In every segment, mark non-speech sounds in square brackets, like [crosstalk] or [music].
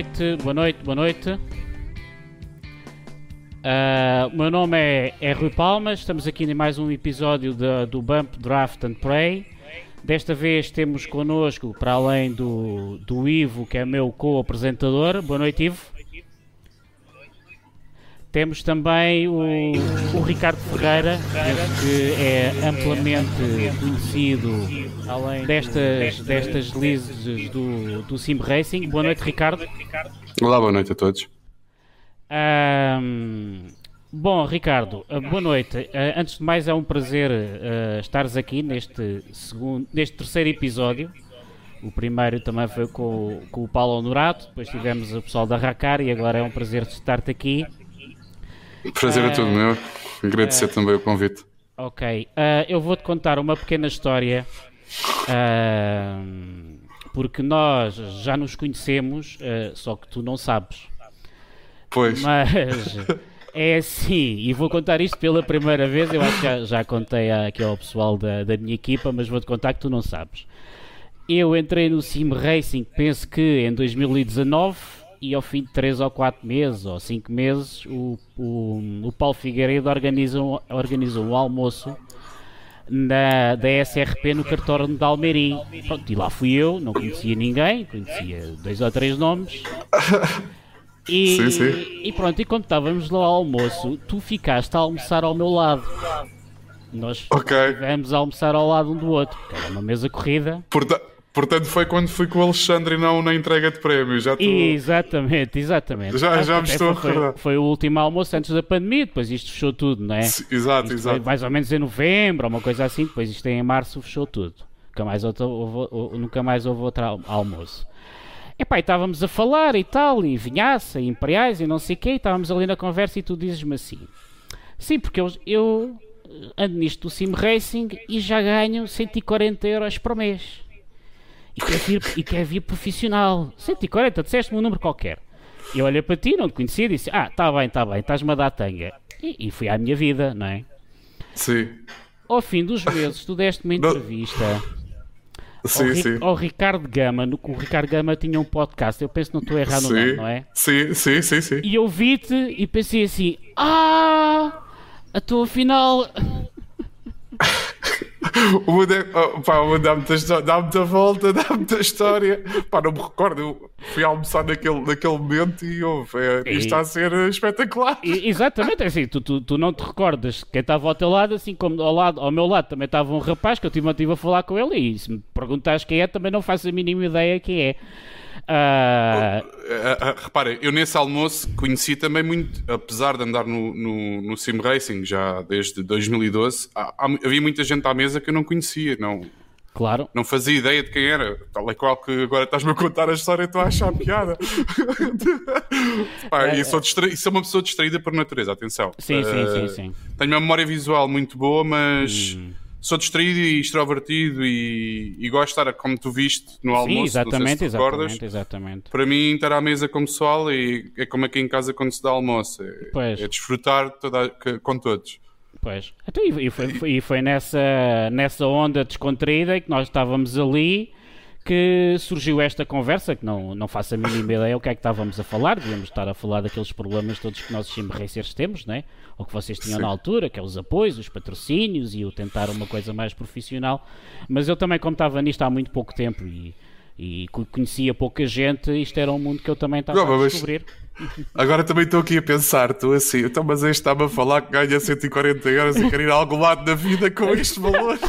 Noite, boa noite, boa noite. Uh, o meu nome é, é Rui Palmas, estamos aqui em mais um episódio de, do Bump Draft and Play. Desta vez temos connosco, para além do, do Ivo, que é meu co-apresentador. Boa noite, Ivo. Temos também o, o Ricardo Ferreira, que é amplamente conhecido além destas, destas lises do, do Sim Racing. Boa noite, Ricardo. Olá, boa noite a todos. Um, bom, Ricardo, uh, boa noite. Uh, antes de mais, é um prazer uh, estares aqui neste, segundo, neste terceiro episódio. O primeiro também foi com, com o Paulo Honorato, depois tivemos o pessoal da Racar e agora é um prazer estar-te aqui. Prazer é todo meu. Agradecer também o convite. Ok. eu vou-te contar uma pequena história. porque nós já nos conhecemos, só que tu não sabes. Pois. Mas é assim, e vou contar isto pela primeira vez. Eu acho que já, já contei aqui ao pessoal da, da minha equipa, mas vou-te contar que tu não sabes. Eu entrei no Sim Racing, penso que em 2019, e ao fim de 3 ou 4 meses, ou 5 meses, o, o, o Paulo Figueiredo organizou, organizou um almoço na, da SRP no cartódromo de Almeirim. Pronto, e lá fui eu, não conhecia ninguém, conhecia dois ou três nomes. [laughs] E, sim, sim. e pronto, e quando estávamos lá ao almoço, tu ficaste a almoçar ao meu lado. Nós okay. estivemos a almoçar ao lado um do outro, era uma mesa corrida. Porta portanto, foi quando fui com o Alexandre e não na entrega de prémios. Já tô... Exatamente, exatamente. Já, já me estou foi, a recordar. Foi, o último almoço antes da pandemia, depois isto fechou tudo, não é? Exato, isto exato. mais ou menos em novembro, uma coisa assim, depois isto em março fechou tudo. Nunca mais, outro, houve, nunca mais houve outro almoço. Epá, e estávamos a falar e tal, e vinhaça, e imperiais, e não sei o quê, e estávamos ali na conversa e tu dizes-me assim, sim, porque eu, eu ando nisto do Sim Racing e já ganho 140 euros por mês. E quer vir, e quer vir profissional. 140, disseste-me um número qualquer. Eu olhei para ti, não te conhecia, e disse, ah, está bem, está bem, estás-me a dar tanga. E, e fui à minha vida, não é? Sim. Ao fim dos meses, tu deste-me uma entrevista... Sim, ao, sim. ao Ricardo Gama, no o Ricardo Gama tinha um podcast, eu penso que não estou errado sim, nome, não é? Sim, sim, sim, sim. E eu vi-te e pensei assim: Ah, a tua final. O mundo, é, oh, pá, mundo dá muita, dá muita volta, [laughs] dá muita história. Pá, não me recordo, eu fui almoçar naquele, naquele momento e houve. É, isto está a ser espetacular. E, exatamente, é assim, tu, tu, tu, não te recordas quem estava ao teu lado, assim como ao, lado, ao meu lado também estava um rapaz que eu tive, tive a falar com ele e se me perguntares quem é, também não faço a mínima ideia quem é. Uh... Uh, uh, reparem, eu nesse almoço conheci também muito, apesar de andar no, no, no Sim Racing já desde 2012, há, há, havia muita gente à mesa que eu não conhecia, não, Claro. Não fazia ideia de quem era. Tal e qual que agora estás-me a contar a história e estou a achar piada. [laughs] Pá, é, sou, distra... sou uma pessoa distraída por natureza, atenção. Sim, sim, sim, sim. Tenho uma memória visual muito boa, mas. Hum sou distraído e extrovertido e, e gosto de estar, como tu viste, no almoço. Sim, exatamente, se exatamente, exatamente. Para mim, estar à mesa com o pessoal é, é como aqui em casa quando se dá almoço. É, é desfrutar toda, com todos. Pois. Então, e, foi, e foi nessa, nessa onda descontraída que nós estávamos ali que surgiu esta conversa, que não, não faço a mínima ideia o que é que estávamos a falar, devíamos estar a falar daqueles problemas todos que nós sim racers temos, né? ou que vocês tinham Sim. na altura, que é os apoios, os patrocínios e o tentar uma coisa mais profissional. Mas eu também, como estava nisto há muito pouco tempo e, e conhecia pouca gente, isto era um mundo que eu também estava não, a descobrir. Agora também estou aqui a pensar, tu assim, então, mas este está-me a falar que ganha 140 euros e quer ir a algum lado da vida com este valor. [laughs]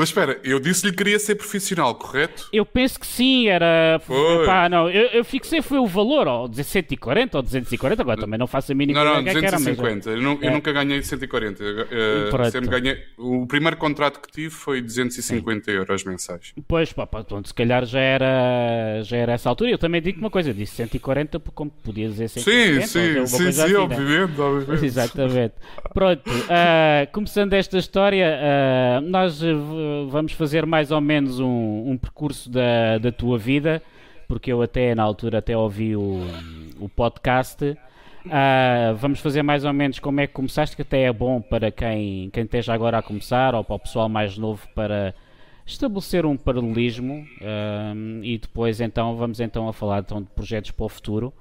Mas espera, eu disse-lhe que queria ser profissional, correto? Eu penso que sim, era. Foi. Pá, não, eu, eu fixei foi o valor, ou 140 ou 240, agora também não faço a mínima Não, não, 250. Era, mas... eu, eu é. nunca ganhei 140. Uh, sempre ganhei... O primeiro contrato que tive foi 250 sim. euros mensais. Pois, pá, pá, então, se calhar já era, já era essa altura. Eu também digo uma coisa, eu disse 140 como podia dizer 150. Sim, sim, sim, sim, assim, obviamente, né? obviamente. Exatamente. Pronto, uh, começando esta história, uh, nós vamos fazer mais ou menos um, um percurso da, da tua vida, porque eu até na altura até ouvi o, o podcast. Uh, vamos fazer mais ou menos como é que começaste, que até é bom para quem, quem esteja agora a começar ou para o pessoal mais novo para estabelecer um paralelismo uh, e depois então vamos então a falar então, de projetos para o futuro.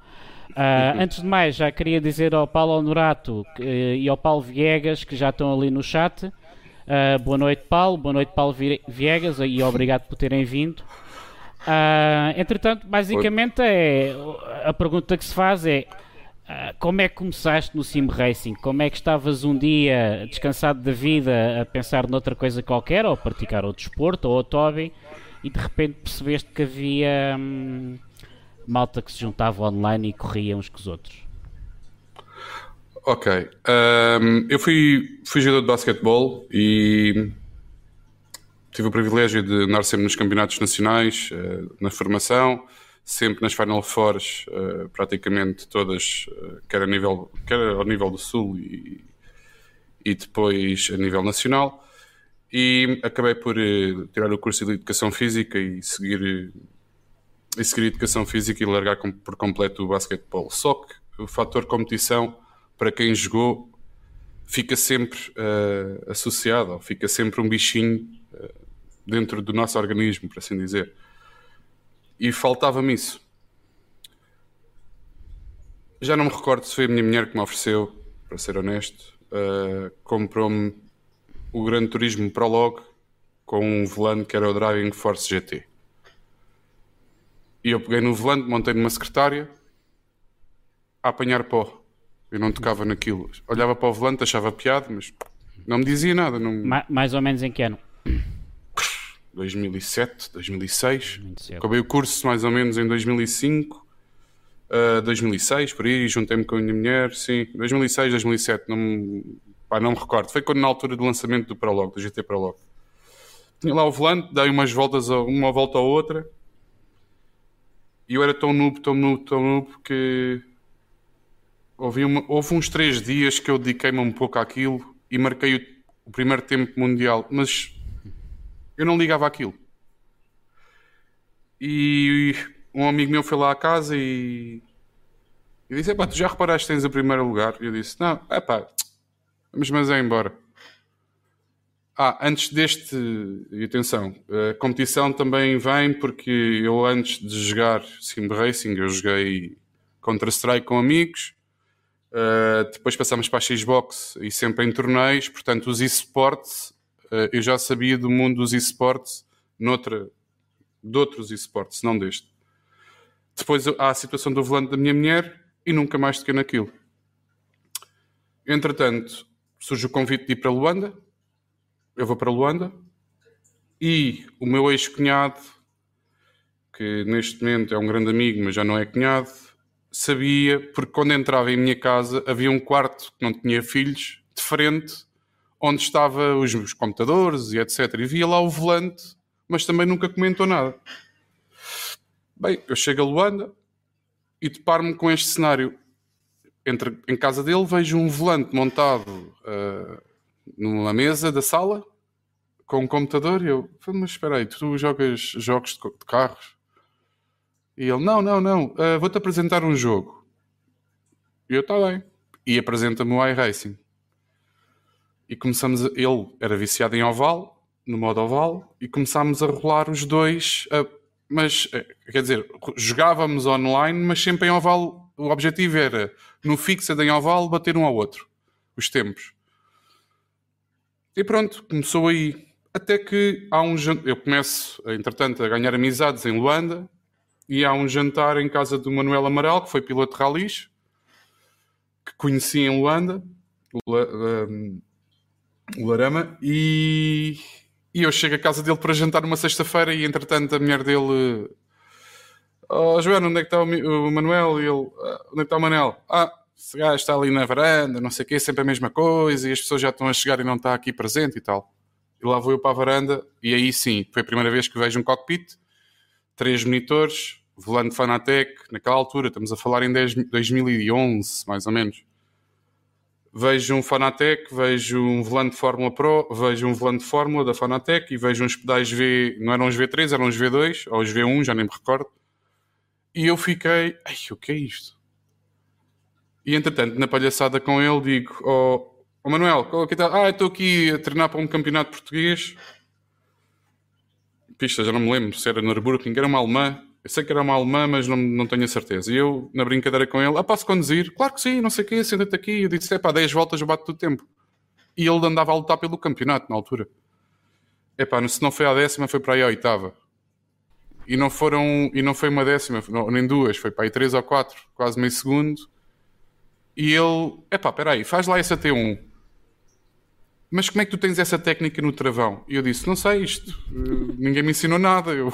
Uh, antes de mais, já queria dizer ao Paulo Honorato e ao Paulo Viegas que já estão ali no chat. Uh, boa noite, Paulo. Boa noite, Paulo Viegas, e obrigado por terem vindo. Uh, entretanto, basicamente, é, a pergunta que se faz é ah, como é que começaste no sim racing? Como é que estavas um dia descansado da vida a pensar noutra coisa qualquer, ou a praticar outro desporto, ou outro hobby, e de repente percebeste que havia hum, malta que se juntava online e corria uns com os outros? Ok. Um, eu fui, fui jogador de basquetebol e tive o privilégio de andar sempre nos campeonatos nacionais, uh, na formação sempre nas Final Fours, uh, praticamente todas, uh, quer, a nível, quer ao nível do Sul e, e depois a nível nacional. E acabei por tirar o curso de Educação Física e seguir, e seguir Educação Física e largar com, por completo o basquetebol. Só que o fator competição, para quem jogou, fica sempre associado, fica sempre um bichinho dentro do nosso organismo, por assim dizer e faltava-me isso. Já não me recordo se foi a minha mulher que me ofereceu, para ser honesto. Uh, Comprou-me o Gran Turismo Prologue com um volante que era o Driving Force GT. E eu peguei no volante, montei numa secretária a apanhar pó. Eu não tocava naquilo. Olhava para o volante, achava piada, mas não me dizia nada. Não... mais ou menos em que ano? 2007, 2006. Acabei o curso mais ou menos em 2005, uh, 2006, por aí, juntei-me com a minha mulher, sim, 2006, 2007, não, pá, não me recordo. Foi quando na altura do lançamento do Prologue, do GT Prologue. Tinha lá o volante, dei umas voltas, uma volta ou outra, e eu era tão noob, tão noob, tão noob que houve, uma, houve uns três dias que eu dediquei-me um pouco àquilo e marquei o, o primeiro tempo mundial, mas eu não ligava aquilo. E um amigo meu foi lá à casa e, e disse: Epá, tu já reparaste que tens o primeiro lugar? E eu disse: Não, epá, vamos mas é embora. Ah, antes deste, e atenção, a competição também vem porque eu antes de jogar Sim Racing, eu joguei Counter-Strike com amigos, uh, depois passamos para a Xbox e sempre em torneios, portanto os esportes uh, eu já sabia do mundo dos esportes noutra, de outros esportes, não deste. Depois há a situação do volante da minha mulher e nunca mais toquei naquilo. Entretanto, surge o convite de ir para Luanda. Eu vou para Luanda. E o meu ex-cunhado, que neste momento é um grande amigo, mas já não é cunhado, sabia, porque quando entrava em minha casa havia um quarto que não tinha filhos, de frente onde estavam os, os computadores e etc. E via lá o volante, mas também nunca comentou nada. Bem, eu chego a Luanda e deparo-me com este cenário. Entre, em casa dele vejo um volante montado uh, numa mesa da sala com um computador e eu, mas espera aí, tu jogas jogos de, de carros? E ele, não, não, não, uh, vou-te apresentar um jogo. E eu, está bem. E apresenta-me o iRacing e começamos. A, ele era viciado em oval, no modo oval, e começámos a rolar os dois. Mas, eh, quer dizer, jogávamos online, mas sempre em oval. O objetivo era, no fixed em oval, bater um ao outro. Os tempos. E pronto, começou aí. Até que há um Eu começo, entretanto, a ganhar amizades em Luanda. E há um jantar em casa do Manuel Amaral, que foi piloto de ralis, que conheci em Luanda Larama, e, e eu chego à casa dele para jantar numa sexta-feira e entretanto a mulher dele Oh Joana, onde é que está o, o Manuel? E ele, ah, onde é que está o Manuel? Ah, esse gajo está ali na varanda, não sei o quê, sempre a mesma coisa, e as pessoas já estão a chegar e não está aqui presente e tal. E lá vou eu para a varanda, e aí sim, foi a primeira vez que vejo um cockpit, três monitores, volante Fanatec, naquela altura, estamos a falar em 10, 2011, mais ou menos vejo um Fanatec, vejo um volante Fórmula Pro, vejo um volante Fórmula da Fanatec e vejo uns pedais V, não eram os V3, eram os V2 ou os V1, já nem me recordo. E eu fiquei, ai, o que é isto? E entretanto, na palhaçada com ele, digo: Oh, oh Manuel, qual é que tá? Ah, estou aqui a treinar para um campeonato português. Pista, já não me lembro se era Nürburgring, era uma alemã. Eu sei que era uma alemã, mas não, não tenho a certeza. E eu, na brincadeira com ele, ah, posso conduzir? Claro que sim, não sei o quê, senta-te aqui. Eu disse: é pá, 10 voltas bato do tempo. E ele andava a lutar pelo campeonato na altura. É pá, se não foi a décima, foi para aí a oitava. E não foram, e não foi uma décima, nem duas, foi para aí três ou quatro, quase meio segundo. E ele, é pá, aí, faz lá essa T1. Mas como é que tu tens essa técnica no travão? E eu disse, não sei isto, uh, ninguém me ensinou nada. Eu,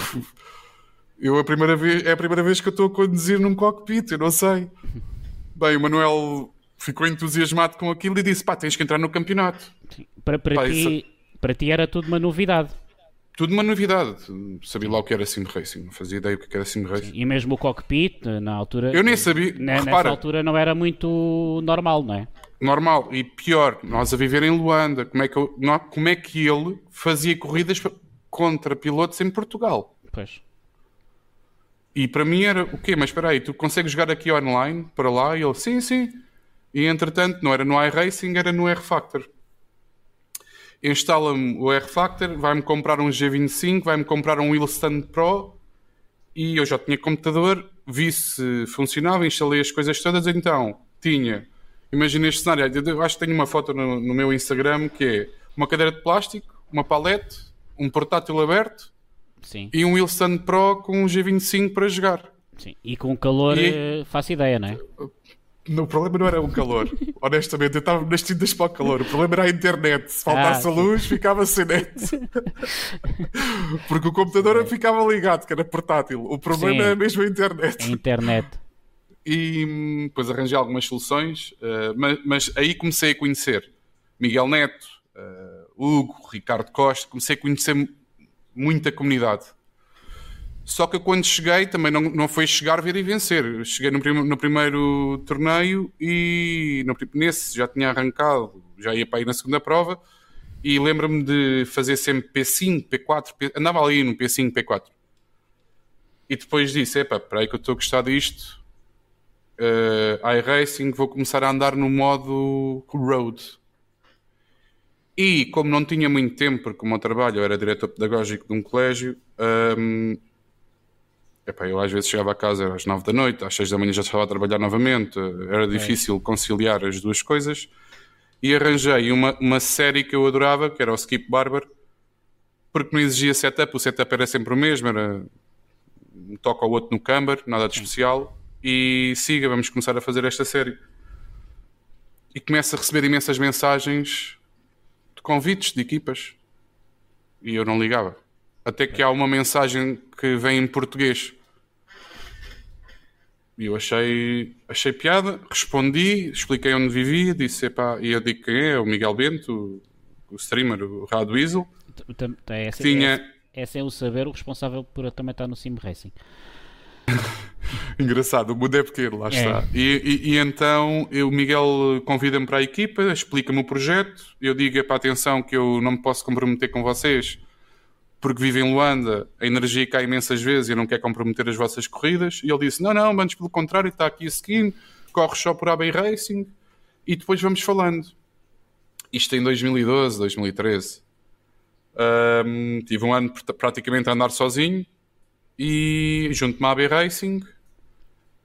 eu a primeira vez, é a primeira vez que eu estou a conduzir num cockpit, eu não sei. [laughs] Bem, o Manuel ficou entusiasmado com aquilo e disse, pá, tens que entrar no campeonato. Sim. Para, para, pá, ti, isso... para ti era tudo uma novidade tudo uma novidade. Sabia lá o que era sim racing, não fazia ideia o que era sim racing. E mesmo o cockpit, na altura. Eu nem sabia. Na, repara, nessa altura não era muito normal, não é? Normal. E pior, nós a viver em Luanda, como é que, eu, como é que ele fazia corridas contra pilotos em Portugal? Pois. E para mim era o quê? Mas espera aí, tu consegues jogar aqui online para lá? E ele, sim, sim. E entretanto, não era no iRacing, era no R-Factor instala-me o R-Factor, vai-me comprar um G25, vai-me comprar um Wheelstand Pro e eu já tinha computador, vi se funcionava, instalei as coisas todas, então tinha, imagina este cenário, eu acho que tenho uma foto no, no meu Instagram que é uma cadeira de plástico, uma palete, um portátil aberto Sim. e um Wheelstand Pro com um G25 para jogar. Sim. E com calor, e... Eh, faço ideia, não é? o problema não era o calor. [laughs] Honestamente, eu estava nas tintas para o calor. O problema era a internet. Se faltasse ah, a luz, ficava sem net. [laughs] Porque o computador ficava ligado, que era portátil. O problema sim. é mesmo a internet. A internet. E hum, depois arranjei algumas soluções, uh, mas, mas, aí comecei a conhecer Miguel Neto, uh, Hugo, Ricardo Costa. Comecei a conhecer muita comunidade. Só que quando cheguei também não, não foi chegar, ver e vencer. Cheguei no, prim no primeiro torneio e no, nesse já tinha arrancado, já ia para ir na segunda prova e lembro-me de fazer sempre P5, P4, P... andava ali no P5, P4. E depois disse: epá, para aí que eu estou a gostar disto, uh, iRacing, vou começar a andar no modo road. E como não tinha muito tempo, porque o meu trabalho era diretor pedagógico de um colégio, um, ehm, Epá, eu às vezes chegava a casa às 9 da noite, às 6 da manhã já estava a trabalhar novamente, era difícil é. conciliar as duas coisas. E arranjei uma, uma série que eu adorava, que era o Skip Barber, porque não exigia setup, o setup era sempre o mesmo, era um toque ao outro no camber, nada de especial. E siga, vamos começar a fazer esta série. E começo a receber imensas mensagens convites de equipas. E eu não ligava. Até que há uma mensagem que vem em português. E eu achei, achei piada, respondi, expliquei onde vivia, disse, epá, e eu digo quem é, o Miguel Bento, o, o streamer, o Rado Weasel. É, tinha... é, é sem o saber o responsável por também estar no Sim Racing. [laughs] Engraçado, o mundo é pequeno, lá é. está. E, e, e, então o Miguel convida-me para a equipa, explica-me o projeto, eu digo, para atenção que eu não me posso comprometer com vocês, porque vive em Luanda, a energia cai imensas vezes e não quer comprometer as vossas corridas. E ele disse: Não, não, antes pelo contrário, está aqui a skin, corre só por AB Racing e depois vamos falando. Isto em 2012, 2013. Um, tive um ano praticamente a andar sozinho e junto-me à AB Racing.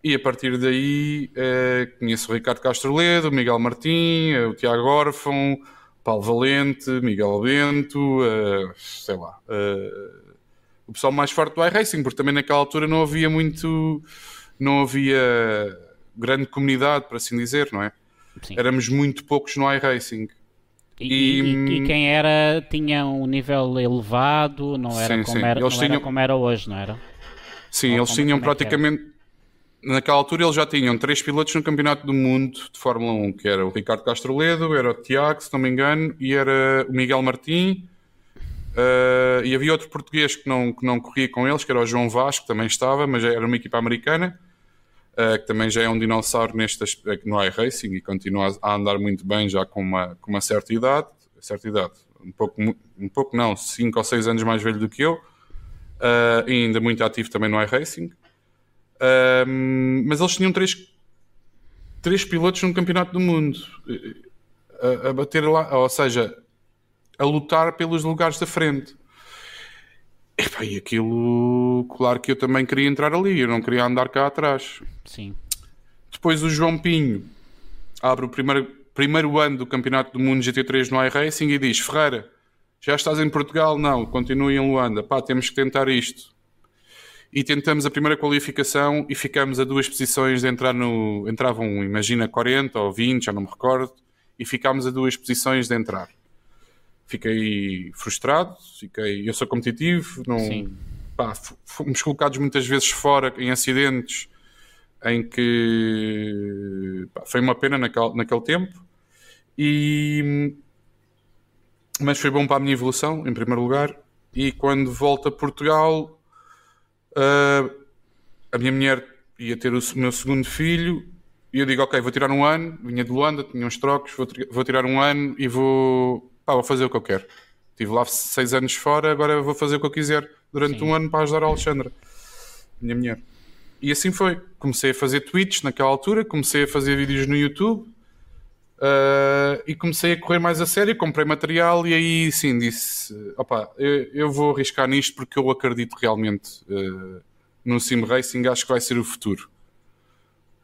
E a partir daí uh, conheço o Ricardo Castro Ledo, o Miguel Martim, o Tiago Orfão Paulo Valente, Miguel Bento, uh, sei lá. O pessoal mais forte do iRacing, porque também naquela altura não havia muito. não havia grande comunidade, por assim dizer, não é? Sim. Éramos muito poucos no iRacing. E, e, e, quem era tinha um nível elevado, não era, sim, como, sim. Era, não tinham... era como era hoje, não era? Sim, Ou eles tinham é praticamente naquela altura eles já tinham três pilotos no Campeonato do Mundo de Fórmula 1, que era o Ricardo Castro Ledo, era o Tiago, se não me engano, e era o Miguel Martim. Uh, e havia outro português que não, que não corria com eles, que era o João Vasco, que também estava, mas era uma equipa americana, uh, que também já é um dinossauro neste aspecto, no iRacing e continua a andar muito bem já com uma, com uma certa idade, certa idade, um pouco, um pouco não, 5 ou 6 anos mais velho do que eu, uh, e ainda muito ativo também no iRacing. Um, mas eles tinham três. três pilotos no campeonato do mundo a, a bater lá, ou seja, a lutar pelos lugares da frente. Epá, e aquilo, claro que eu também queria entrar ali, eu não queria andar cá atrás. Sim. Depois o João Pinho abre o primeiro, primeiro ano do Campeonato do Mundo GT3 no iRacing e diz: Ferreira, já estás em Portugal? Não, continue em Luanda. Pá, temos que tentar isto. E tentamos a primeira qualificação e ficamos a duas posições de entrar no. Entravam, imagina, 40 ou 20, já não me recordo, e ficámos a duas posições de entrar fiquei frustrado, fiquei, eu sou competitivo, não, pá, fomos colocados muitas vezes fora em acidentes em que pá, foi uma pena naquele, naquele tempo. E mas foi bom para a minha evolução em primeiro lugar. E quando volto a Portugal uh, a minha mulher ia ter o meu segundo filho e eu digo ok, vou tirar um ano vinha de Luanda, tinha uns trocos vou, vou tirar um ano e vou pá, vou fazer o que eu quero. Estive lá seis anos fora, agora vou fazer o que eu quiser durante Sim. um ano para ajudar a Alexandra, minha mulher. E assim foi. Comecei a fazer tweets naquela altura, comecei a fazer vídeos no YouTube uh, e comecei a correr mais a sério. Comprei material e aí sim disse: opa, eu, eu vou arriscar nisto porque eu acredito realmente uh, no sim racing. Acho que vai ser o futuro.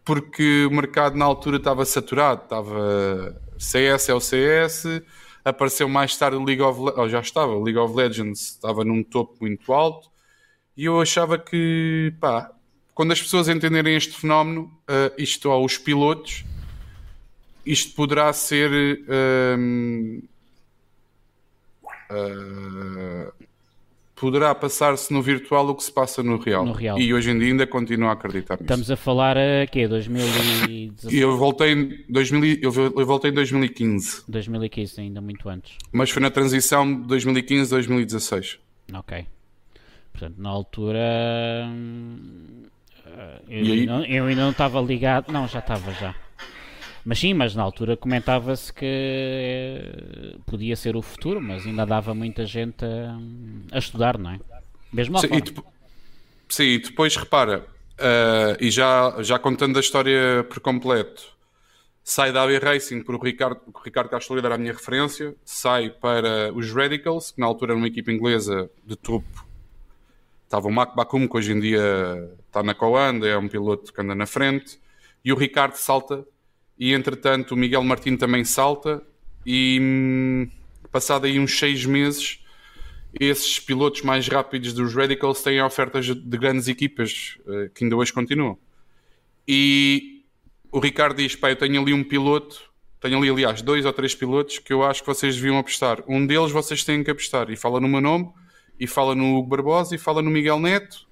Porque o mercado na altura estava saturado, estava CS é o CS, apareceu mais tarde o League of Le oh, já estava, o League of Legends estava num topo muito alto e eu achava que pá, quando as pessoas entenderem este fenómeno, uh, isto aos pilotos, isto poderá ser uh, uh, poderá passar-se no virtual o que se passa no real. no real. E hoje em dia ainda continuo a acreditar nisso. Estamos a falar aqui, uh, 2016? Eu voltei em, 2000, eu voltei em 2015. 2015, ainda muito antes. Mas foi na transição de 2015-2016. Ok. Portanto, na altura... Eu, aí... não, eu ainda não estava ligado... Não, já estava já. Mas sim, mas na altura comentava-se que eh, podia ser o futuro, mas ainda dava muita gente a, a estudar, não é? Mesmo sim, e, sim, e depois repara, uh, e já, já contando a história por completo, sai da AB Racing por o Ricardo, o Ricardo Castro era a minha referência, sai para os Radicals, que na altura era uma equipa inglesa de topo. Estava o Mac Bakum, que hoje em dia está na Coanda, é um piloto que anda na frente, e o Ricardo salta e entretanto o Miguel Martins também salta e hum, passado aí uns seis meses esses pilotos mais rápidos dos Radicals têm ofertas de grandes equipas uh, que ainda hoje continuam. E o Ricardo diz, pá, eu tenho ali um piloto tenho ali aliás dois ou três pilotos que eu acho que vocês deviam apostar. Um deles vocês têm que apostar. E fala no meu nome e fala no Hugo Barbosa e fala no Miguel Neto.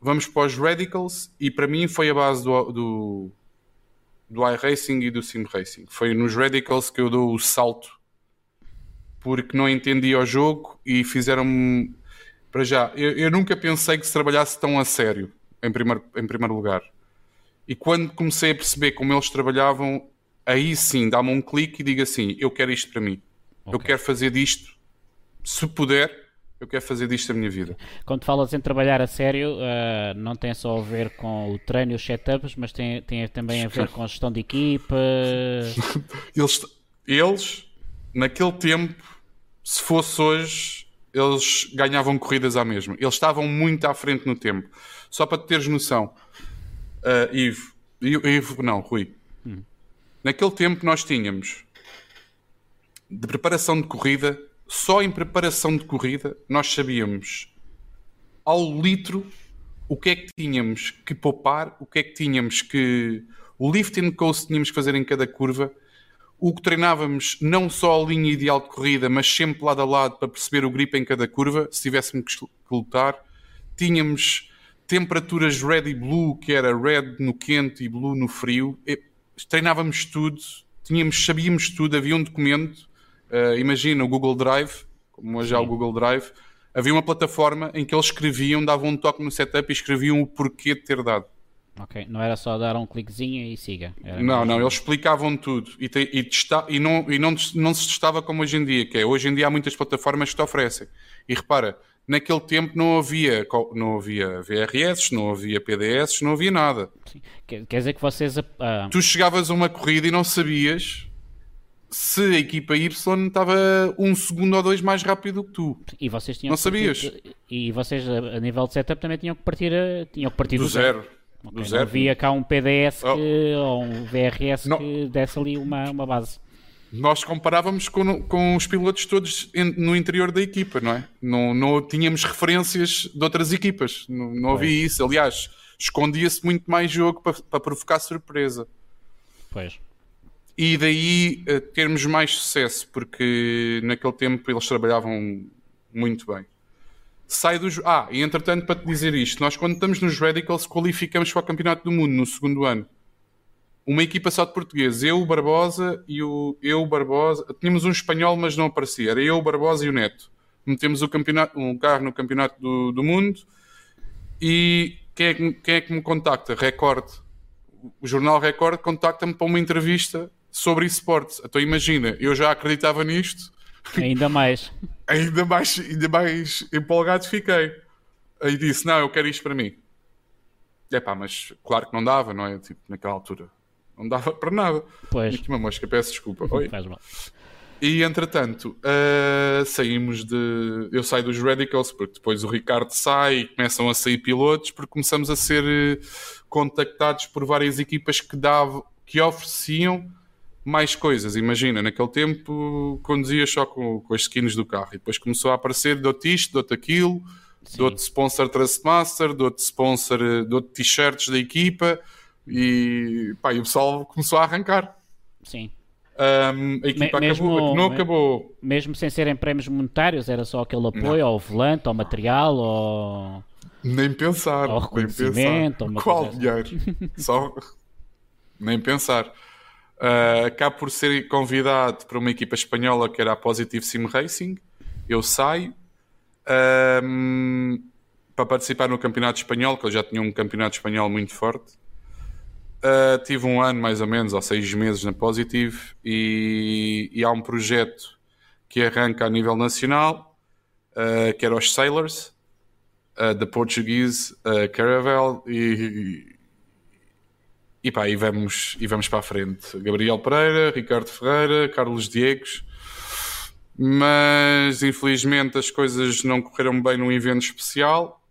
Vamos para os Radicals e para mim foi a base do, do do iRacing e do Sim Racing. Foi nos Radicals que eu dou o salto porque não entendia o jogo e fizeram-me. Para já, eu, eu, nunca pensei que se trabalhasse tão a sério, em primeiro, em primeiro lugar. E quando comecei a perceber como eles trabalhavam, aí sim dá-me um clique e digo assim: eu quero isto para mim. Okay. Eu quero fazer disto, se puder, eu quero fazer disto a minha vida. Quando falas em trabalhar a sério, uh, não tem só a ver com o treino e os setups, mas tem, tem também a ver com a gestão de equipa. [laughs] eles, eles, naquele tempo, se fosse hoje, eles ganhavam corridas à mesma. Eles estavam muito à frente no tempo. Só para teres noção, uh, Ivo, Ivo, não, Rui. Hum. Naquele tempo nós tínhamos de preparação de corrida só em preparação de corrida nós sabíamos ao litro o que é que tínhamos que poupar, o que é que tínhamos que. o lift and coast tínhamos que fazer em cada curva, o que treinávamos não só a linha ideal de corrida, mas sempre lado a lado para perceber o grip em cada curva, se tivéssemos que lutar. Tínhamos temperaturas red e blue, que era red no quente e blue no frio. E treinávamos tudo, tínhamos, sabíamos tudo, havia um documento Uh, imagina o Google Drive, como hoje há o Google Drive, havia uma plataforma em que eles escreviam, davam um toque no setup e escreviam o porquê de ter dado. Ok, não era só dar um cliquezinho e siga. Era não, não, eles explicavam tudo e, te, e, testa, e, não, e não, não se testava como hoje em dia, que é hoje em dia há muitas plataformas que te oferecem. E repara, naquele tempo não havia, não havia VRS, não havia PDS, não havia nada. Quer, quer, dizer que vocês. Uh... Tu chegavas a uma corrida e não sabias se a equipa Y estava um segundo ou dois mais rápido que tu. E vocês tinham não sabias. e vocês, a nível de setup, também tinham que partir, tinham que partir do, do zero. zero. Okay, do zero. Havia cá um PDS que, oh. ou um VRS não. que desse ali uma, uma base nós comparávamos com, com os pilotos todos no interior da equipa, não é? Não, não tínhamos referências de outras equipas, não, não havia isso. Aliás, escondia-se muito mais jogo para, para provocar surpresa. Pois. E daí uh, termos mais sucesso, porque naquele tempo eles trabalhavam muito bem. Sai dos. Ah, e entretanto, para te dizer isto, nós quando estamos nos Radicals qualificamos para o Campeonato do Mundo no segundo ano uma equipa só de portugueses, eu, o Barbosa e o eu, Barbosa. Tínhamos um espanhol, mas não aparecia. Era eu, o Barbosa e o Neto. Metemos o campeonato, um carro no campeonato do, do mundo e quem é, que, quem é que me contacta? Record. O jornal Record contacta-me para uma entrevista sobre esportes. Então imagina, eu já acreditava nisto. Ainda mais. [laughs] ainda mais. Ainda mais empolgado fiquei. Aí disse: Não, eu quero isto para mim. É pá, mas claro que não dava, não é? Tipo, naquela altura. Não dava [laughs] para nada. Pois. Aqui uma mosca, peço desculpa. Oi. Faz mal. E entretanto, uh, saímos de. Eu saio dos Radicals, porque depois o Ricardo sai e começam a sair pilotos, porque começamos a ser eh, contactados por várias equipas que davam, que ofereciam mais coisas. Imagina, naquele tempo conduzia só com, com as skins do carro e depois começou a aparecer: dou-te isto, dou-te aquilo, dou-te sponsor Trustmaster, dou-te sponsor, eh, dou-te t-shirts da equipa e, pá, e o pessoal começou a arrancar. Sim. Um, a equipa Me, mesmo, acabou, não acabou. Mesmo sem serem prémios monetários, era só aquele apoio não. ao volante, ao material, ao. Nem pensar. Ao reconhecimento, nem pensar. Qual assim. dinheiro? [laughs] só. Nem pensar. Uh, acabo por ser convidado para uma equipa espanhola que era a Positive Sim Racing. Eu saio um, para participar no Campeonato Espanhol, que eu já tinha um Campeonato Espanhol muito forte. Uh, tive um ano mais ou menos, ou seis meses na Positive, e, e há um projeto que arranca a nível nacional, uh, que era os Sailors, uh, da Portuguese uh, Caravel, e, e, pá, e, vamos, e vamos para a frente. Gabriel Pereira, Ricardo Ferreira, Carlos Diegos, mas infelizmente as coisas não correram bem num evento especial.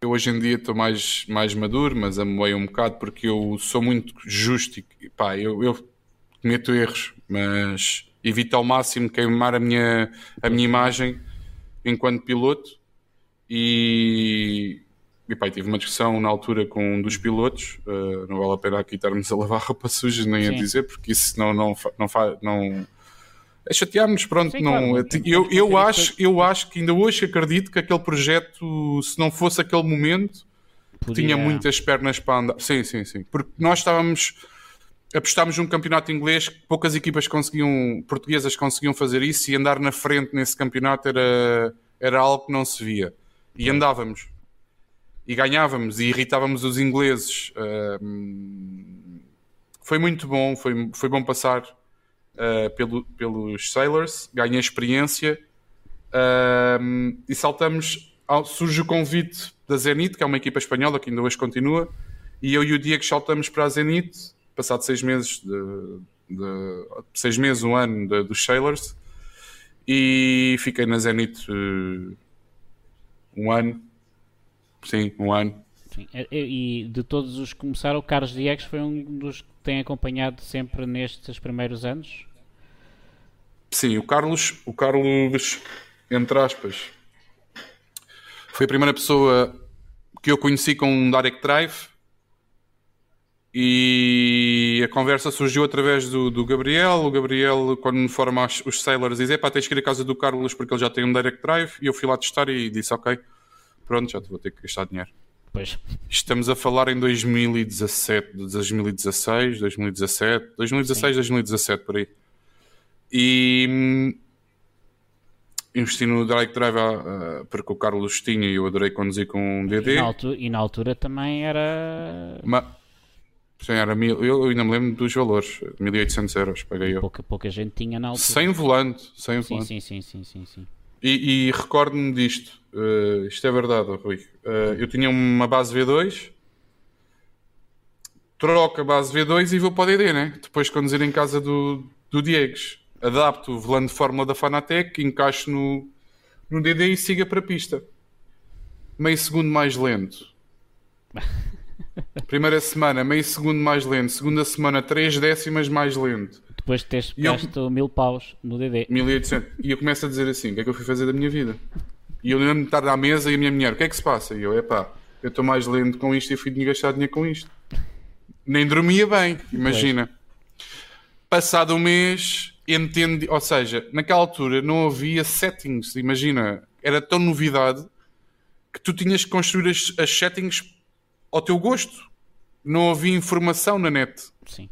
Eu hoje em dia estou mais, mais maduro, mas amoei um bocado porque eu sou muito justo e pá, eu, eu cometo erros, mas evito ao máximo queimar a minha, a minha imagem enquanto piloto. E, e pá, tive uma discussão na altura com um dos pilotos, uh, não vale a pena aqui estarmos a lavar [laughs] roupa suja nem Sim. a dizer, porque isso não, não, não, não, não é chatear-nos, pronto. Sim, não, claro, eu, eu, acho, eu acho que ainda hoje acredito que aquele projeto, se não fosse aquele momento, Podia... tinha muitas pernas para andar. Sim, sim, sim. Porque nós estávamos. Apostámos num campeonato inglês que poucas equipas conseguiam, portuguesas conseguiam fazer isso e andar na frente nesse campeonato era, era algo que não se via. E andávamos. E ganhávamos e irritávamos os ingleses. Uh, foi muito bom, foi, foi bom passar uh, pelo, pelos Sailors, ganhei experiência uh, e saltamos. Ao, surge o convite da Zenit, que é uma equipa espanhola que ainda hoje continua, e eu e o Diego saltamos para a Zenit, passado seis meses, de, de seis meses, um ano dos Sailors, e fiquei na Zenit uh, um ano, sim, um ano. Sim. E de todos os que começaram, o Carlos Diegues foi um dos que tem acompanhado sempre nestes primeiros anos? Sim, o Carlos, o Carlos, entre aspas, foi a primeira pessoa que eu conheci com um direct drive e a conversa surgiu através do, do Gabriel. O Gabriel, quando me forma os sailors, diz: Pá, tens que ir à casa do Carlos porque ele já tem um direct drive. E eu fui lá testar e disse: Ok, pronto, já te vou ter que gastar dinheiro. Pois. Estamos a falar em 2017, 2016, 2017, 2016, Sim. 2017, por aí. E hum, investi no Direct Drive uh, porque o Carlos tinha e eu adorei conduzir com um DD. E na altura, e na altura também era. Ma... Sim, era mil, eu ainda me lembro dos valores, 1800 euros paguei eu. Pouca, pouca gente tinha na altura. Sem volante, sem sim, volante. Sim, sim, sim, sim, sim. E, e recordo-me disto. Uh, isto é verdade, Rui. Uh, eu tinha uma base V2, troco a base V2 e vou para o DD, né? Depois de conduzir em casa do, do Diegues. Adapto o volante de fórmula da Fanatec, encaixo no, no DD e siga para a pista. Meio segundo mais lento. [laughs] Primeira semana, meio segundo mais lento. Segunda semana, três décimas mais lento. Depois de teres gasto mil paus no DD. 1800. E eu começo a dizer assim: o que é que eu fui fazer da minha vida? E eu lembro-me de estar à mesa e a minha mulher: o que é que se passa? E eu: é pá, eu estou mais lento com isto e fui de gastar dinheiro com isto. Nem dormia bem, imagina. Passado um mês, entendi. Ou seja, naquela altura não havia settings, imagina. Era tão novidade que tu tinhas que construir as, as settings ao teu gosto. Não havia informação na net. Sim.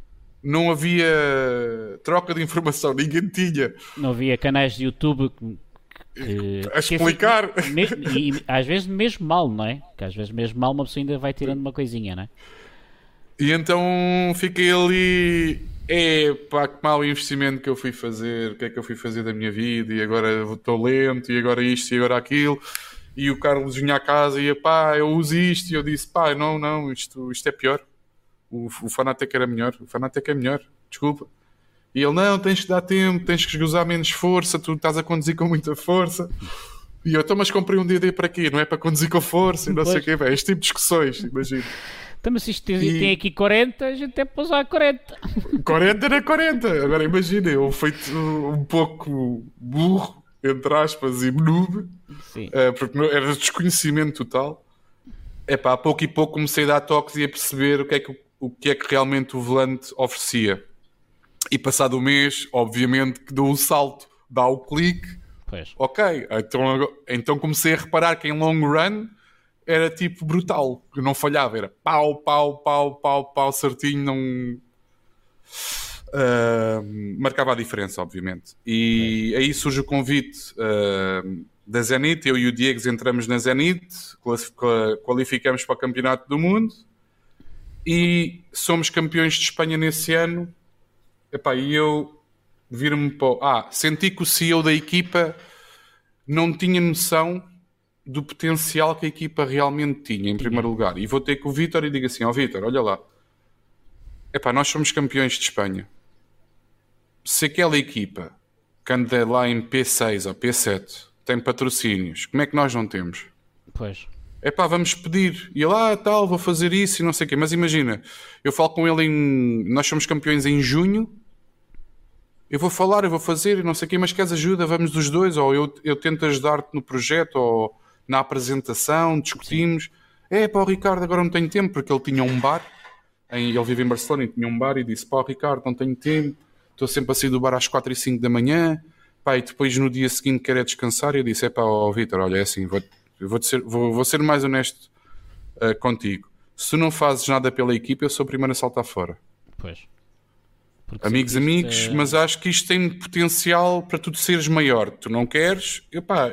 Não havia troca de informação, ninguém tinha. Não havia canais de YouTube que, a explicar. Que, mesmo, e, às vezes mesmo mal, não é? Que às vezes mesmo mal uma pessoa ainda vai tirando uma coisinha, não é? E então fiquei ali. É pá, que mau investimento que eu fui fazer, o que é que eu fui fazer da minha vida, e agora estou lento, e agora isto, e agora aquilo e o Carlos vinha à casa e pá, eu uso isto. E eu disse, pá, não, não, isto, isto é pior. O, o Fanatec era melhor. O Fanatec é melhor, desculpa. E ele, não, tens que dar tempo, tens que usar menos força, tu estás a conduzir com muita força. E eu, então, mas comprei um DD para quê? Não é para conduzir com força e não pois. sei o quê, velho. Este tipo de discussões, imagino. Então, mas se isto tem, e... tem aqui 40, a gente tem para usar 40. 40 era 40. Agora imagina, eu feito um pouco burro entre aspas, e noob, uh, porque era desconhecimento total. É pá, pouco e pouco comecei a dar toques e a perceber o que é que, o que, é que realmente o volante oferecia. E passado o mês, obviamente, que dou o salto, dá o clique. Pois. Ok, então, então comecei a reparar que em long run era tipo brutal, não falhava, era pau, pau, pau, pau, pau, certinho, não uh, marcava a diferença, obviamente. E é. aí surge o convite uh, da Zenit. Eu e o Diego entramos na Zenit, qualificamos para o Campeonato do Mundo e somos campeões de Espanha nesse ano. Epá, e eu viro-me para. Ah, senti que o CEO da equipa não tinha noção do potencial que a equipa realmente tinha, em primeiro lugar. E vou ter com o Vitor e digo assim: Ó oh, Vitor, olha lá. Epá, nós somos campeões de Espanha se aquela equipa que anda lá em P6 ou P7 tem patrocínios, como é que nós não temos? Pois. É pá, vamos pedir. E lá, ah, tal, vou fazer isso e não sei o quê. Mas imagina, eu falo com ele em. Nós somos campeões em junho. Eu vou falar, eu vou fazer e não sei o quê, mas queres ajuda? Vamos dos dois. Ou eu, eu tento ajudar-te no projeto ou na apresentação, discutimos. Sim. É pá, o Ricardo agora não tenho tempo, porque ele tinha um bar. Em, ele vive em Barcelona e tinha um bar e disse: pá, Ricardo, não tenho tempo estou sempre a sair do bar às 4 e 5 da manhã, pá, e depois no dia seguinte quero é descansar, e eu disse, é pá, ó Vitor, olha, é assim, vou, vou, ser, vou, vou ser mais honesto uh, contigo. Se tu não fazes nada pela equipa, eu sou o primeiro a saltar fora. Pois. Porque amigos, amigos, é... mas acho que isto tem potencial para tu seres maior. Tu não queres, epá,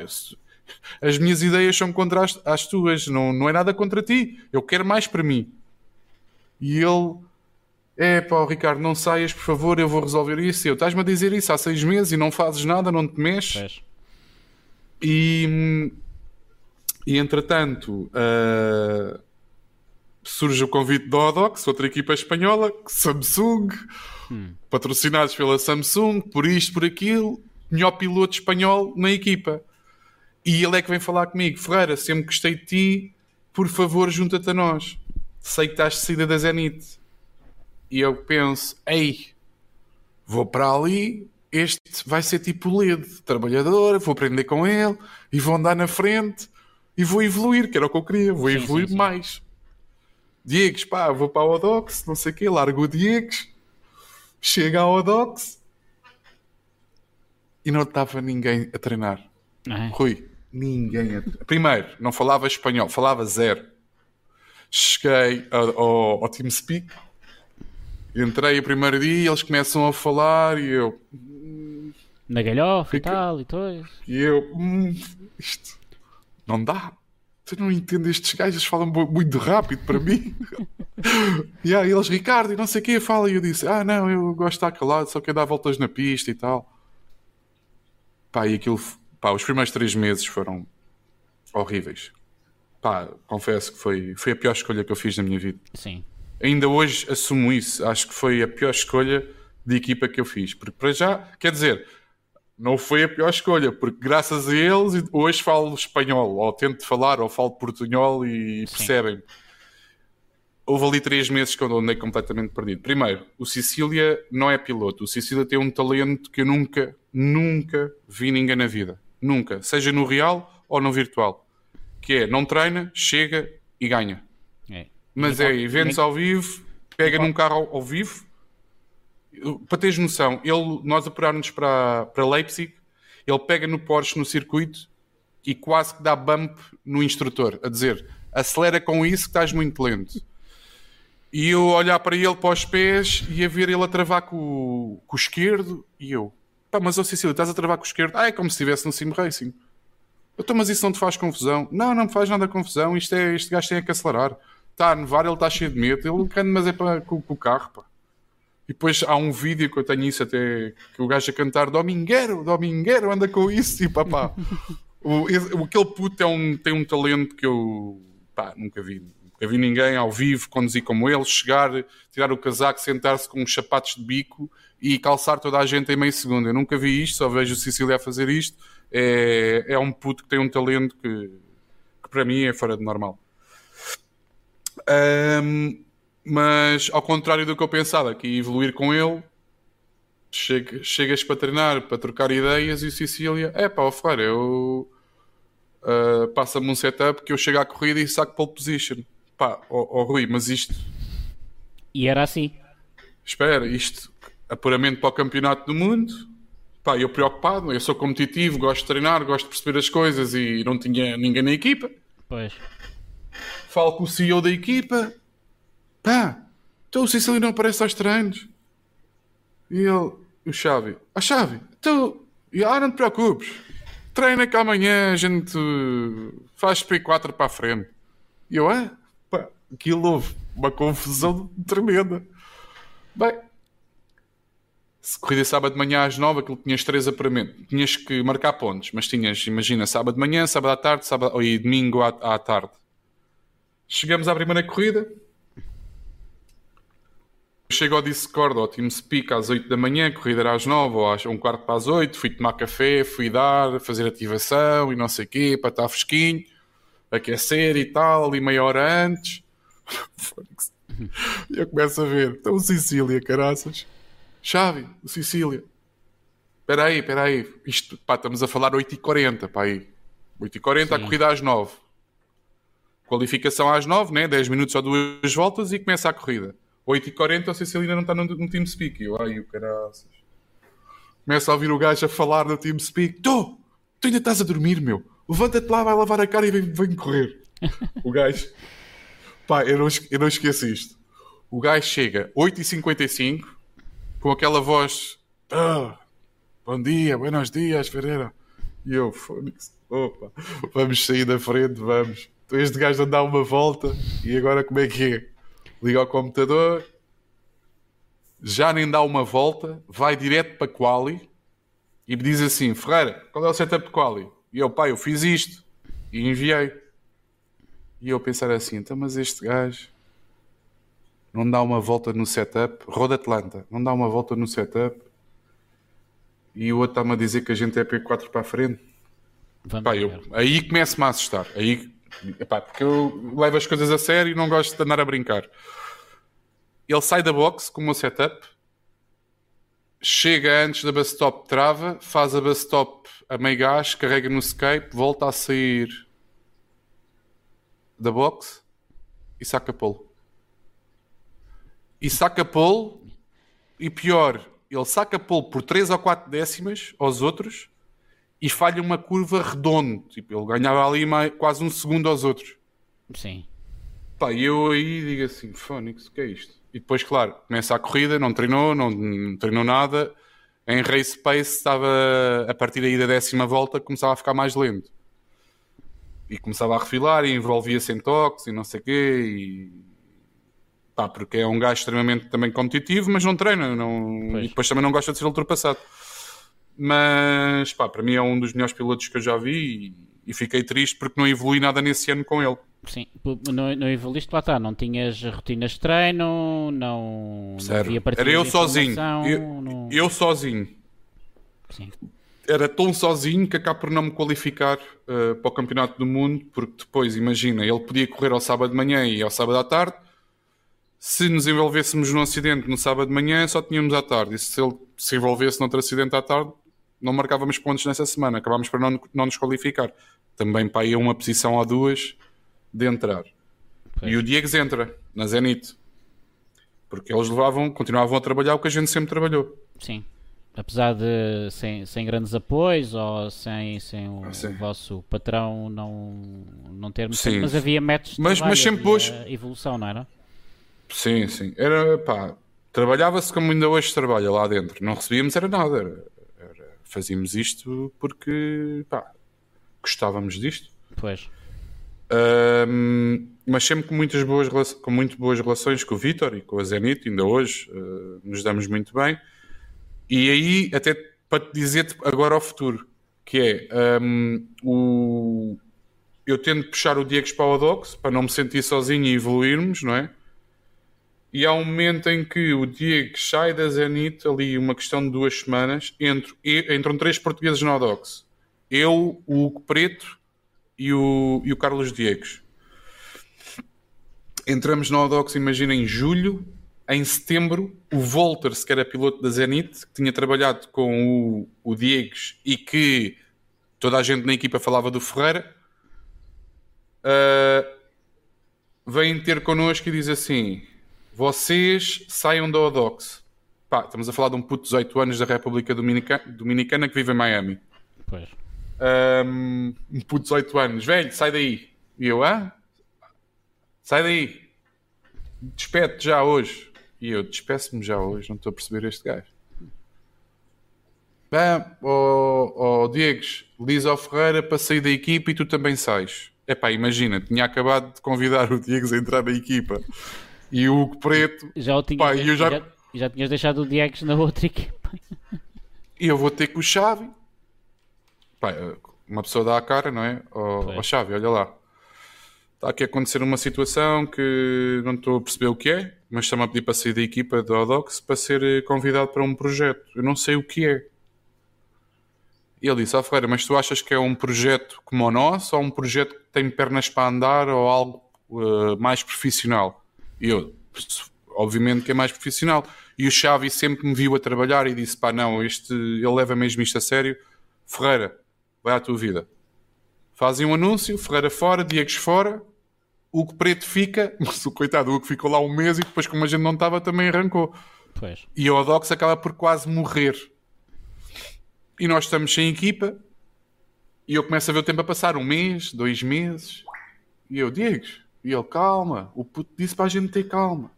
as minhas ideias são contra as, as tuas, não, não é nada contra ti. Eu quero mais para mim. E ele é pá, Ricardo, não saias, por favor, eu vou resolver isso. Eu estás-me a dizer isso há seis meses e não fazes nada, não te mexes. E, e entretanto, uh, surge o convite da Odox, outra equipa espanhola, Samsung, hum. patrocinados pela Samsung, por isto, por aquilo, melhor piloto espanhol na equipa. E ele é que vem falar comigo: Ferreira, sempre gostei de ti, por favor, junta-te a nós. Sei que estás de saída da Zenit e eu penso, ei, vou para ali, este vai ser tipo LED, trabalhador, vou aprender com ele e vou andar na frente e vou evoluir, que era o que eu queria, vou sim, evoluir sim, sim. mais. Diegues, pá, vou para a Odox, não sei o quê, largo o Diegues, chega à Odox e não estava ninguém a treinar. É. Rui, ninguém a treinar. Primeiro, não falava espanhol, falava zero. Cheguei ao, ao, ao TeamSpeak, Entrei o primeiro dia, eles começam a falar e eu. Na galhofa e tal e tudo. E eu. Hum, isto. Não dá. Tu não entendes estes gajos, eles falam muito rápido para mim. [laughs] e aí eles, Ricardo, e não sei o que, fala. E eu disse: Ah, não, eu gosto de estar calado, só quero dar voltas na pista e tal. Pá, e aquilo Pá, os primeiros três meses foram horríveis. Pá, confesso que foi, foi a pior escolha que eu fiz na minha vida. Sim. Ainda hoje assumo isso. Acho que foi a pior escolha de equipa que eu fiz. Porque para já, quer dizer, não foi a pior escolha, porque graças a eles hoje falo espanhol, ou tento falar, ou falo portunhol e percebem. Houve ali três meses que eu andei completamente perdido. Primeiro, o Sicília não é piloto. O Sicília tem um talento que eu nunca, nunca vi ninguém na vida. Nunca. Seja no real ou no virtual. Que é, não treina, chega e ganha. É. Mas é eventos ao vivo, pega num carro ao vivo. Para teres noção, ele, nós apurarmos para, para Leipzig, ele pega no Porsche no circuito e quase que dá bump no instrutor, a dizer acelera com isso que estás muito lento. E eu olhar para ele para os pés e a ver ele a travar com, com o esquerdo e eu, pá, mas ó Cecília, estás a travar com o esquerdo? Ah, é como se estivesse no sim racing. Então, mas isso não te faz confusão? Não, não me faz nada confusão. Isto é, este gajo tem que acelerar. Está a nevar, ele está cheio de medo. Ele canta, mas é para, com, com o carro, pá. E depois há um vídeo que eu tenho isso até que o gajo a cantar Domingueiro, Domingueiro, anda com isso e papá. [laughs] o, aquele puto é um, tem um talento que eu pá, nunca vi. Nunca vi ninguém ao vivo conduzir como ele, chegar, tirar o casaco, sentar-se com uns sapatos de bico e calçar toda a gente em meio segundo. Eu nunca vi isto, só vejo o Sicília a fazer isto. É, é um puto que tem um talento que, que para mim é fora de normal. Ahm, mas ao contrário do que eu pensava, que ia evoluir com ele, chega- chegas para treinar, para trocar ideias e o Sicília, é pá, ó Ferreira, eu ah, passa-me um setup que eu chego à corrida e saco pole position. Pá, ó ó, Rui, mas isto, E era assim. espera, isto apuramento para o campeonato do mundo. Pá, eu preocupado, eu sou competitivo, gosto de treinar, gosto de perceber as coisas e não tinha ninguém na equipa. Pois. Falo com o CEO da equipa. Pá, então o Cecílio não aparece aos treinos. E ele, o Xavi, a Xavi, tu, ah, não te preocupes. Treina que amanhã a gente faz P4 para a frente. E eu, ah, pá, aquilo houve uma confusão tremenda. Bem, se corrida sábado de manhã às 9, aquilo tinhas três apuramentos. Tinhas que marcar pontos, mas tinhas, imagina, sábado de manhã, sábado à tarde, sábado, e domingo à, à tarde. Chegamos à primeira corrida. Chego ao Discord, ao TeamSpeak às 8 da manhã, corrida era às 9 ou às um quarto para as 8. Fui tomar café, fui dar, fazer ativação e não sei o quê, para estar fresquinho, aquecer e tal, ali meia hora antes. E [laughs] eu começo a ver, então o Sicília, caraças. Chave, o Sicília. Espera aí, espera aí. Isto, pá, estamos a falar 8h40, pá aí. 8h40, a corrida às 9 qualificação às 9, né? 10 minutos ou duas voltas e começa a corrida. 8h40, a Cecilina não está no, no TeamSpeak. E Eu, ai, o caraças. Começa a ouvir o gajo a falar no TeamSpeak. Tu, tu ainda estás a dormir, meu. Levanta-te lá, vai lavar a cara e vem, vem correr. o gajo... [laughs] Pá, eu não, eu não esqueço isto. O gajo chega 8h55 com aquela voz... Ah, bom dia, buenos dias, Ferreira. E eu, Fónix, opa, vamos sair da frente, vamos. Este gajo a dar uma volta e agora como é que é? Liga ao computador, já nem dá uma volta, vai direto para Quali e me diz assim: Ferreira, qual é o setup de Quali? E eu, pai, eu fiz isto e enviei. E eu pensar assim: então, mas este gajo não dá uma volta no setup, Roda Atlanta, não dá uma volta no setup e o outro está-me a dizer que a gente é P4 para a frente. Pá, eu, aí começo-me a assustar. Aí, epá, porque eu levo as coisas a sério e não gosto de andar a brincar. Ele sai da box com o meu setup, chega antes da bus stop, trava, faz a bus stop a meio gás, carrega no escape, volta a sair da box e saca polo. E saca polo, e pior, ele saca polo por 3 ou 4 décimas aos outros e falha uma curva redonda. Tipo, ele ganhava ali mais, quase um segundo aos outros. Sim. Pá, e eu aí digo assim, Fónix, o que é isto? E depois, claro, começa a corrida, não treinou, não, não treinou nada. Em race pace estava, a partir daí da décima volta, começava a ficar mais lento. E começava a refilar e envolvia-se em toques e não sei o quê. E... Pá, porque é um gajo extremamente também competitivo, mas não treina. Não... Pois. E depois também não gosta de ser ultrapassado. Mas pá, para mim é um dos melhores pilotos que eu já vi e, e fiquei triste porque não evolui nada nesse ano com ele. Sim, não, não evoluíste, lá está, não tinhas rotinas de treino, não, não havia Era eu sozinho, eu, não... eu sozinho. Sim. Era tão sozinho que acabo por não me qualificar uh, para o Campeonato do Mundo, porque depois, imagina, ele podia correr ao sábado de manhã e ao sábado à tarde. Se nos envolvêssemos num acidente no sábado de manhã, só tínhamos à tarde. E se ele se envolvesse noutro acidente à tarde, não marcávamos pontos nessa semana. Acabámos por não, não nos qualificar. Também para ir a uma posição ou duas de entrar. Pois. E o Diego entra na Zenit. Porque eles levavam, continuavam a trabalhar o que a gente sempre trabalhou. Sim. Apesar de sem, sem grandes apoios ou sem, sem o, ah, vosso patrão não, não ter sim. mas havia métodos de mas, trabalho, mas sempre hoje... evolução, não era? Sim, sim. Era pá, trabalhava-se como ainda hoje se trabalha lá dentro. Não recebíamos era nada. Era, fazíamos isto porque pá, gostávamos disto. Pois. Mas sempre com muitas boas com muito boas relações com o Vitor e com a Zenit, ainda hoje uh, nos damos muito bem. E aí, até para te dizer agora ao futuro, que é um, o, eu tento puxar o Diego para o Odox para não me sentir sozinho e evoluirmos, não é? E há um momento em que o Diego sai da Zenit, ali uma questão de duas semanas, entro, entram três portugueses na Odox. Eu, o Hugo Preto e o, e o Carlos Diegos. Entramos no Odox, imagina, em julho. Em setembro, o Volters, que era piloto da Zenit, que tinha trabalhado com o, o Diegues e que toda a gente na equipa falava do Ferreira, uh, vem ter connosco e diz assim: Vocês saiam da Odox. Pá, estamos a falar de um puto de 18 anos da República Dominicana, Dominicana que vive em Miami. Pois um, um puto 18 anos, velho, sai daí. E eu, ah? Sai daí. Despete já hoje. E eu, despeço-me já hoje, não estou a perceber este gajo. Ah, oh, oh Diegues, diz ao Ferreira para sair da equipa e tu também sais. Epá, imagina, tinha acabado de convidar o Diegues a entrar na equipa e o Hugo Preto. Já, o tinha, pá, já, já... já, já tinhas deixado o Diegues na outra equipa. E eu vou ter com o Xavi pá, uma pessoa dá a cara, não é? Ó oh, Chave, olha lá. Está aqui a acontecer uma situação que não estou a perceber o que é, mas está-me a pedir para sair da equipa do Odox para ser eh, convidado para um projeto. Eu não sei o que é. E ele disse, ah Ferreira, mas tu achas que é um projeto como o nosso ou um projeto que tem pernas para andar ou algo uh, mais profissional? E eu, obviamente que é mais profissional. E o Xavi sempre me viu a trabalhar e disse, pá não, este, ele leva mesmo isto a sério. Ferreira, vai à tua vida. Fazem um anúncio, Ferreira fora, Diegues fora, o que preto fica, [laughs] mas o coitado, o que ficou lá um mês e depois, como a gente não estava, também arrancou. Pois. E o Odox acaba por quase morrer. E nós estamos sem equipa e eu começo a ver o tempo a passar, um mês, dois meses, e eu, Diegues, e ele, calma, o puto disse para a gente ter calma.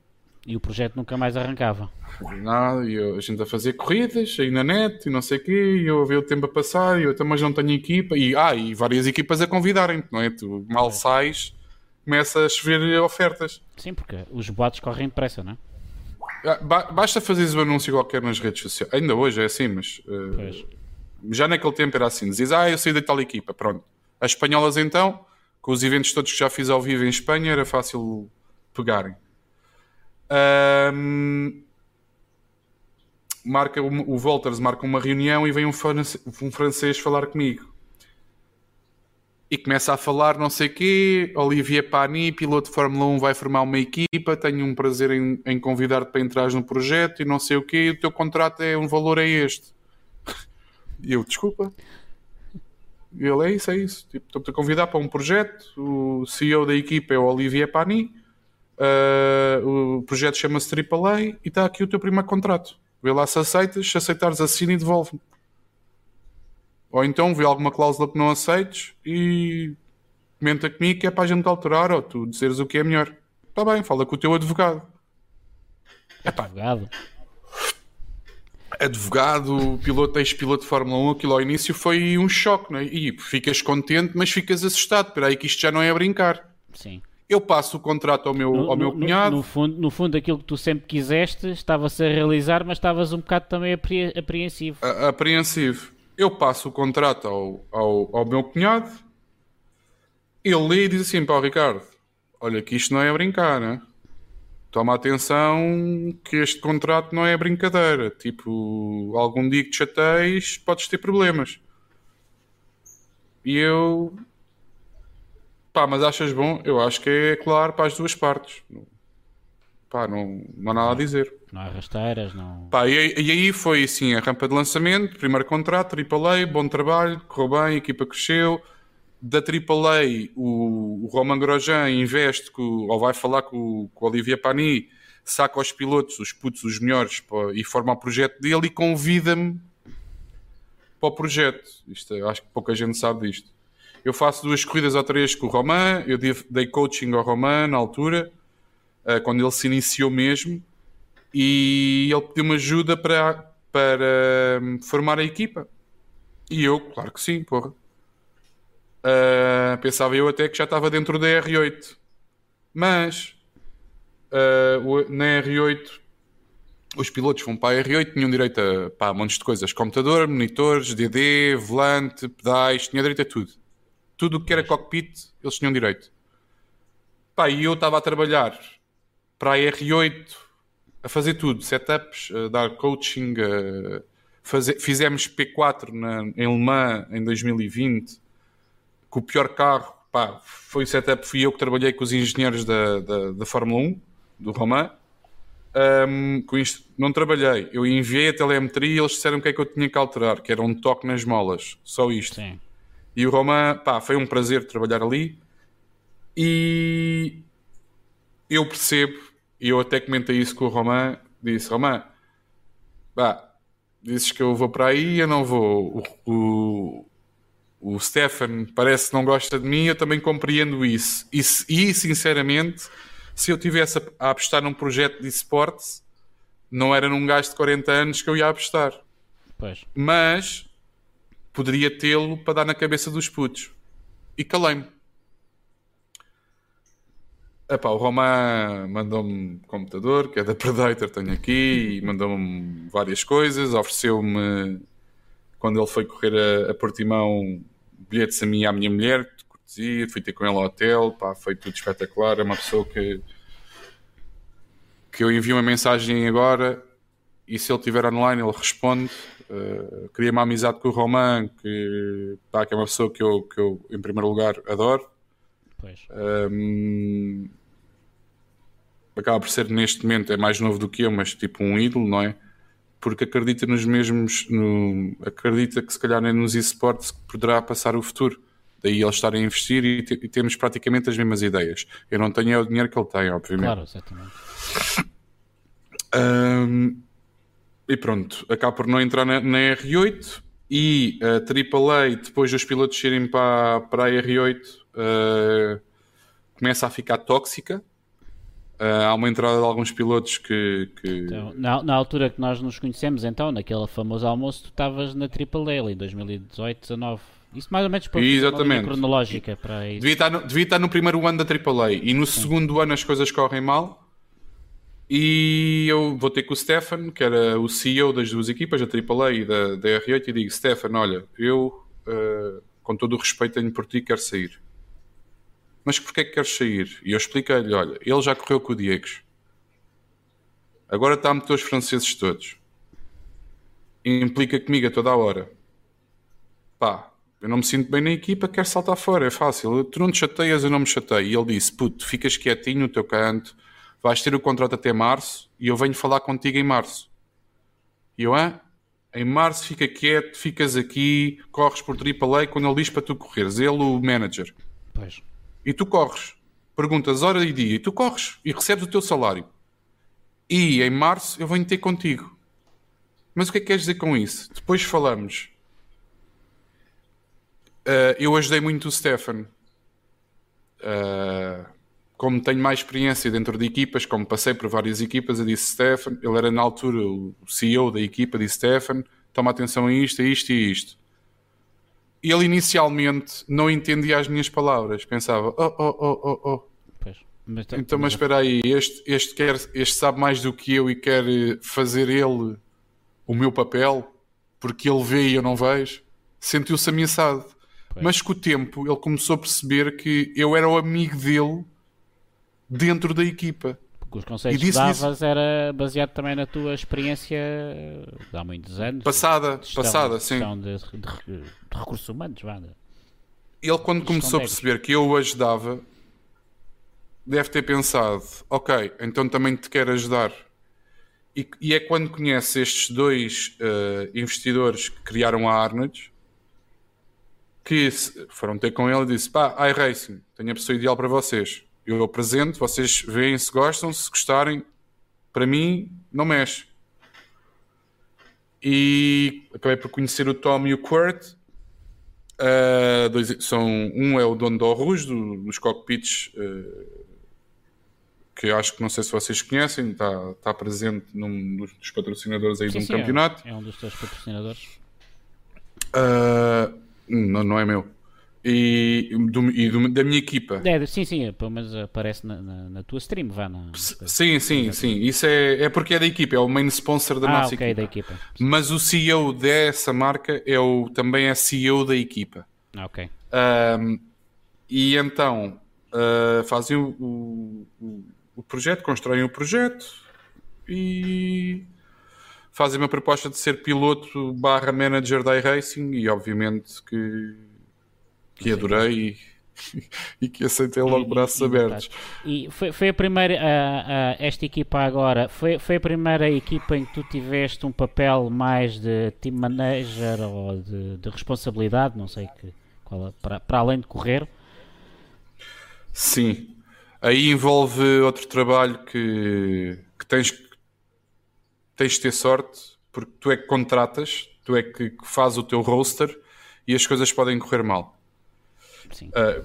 E o projeto nunca mais arrancava. Nada, e eu, a gente a fazer corridas aí na net e não sei o quê, e eu a ver o tempo a passar, e eu também não tenho equipa, e, ah, e várias equipas a convidarem não é? Tu mal é. sais, começa a chover ofertas. Sim, porque os boatos correm depressa, não é? Ah, basta fazeres o um anúncio qualquer nas redes sociais. Ainda hoje é assim, mas uh, já naquele tempo era assim: dizes, ah, eu saí da tal equipa, pronto. As espanholas então, com os eventos todos que já fiz ao vivo em Espanha, era fácil pegarem. Um, marca, o Walters marca uma reunião e vem um, um francês falar comigo. E começa a falar não sei quê, Olivier Pani, piloto de Fórmula 1, vai formar uma equipa, tenho um prazer em, em convidar-te para entrar no projeto e não sei o quê, e o teu contrato é um valor é este. [laughs] E eu, desculpa. E ele, é isso, é isso. Tipo, estou-te a convidar para um projeto, o CEO da equipa é o Olivier Pani, Uh, o projeto chama-se AAA e está aqui o teu primeiro contrato. Vê lá se aceitas, se aceitares, assina e devolve-me. Ou então vê alguma cláusula que não aceites e comenta comigo que é para a gente alterar ou tu dizeres o que é melhor. Está bem, fala com o teu advogado. Advogado? Advogado, piloto, ex-piloto de Fórmula 1, aquilo ao início foi um choque, não é? E ficas contente, mas ficas assustado. Espera aí que isto já não é brincar. Sim. Eu passo o contrato ao meu, No, ao meu no- cunhado. no fundo, no fundo, aquilo que tu sempre quiseste estava-se a realizar, mas estavas um bocado também apre- apreensivo. a- apreensivo. Eu passo o contrato ao, ao, ao meu cunhado, ele lê e diz assim: pá, Ricardo, olha que isto não é brincar, né? Toma atenção que este contrato não é brincadeira. Tipo, algum dia que te chateis, podes ter problemas. E eu. Pá, mas achas bom? Eu acho que é claro para as duas partes. Pá, não, não há nada a dizer. Não há rasteiras, não. Pá, e, e aí foi assim a rampa de lançamento, primeiro contrato, AAA, bom trabalho, correu bem, a equipa cresceu. Da AAA, o, o Roman Grosjean investe com, ou vai falar com, com o Olivier Pani, saca os pilotos, os putos, os melhores, pá, e forma o projeto dele e convida-me para o projeto. Isto, é- acho que pouca gente sabe disto. Eu faço duas corridas ou três com o Roman, eu dei, dei coaching ao Roman na altura, eh, quando ele se iniciou mesmo e ele pediu-me ajuda para, para hum, formar a equipa. E eu, claro que sim, porra. Ah, pensava eu até que já estava dentro da R8. Mas o- na R8 os pilotos vão para a R8, tinham direito a pá, montes de coisas: computador, monitores, DD, volante, pedais, tinha direito a tudo. Tudo o que era cockpit, eles tinham direito. Pá, e eu estava a trabalhar para a R8 a fazer tudo, setups, a dar coaching, a fazer, fizemos P4 na, em Le Mans em 2020, com o pior carro, pá, foi o setup, fui eu que trabalhei com os engenheiros da, da, da Fórmula 1, do Romain. Ahm, com isto não trabalhei, eu enviei a telemetria e eles disseram o que é que eu tinha que alterar, que era um toque nas molas, só isto. Sim. E o Romain, pá, foi um prazer trabalhar ali. E eu percebo, e eu até comentei isso com o Romain, disse, Romain, pá, dizes que eu vou para aí, eu não vou. O, o, o Stefan parece que não gosta de mim, eu também compreendo isso. E, e, sinceramente, se eu tivesse a, a apostar num projeto de esportes, não era num gajo de 40 anos que eu ia apostar Pois. mas poderia tê-lo para dar na cabeça dos putos. E calei-me. Epá, o Roman mandou-me computador, que é da Predator, tenho aqui, e mandou-me várias coisas, ofereceu-me, quando ele foi correr a, a Portimão, bilhetes a mim e à minha mulher, de cortesia, fui ter com ele ao hotel, pá, foi tudo espetacular, é uma pessoa que que eu envio uma mensagem agora e se ele estiver online ele responde. Uh, queria uma amizade com o Roman, que, pá, que é uma pessoa que eu, que eu, em primeiro lugar, adoro. Pois. Um, acaba por ser, neste momento, é mais novo do que eu, mas tipo um ídolo, não é? Porque acredita nos mesmos, no- acredita que se calhar nos esportes poderá passar o futuro. Daí ele estar a investir e, te- e temos praticamente as mesmas ideias. Eu não tenho é o dinheiro que ele tem, obviamente. Claro, exatamente. Um, e pronto, acabo por não entrar na, na R8 e a AAA, depois dos pilotos irem para, para a R8, uh, começa a ficar tóxica. Uh, há uma entrada de alguns pilotos que. que- Então, na, na altura que nós nos conhecemos, então, naquele famoso almoço, tu estavas na Triple L em 2018, 19. Isso mais ou menos para Exatamente. cronológica para isso. devia, estar no, devia estar no primeiro ano da AAA e no segundo ano as coisas correm mal. E eu vou ter com o Stefan, que era o CEO das duas equipas, da AAA e da, da R8, e digo: Stefan, olha, eu, uh, com todo o respeito tenho por ti, quero sair. Mas porquê é que queres sair? E eu expliquei-lhe: olha, ele já correu com o Diegos, agora está a meter os franceses todos, implica comigo a toda a hora. Pá, eu não me sinto bem na equipa, quero saltar fora, é fácil. Tu não te chateias, eu não me chateio. E ele disse: puto, ficas quietinho no teu canto, vais ter o contrato até março e eu venho falar contigo em março. E eu, hã? Em março fica quieto, ficas aqui, corres por AAA quando ele diz para tu correres. Ele, o manager. Pois. E tu corres. Perguntas hora e dia. E tu corres. E recebes o teu salário. E em março eu venho ter contigo. Mas o que é que queres dizer com isso? Depois falamos. Uh, eu ajudei muito o Stefan. Uh, como tenho mais experiência dentro de equipas, como passei por várias equipas, eu disse Stefan, ele era na altura o CEO da equipa, disse Stefan, toma atenção a isto, a isto e isto. Ele inicialmente não entendia as minhas palavras, pensava, oh, oh, oh, oh, oh, Pois. Mas, então, mas espera aí, este, este, quer, este sabe mais do que eu e quer fazer ele o meu papel porque ele vê e eu não vejo. Sentiu-se ameaçado. Pois. Mas com o tempo ele começou a perceber que eu era o amigo dele dentro da equipa. Porque os conceitos que davas era baseado também na tua experiência de há muitos anos. Passada, de gestão, passada, sim. De, de, de, recursos humanos, vada. Ele quando começou a perceber que eu o ajudava, deve ter pensado, ok, então também te quero ajudar. E, e é quando conhece estes dois uh, investidores que criaram a Arnold que foram ter com ele e disse, pá, iRacing, tenho a pessoa ideal para vocês. Eu apresento, vocês veem se gostam, se gostarem, para mim, não mexe. E acabei por conhecer o Tom e o Kurt. Uh, dois, são, um é o dono do Rouge, do, dos cockpits uh, que acho que não sei se vocês conhecem, está, está presente num dos patrocinadores aí sim, de um sim, campeonato. É, é, um dos teus patrocinadores. Uh, não, não é meu. E, do, e do, da minha equipa. É, sim, sim, pelo menos aparece na, na, na tua stream, vá na, Sim, sim, sim. Isso é, é porque é da equipa, é o main sponsor da ah, nossa okay, equipa. Da equipa. Mas o CEO dessa marca é o, também é CEO da equipa. Ok. Um, e então uh, fazem o, o, o projeto, constroem o projeto e fazem uma proposta de ser piloto barra manager da iRacing e obviamente que, que adorei e, [laughs] e que aceitei logo e, braços e, abertos. E foi, foi a primeira, uh, uh, esta equipa agora, foi, foi a primeira equipa em que tu tiveste um papel mais de team manager ou de, de responsabilidade, não sei que, qual, para, para além de correr? Sim, Aí envolve outro trabalho que, que tens, tens de ter sorte, porque tu é que contratas, tu é que, que fazes o teu roster e as coisas podem correr mal. Sim. Uh,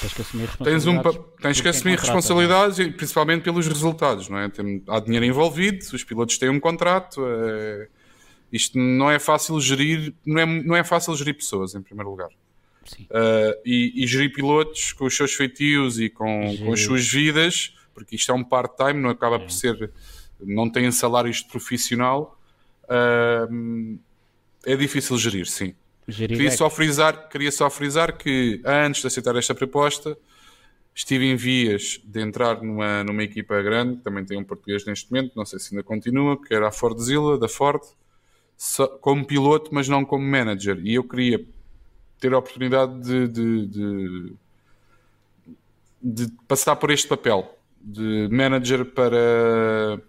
tens que assumir responsabilidades. Tens, um, tens que assumir responsabilidades, e principalmente pelos resultados, não é? Tem, há dinheiro envolvido, os pilotos têm um contrato. É, isto não é fácil gerir, não é, não é fácil gerir pessoas, em primeiro lugar. Uh, e, e, gerir pilotos com os seus feitios e com, com as suas vidas, porque isto é um part-time, não acaba é. por ser, não tem salários de profissional, uh, é difícil gerir, sim. Queria, é... só frisar, queria só frisar que antes de aceitar esta proposta, estive em vias de entrar numa, numa equipa grande, que também tem um português neste momento, não sei se ainda continua, que era a Fordzilla, da Ford, só, como piloto, mas não como manager. E eu queria ter a oportunidade de, de, de, de, passar por este papel de manager para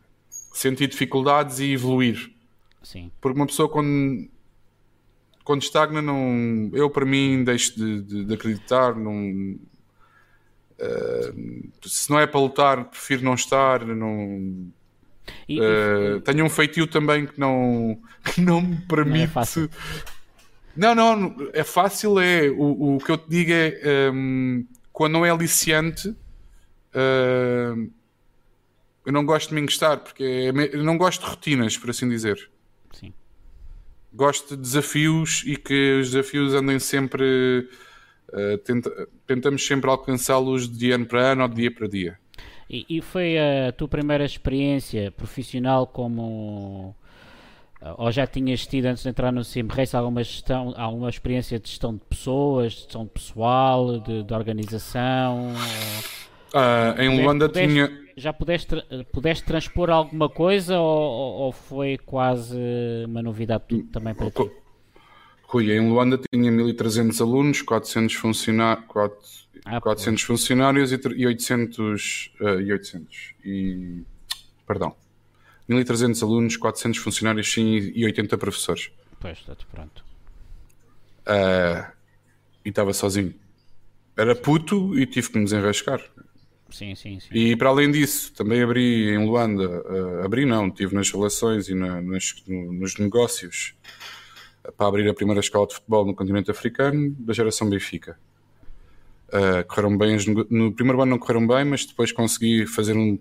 sentir dificuldades e evoluir. Sim. Porque uma pessoa quando, quando estagna, não, eu para mim deixo de, de acreditar. Não, uh, se não é para lutar, prefiro não estar. Não, e, uh, e... Tenho um feitio também que não, que não me permite. Não é não, não, é fácil. É, o, o que eu te digo é um, quando não é aliciante, uh, eu não gosto de me encostar, porque é, eu não gosto de rotinas, por assim dizer. Sim. Gosto de desafios e que os desafios andem sempre. Uh, tenta, tentamos sempre alcançá-los de ano para ano ou de dia para dia. E, e foi a tua primeira experiência profissional como ou já tinhas tido antes de entrar no Race alguma gestão, alguma experiência de gestão de pessoas, de gestão de pessoal, de, de organização? Uh, em Luanda tinha. Já pudeste, pudeste transpor alguma coisa ou, ou foi quase uma novidade tudo também para ti? Rui, em Luanda tinha 1300 alunos, 400, funcionários, 4, ah, 400 funcionários e 800, uh, e 800 e perdão 1.300 alunos, 400 funcionários sim, e 80 professores. Pois, está-te pronto. Uh, e estava sozinho. Era puto e tive que me desenrascar. Sim, sim, sim. E para além disso, também abri em Luanda, uh, abri não, estive nas relações e na, nas, no, nos negócios para abrir a primeira escola de futebol no continente africano da geração Benfica. Uh, correram bem, no primeiro ano não correram bem, mas depois consegui fazer um,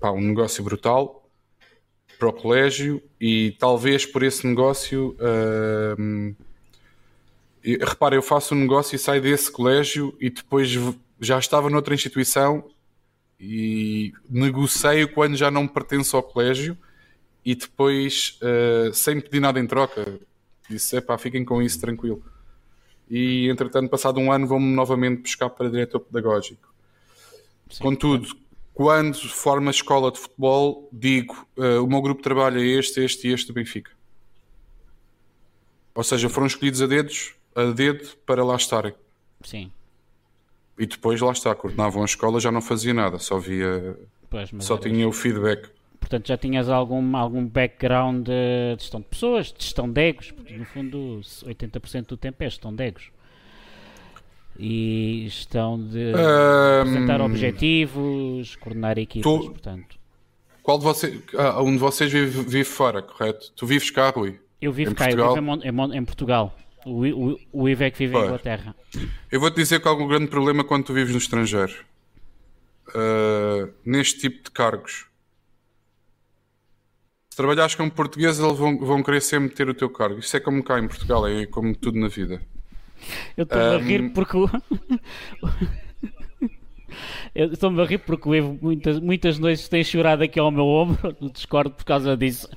pá, um negócio brutal para o colégio e talvez por esse negócio. Uh, repara, eu faço um negócio e saio desse colégio e depois já estava noutra instituição e negocio quando já não pertenço ao colégio e depois, uh, sem pedir nada em troca, disse: pá, fiquem com isso tranquilo. E entretanto, passado um ano, vou-me novamente buscar para diretor pedagógico. Sim, Contudo, claro. quando formo a escola de futebol, digo: uh, o meu grupo de trabalho é este, este e este do Benfica. Ou seja, foram escolhidos a dedos, a dedo para lá estarem. Sim. E depois lá está, coordenavam a escola, já não fazia nada, só via. Pois, só tinha o feedback. Portanto, já tinhas algum, algum background de gestão de pessoas, de gestão de egos, porque no fundo 80% do tempo é gestão de egos. E gestão de um, apresentar objetivos, coordenar equipas, tu, portanto. Qual de vocês, ah, um de vocês vive, vive fora, correto? Tu vives cá, Rui? Eu vivo em cá, Portugal? eu vivo em, em, Portugal. O, o, o Ivo é que vive em Inglaterra. Eu vou-te dizer que há algum grande problema quando tu vives no estrangeiro. Uh, neste tipo de cargos se trabalhares com português, eles vão, vão querer sempre ter o teu cargo. Isso é como cá em Portugal, é como tudo na vida. Eu estou-me um... a rir porque. Eu estou-me a rir porque o Evo muitas, muitas noites tem chorado aqui ao meu ombro. Discordo por causa disso.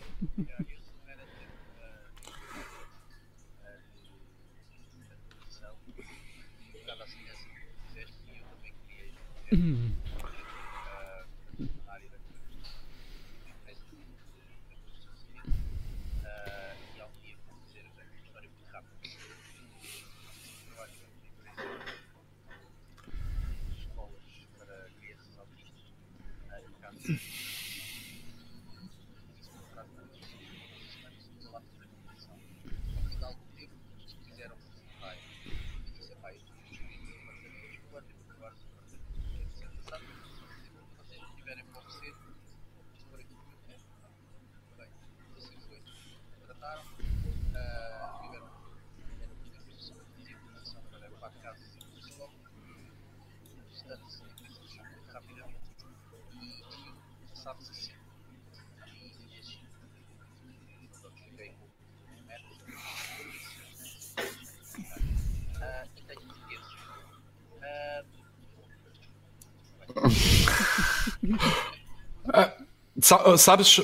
Ah, sabes.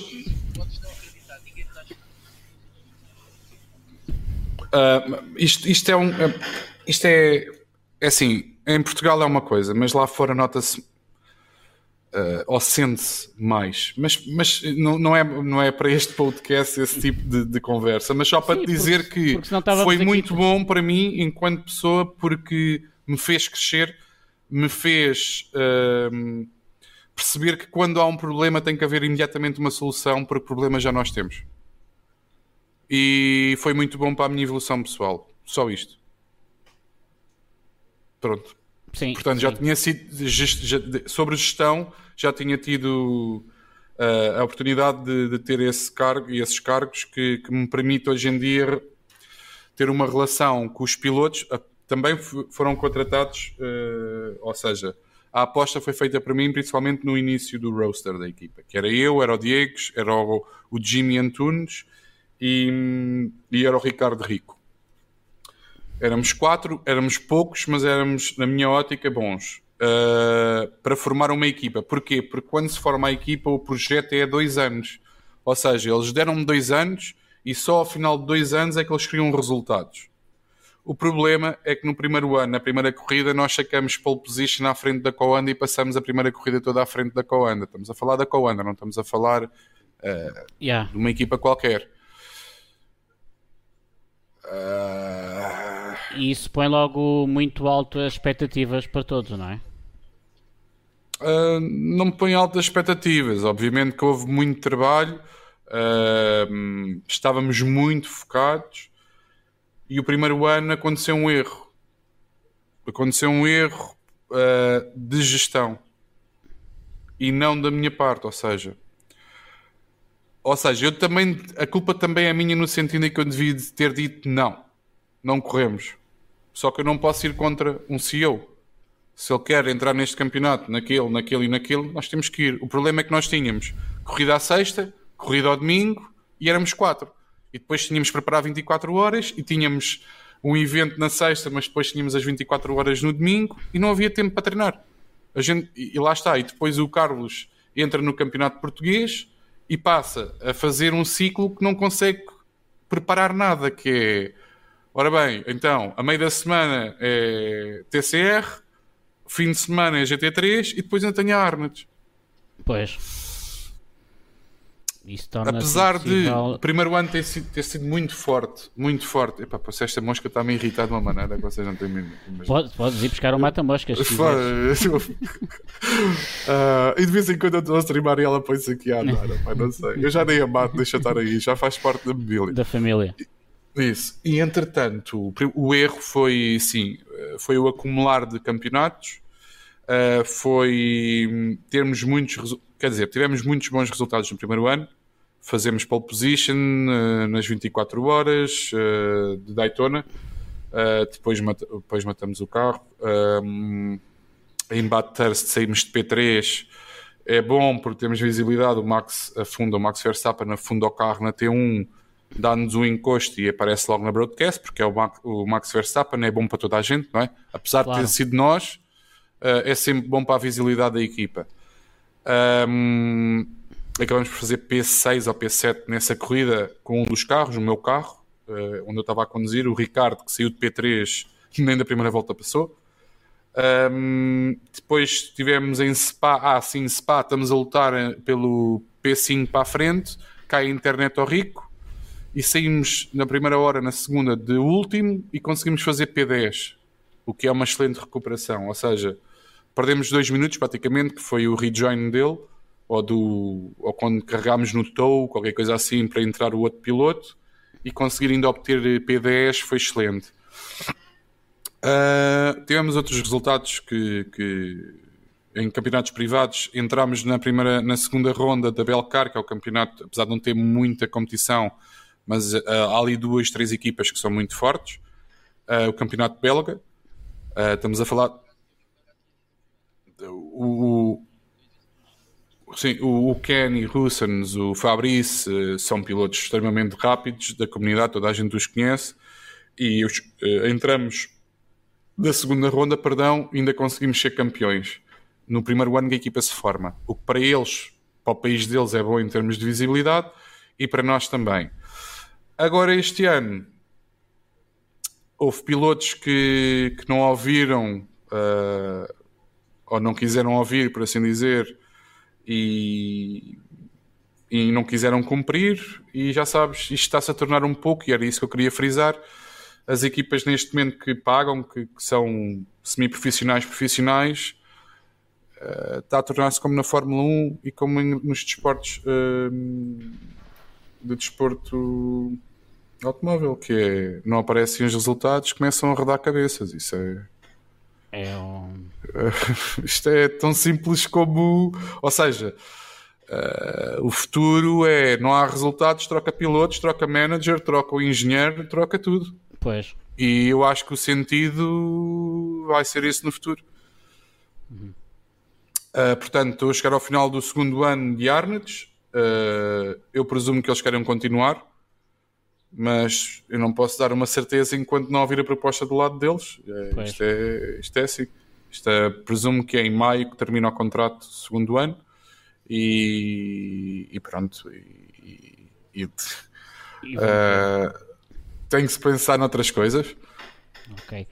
Uh, isto, isto é um. Uh, isto é. É assim, em Portugal é uma coisa, mas lá fora nota-se. Uh, ou sente-se mais. Mas, mas não, não, é, não é para este podcast esse tipo de, de conversa, mas só para Sim, te dizer porque, que porque foi muito bom para mim enquanto pessoa porque me fez crescer, me fez. Uh, perceber que quando há um problema tem que haver imediatamente uma solução, porque problema já nós temos. E foi muito bom para a minha evolução pessoal. Só isto. Pronto. Sim, Portanto, sim. já tinha sido já, sobre gestão, já tinha tido uh, a oportunidade de, de, ter esse cargo e esses cargos que, que, me permite hoje em dia ter uma relação com os pilotos. Uh, também foram contratados, uh, ou seja, a aposta foi feita para mim principalmente no início do roster da equipa, que era eu, era o Diego, era o, o Jimmy Antunes e, e, era o Ricardo Rico. Éramos quatro, éramos poucos, mas éramos, na minha ótica, bons. Uh, para formar uma equipa. Porquê? Porque quando se forma a equipa, o projeto é dois anos. Ou seja, eles deram-me dois anos e só ao final de dois anos é que eles criam resultados. O problema é que no primeiro ano, na primeira corrida, nós sacamos pole position à frente da Coanda e passamos a primeira corrida toda à frente da Coanda. Estamos a falar da Coanda, não estamos a falar uh, yeah. de uma equipa qualquer. Uh... E isso põe logo muito alto as expectativas para todos, não é? Uh, não me põe altas expectativas. Obviamente que houve muito trabalho, uh, estávamos muito focados e o primeiro ano aconteceu um erro. Aconteceu um erro uh, de gestão e não da minha parte, ou seja, ou seja, eu também a culpa também é minha no sentido em que eu devia ter dito não, não corremos. Só que eu não posso ir contra um CEO. Se ele quer entrar neste campeonato, naquele, naquele e naquele, nós temos que ir. O problema é que nós tínhamos corrida à sexta, corrida ao domingo e éramos quatro e depois tínhamos que preparar 24 horas e tínhamos um evento na sexta, mas depois tínhamos as 24 horas no domingo e não havia tempo para treinar. A gente, e lá está. E depois o Carlos entra no campeonato português e passa a fazer um ciclo que não consegue preparar nada, que é, ora bem, então, a meio da semana é TCR, fim de semana é GT3 e depois ainda tenho a Arnold. Pois. Apesar de o primeiro ano ter sido, ter sido muito forte, muito forte. Epá, se esta mosca está-me irritar de uma maneira que vocês não têm mesmo. Pode, podes ir buscar um mata-moscas. uh, e de vez em quando eu estou a streamar e ela põe-se aqui a andar. não sei. Eu já dei a mato, deixa estar aí, já faz parte da família. Da família. Isso. E entretanto, o erro foi, sim, foi o acumular de campeonatos, uh, foi termos muitos Quer dizer, tivemos muitos bons resultados no primeiro ano. Fazemos pole position uh, nas 24 horas uh, de Daytona. Uh, depois, mat depois matamos o carro. Um, em Bathurst saímos de P3. É bom porque temos visibilidade. O Max afunda, o Max Verstappen afunda o carro na T1, dá-nos um encosto e aparece logo na broadcast, porque é o Max, o Max Verstappen, é bom para toda a gente, não é? Apesar claro. de ter sido nós, é sempre bom para a visibilidade da equipa. Um, acabamos por fazer P6 ou P7 nessa corrida com um dos carros, o meu carro, uh, onde eu estava a conduzir. O Ricardo, que saiu de P3, [laughs] nem da primeira volta passou. Um, depois estivemos em Spa. Ah, sim, Spa. Estamos a lutar eh, pelo P5 para a frente. Cai a internet ao rico. E saímos na primeira hora, na segunda, de último e conseguimos fazer P10, o que é uma excelente recuperação. Ou seja, perdemos dois minutos praticamente, que foi o rejoin dele, ou, do, ou quando carregámos no tow, qualquer coisa assim, para entrar o outro piloto, e conseguir ainda obter P10 foi excelente. Uh, tivemos outros resultados que, que, em campeonatos privados entramos na primeira, na segunda ronda da Belcar, que é o campeonato, apesar de não ter muita competição, mas uh, há ali duas, três equipas que são muito fortes. Uh, o campeonato belga, estamos a falar o, sim, o, o Kenny Russens, o Fabrice uh, são pilotos extremamente rápidos da comunidade, toda a gente os conhece e os, uh, entramos da segunda ronda, perdão, ainda conseguimos ser campeões. No primeiro ano que a equipa se forma, o que para eles, para o país deles, é bom em termos de visibilidade e para nós também. Agora, este ano, houve pilotos que, que não ouviram uh, ou não quiseram ouvir, por assim dizer, e, e não quiseram cumprir, e já sabes, isto está-se a tornar um pouco, e era isso que eu queria frisar, as equipas neste momento que pagam, que, que são semi-profissionais, profissionais, uh, está a tornar-se como na Fórmula 1 e como em, nos desportos uh, de desporto automóvel, que é, não aparecem os resultados, começam a rodar cabeças, isso é é um... [laughs] Isto é tão simples como. Ou seja, uh, o futuro é não há resultados, troca pilotos, troca manager, troca o engenheiro, troca tudo. Pois. E eu acho que o sentido vai ser esse no futuro. Uhum. Uh, portanto, estou a chegar ao final do segundo ano de Arnett. Uh, eu presumo que eles querem continuar mas eu não posso dar uma certeza enquanto não ouvir a proposta do lado deles. É, isto, é, isto é assim. Isto é, presumo que é em maio que termina o contrato do segundo ano e, e pronto. E, e, e uh, tem que se pensar noutras coisas. Ok.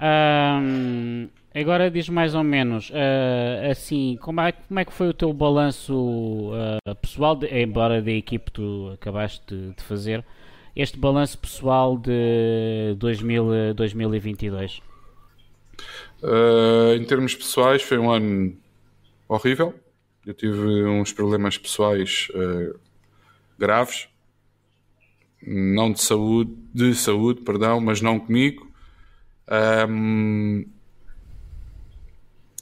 Um, agora diz mais ou menos uh, assim, como é, como é que foi o teu balanço uh, pessoal, de, embora da equipe tu acabaste de, de fazer, este balanço pessoal de 2000, 2022? Uh, em termos pessoais, foi um ano horrível. Eu tive uns problemas pessoais uh, graves, não de saúde, de saúde, perdão, mas não comigo, um,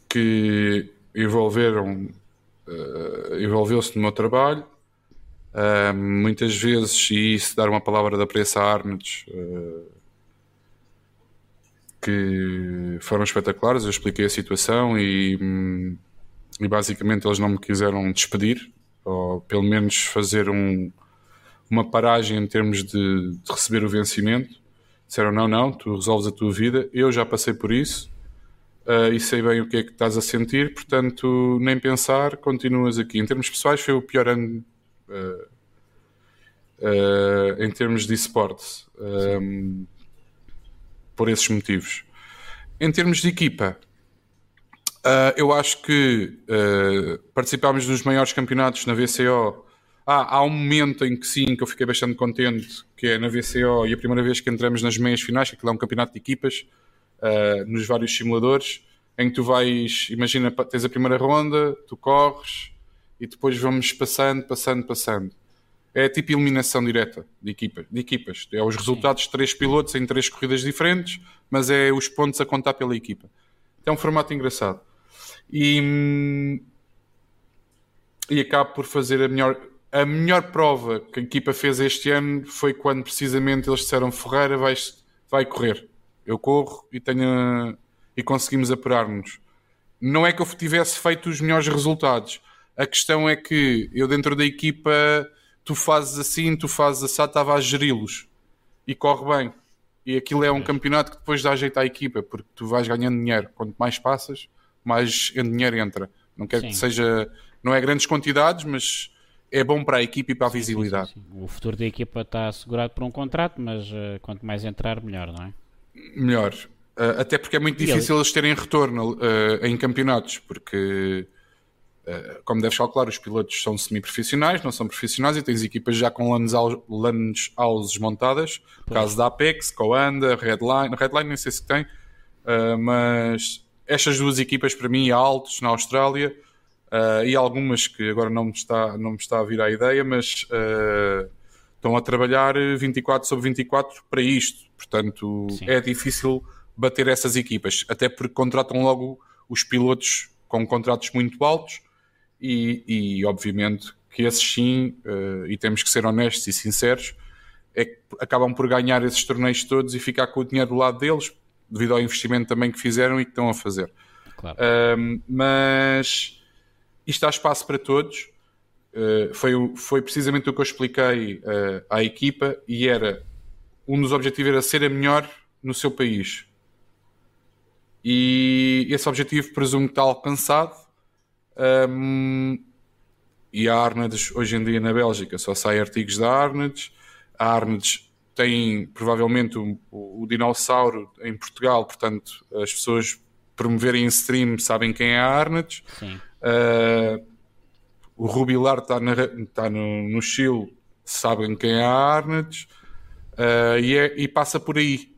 que envolveram, uh, envolveu-se no meu trabalho Uh, muitas vezes, e isso dar uma palavra da preço a uh, que foram espetaculares. Eu expliquei a situação e, hum, e, basicamente eles não me quiseram despedir, ou pelo menos fazer um, uma paragem em termos de, de receber o vencimento. Disseram: não, não, tu resolves a tua vida. Eu já passei por isso uh, e sei bem o que é que estás a sentir, portanto, nem pensar, continuas aqui. Em termos pessoais, foi o pior ano em termos de esportes, um, por esses motivos. Em termos de equipa, eu acho que participámos dos maiores campeonatos na VCO. Ah, há um momento em que sim, que eu fiquei bastante contente, que é na VCO e a primeira vez que entramos nas meias finais, que aquilo é um campeonato de equipas, uh, nos vários simuladores, em que tu vais, imagina, tens a primeira ronda, tu corres e depois vamos passando, passando, passando. É tipo eliminação direta de, equipa, de equipas. É os resultados de três pilotos em três corridas diferentes, mas é os pontos a contar pela equipa. É um formato engraçado. E, e acabo por fazer a melhor, a melhor prova que a equipa fez este ano foi quando precisamente eles disseram Ferreira vai, vai correr eu corro e tenho e conseguimos apurar-nos. Não é que eu tivesse feito os melhores resultados. A questão é que eu dentro da equipa tu fazes assim, tu fazes assim, estava a geri-los e corre bem. E aquilo é um campeonato que depois dá jeito à equipa, porque tu vais ganhando dinheiro. Quanto mais passas, mais dinheiro entra. Não quero que seja, não é grandes quantidades, mas é bom para a equipa e para a visibilidade. Sim, sim, sim. O futuro da equipa está assegurado por um contrato, mas uh, quanto mais entrar, melhor, não é? melhor. Uh, até porque é muito difícil eles terem retorno uh, em campeonatos, porque, como deves calcular, os pilotos são semi-profissionais, não são profissionais, e tens equipas já com lanes, houses montadas, no caso da Apex, Coanda, Redline, Redline nem sei se tem, mas estas duas equipas para mim, Altos na Austrália, e algumas que agora não me está, não me está a vir à ideia, mas estão a trabalhar 24 sobre 24 para isto. Portanto, Sim. é difícil bater essas equipas, até porque contratam logo os pilotos com contratos muito altos e, e obviamente que esses sim, uh, e temos que ser honestos e sinceros, é que acabam por ganhar esses torneios todos e ficar com o dinheiro do lado deles, devido ao investimento também que fizeram e que estão a fazer. Claro. Uh, mas isto há espaço para todos uh, foi, foi precisamente o que eu expliquei uh, à equipa e era um dos objetivos era ser a melhor no seu país. E esse objetivo presumo que está alcançado. Um, e a Arnades hoje em dia na Bélgica só sai artigos da Arnades. A Arnades tem provavelmente o, o, o, dinossauro em Portugal, portanto as pessoas promoverem em stream sabem quem é a Arnades. Uh, o Rubilar está, na, está no, no Chile, sabem quem é a Arnett, uh, e, é, e, passa por aí.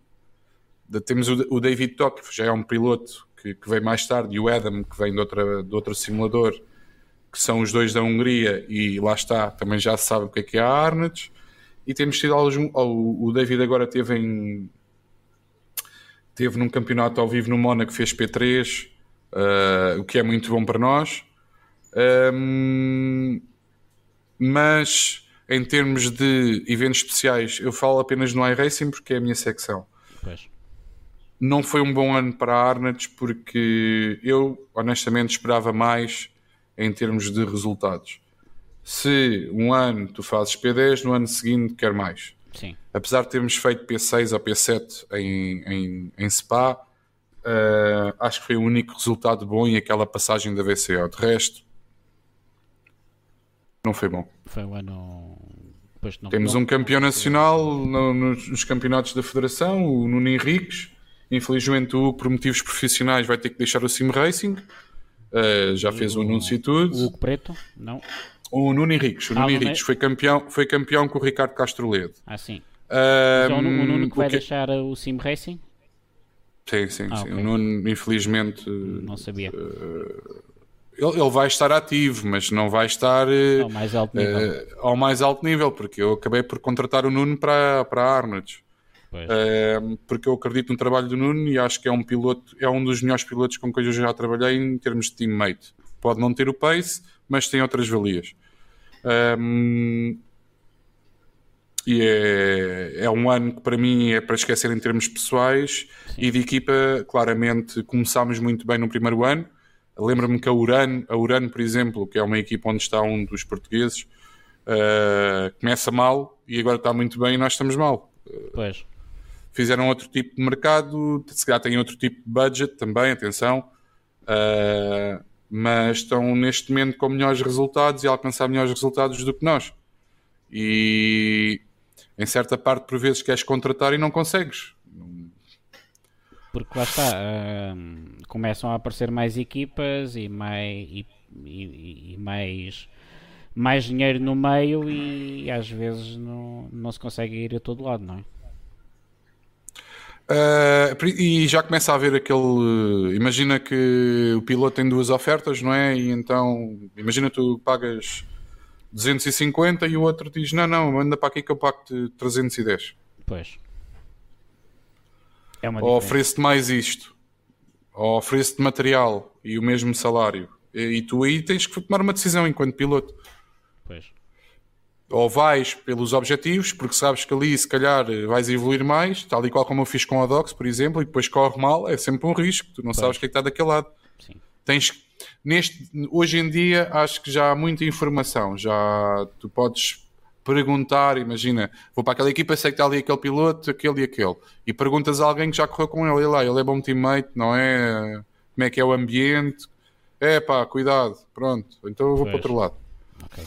Temos o, o David que já é um piloto que, que, mais tarde, e o Adam, que vem de, outra, de outro simulador, que são os dois da Hungria, e lá está, também já se sabe o que é que é a Arnett. E temos tido alguns. O David agora teve em. Teve num campeonato ao vivo no Mónaco, fez P3, uh, o que é muito bom para nós. Um, mas em termos de eventos especiais, eu falo apenas no iRacing porque é a minha secção. Pois. Não foi um bom ano para a Arnett porque eu honestamente esperava mais em termos de resultados. Se um ano tu fazes P10, no ano seguinte quer mais. Sim. Apesar de termos feito P6 ou P7 em, em, em Spa, uh, acho que foi o único resultado bom em aquela passagem da VCO. De resto, não foi bom. Foi um ano. Não, Temos não, um campeão nacional no, nos, nos, campeonatos da Federação, o Nuno Henriques. Infelizmente, o por motivos profissionais vai ter que deixar o Sim Racing. Uh, já fez o, o anúncio e tudo. O Hugo Preto? Não. O Nuno Henriques. O Nuno ah, Henriques foi campeão, foi campeão com o Ricardo Castro Ledo. Ah, sim. Uh, então, o Nuno que vai que... deixar o Sim Racing? Sim, sim, ah, sim. Okay. O Nuno, infelizmente. Não sabia. Uh, ele, ele, vai estar ativo, mas não vai estar uh, ao, mais alto nível. Uh, ao mais alto nível, porque eu acabei por contratar o Nuno para, para a Arnold. Uh, porque eu acredito no trabalho do Nuno e acho que é um piloto, é um dos melhores pilotos com quem eu já trabalhei em termos de teammate. Pode não ter o pace, mas tem outras valias. Um, e é, é um ano que para mim é para esquecer em termos pessoais Sim. e de equipa, claramente começámos muito bem no primeiro ano Lembro-me que a Urano, a Urano, por exemplo, que é uma equipa onde está um dos portugueses, uh, começa mal e agora está muito bem e nós estamos mal. Pois. Fizeram outro tipo de mercado, se calhar têm outro tipo de budget também, atenção, uh, mas estão neste momento com melhores resultados e a alcançar melhores resultados do que nós. E em certa parte, por vezes, queres contratar e não consegues. Porque lá está, uh, começam a aparecer mais equipas e mais, e, e, e mais, mais dinheiro no meio e às vezes não, não se consegue ir a todo lado, não é? Uh, e já começa a haver aquele. Imagina que o piloto tem duas ofertas, não é? E então, imagina tu pagas 250 e o outro diz: Não, não, manda para aqui que eu pago-te 310. Pois. É ou ofereço-te mais isto, ou ofereço-te material e o mesmo salário. E, e, tu aí tens que tomar uma decisão enquanto piloto. Pois. Ou vais pelos objetivos, porque sabes que ali se calhar vais evoluir mais, tal e qual como eu fiz com a Docs, por exemplo, e depois corre mal, é sempre um risco, tu não pois. sabes o que é que está daquele lado. Sim. Tens neste hoje em dia acho que já há muita informação, já tu podes perguntar, imagina, vou para aquela equipa, sei que está ali aquele piloto, aquele e aquele, e perguntas a alguém que já correu com ele, e lá, ele é bom teammate, não é? Como é que é o ambiente? É pá, cuidado, pronto, então eu vou pois. para outro lado. Okay.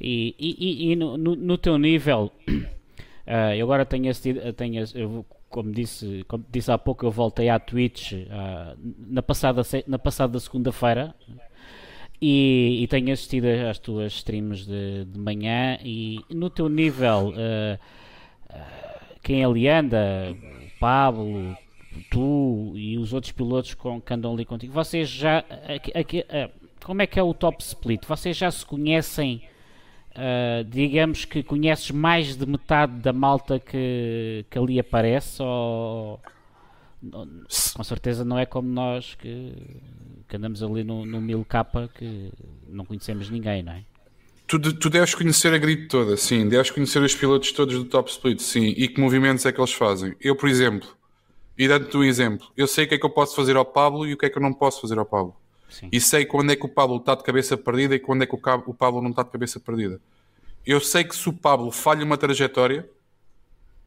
E, e, e no, no, teu nível, uh, [clears throat] eu agora tenho esse, tenho eu, como disse, como disse há pouco, eu voltei à Twitch uh, na passada, na passada segunda-feira, e, e, tenho assistido às tuas streams de, de manhã e no teu nível uh, quem ali anda, o Pablo, tu e os outros pilotos com, que andam ali contigo, vocês já aqui, aqui, como é que é o top split? Vocês já se conhecem digamos que conheces mais de metade da malta que, que ali aparece ou com certeza não é como nós que que andamos ali no, no 1000K que não conhecemos ninguém, não é? Tu, tu deves conhecer a grid toda, sim. Deves conhecer os pilotos todos do Top Split, sim. E que movimentos é que eles fazem. Eu, por exemplo, e dando-te um exemplo, eu sei o que é que eu posso fazer ao Pablo e o que é que eu não posso fazer ao Pablo. Sim. E sei quando é que o Pablo está de cabeça perdida e quando é que o Pablo não está de cabeça perdida. Eu sei que se o Pablo falha uma trajetória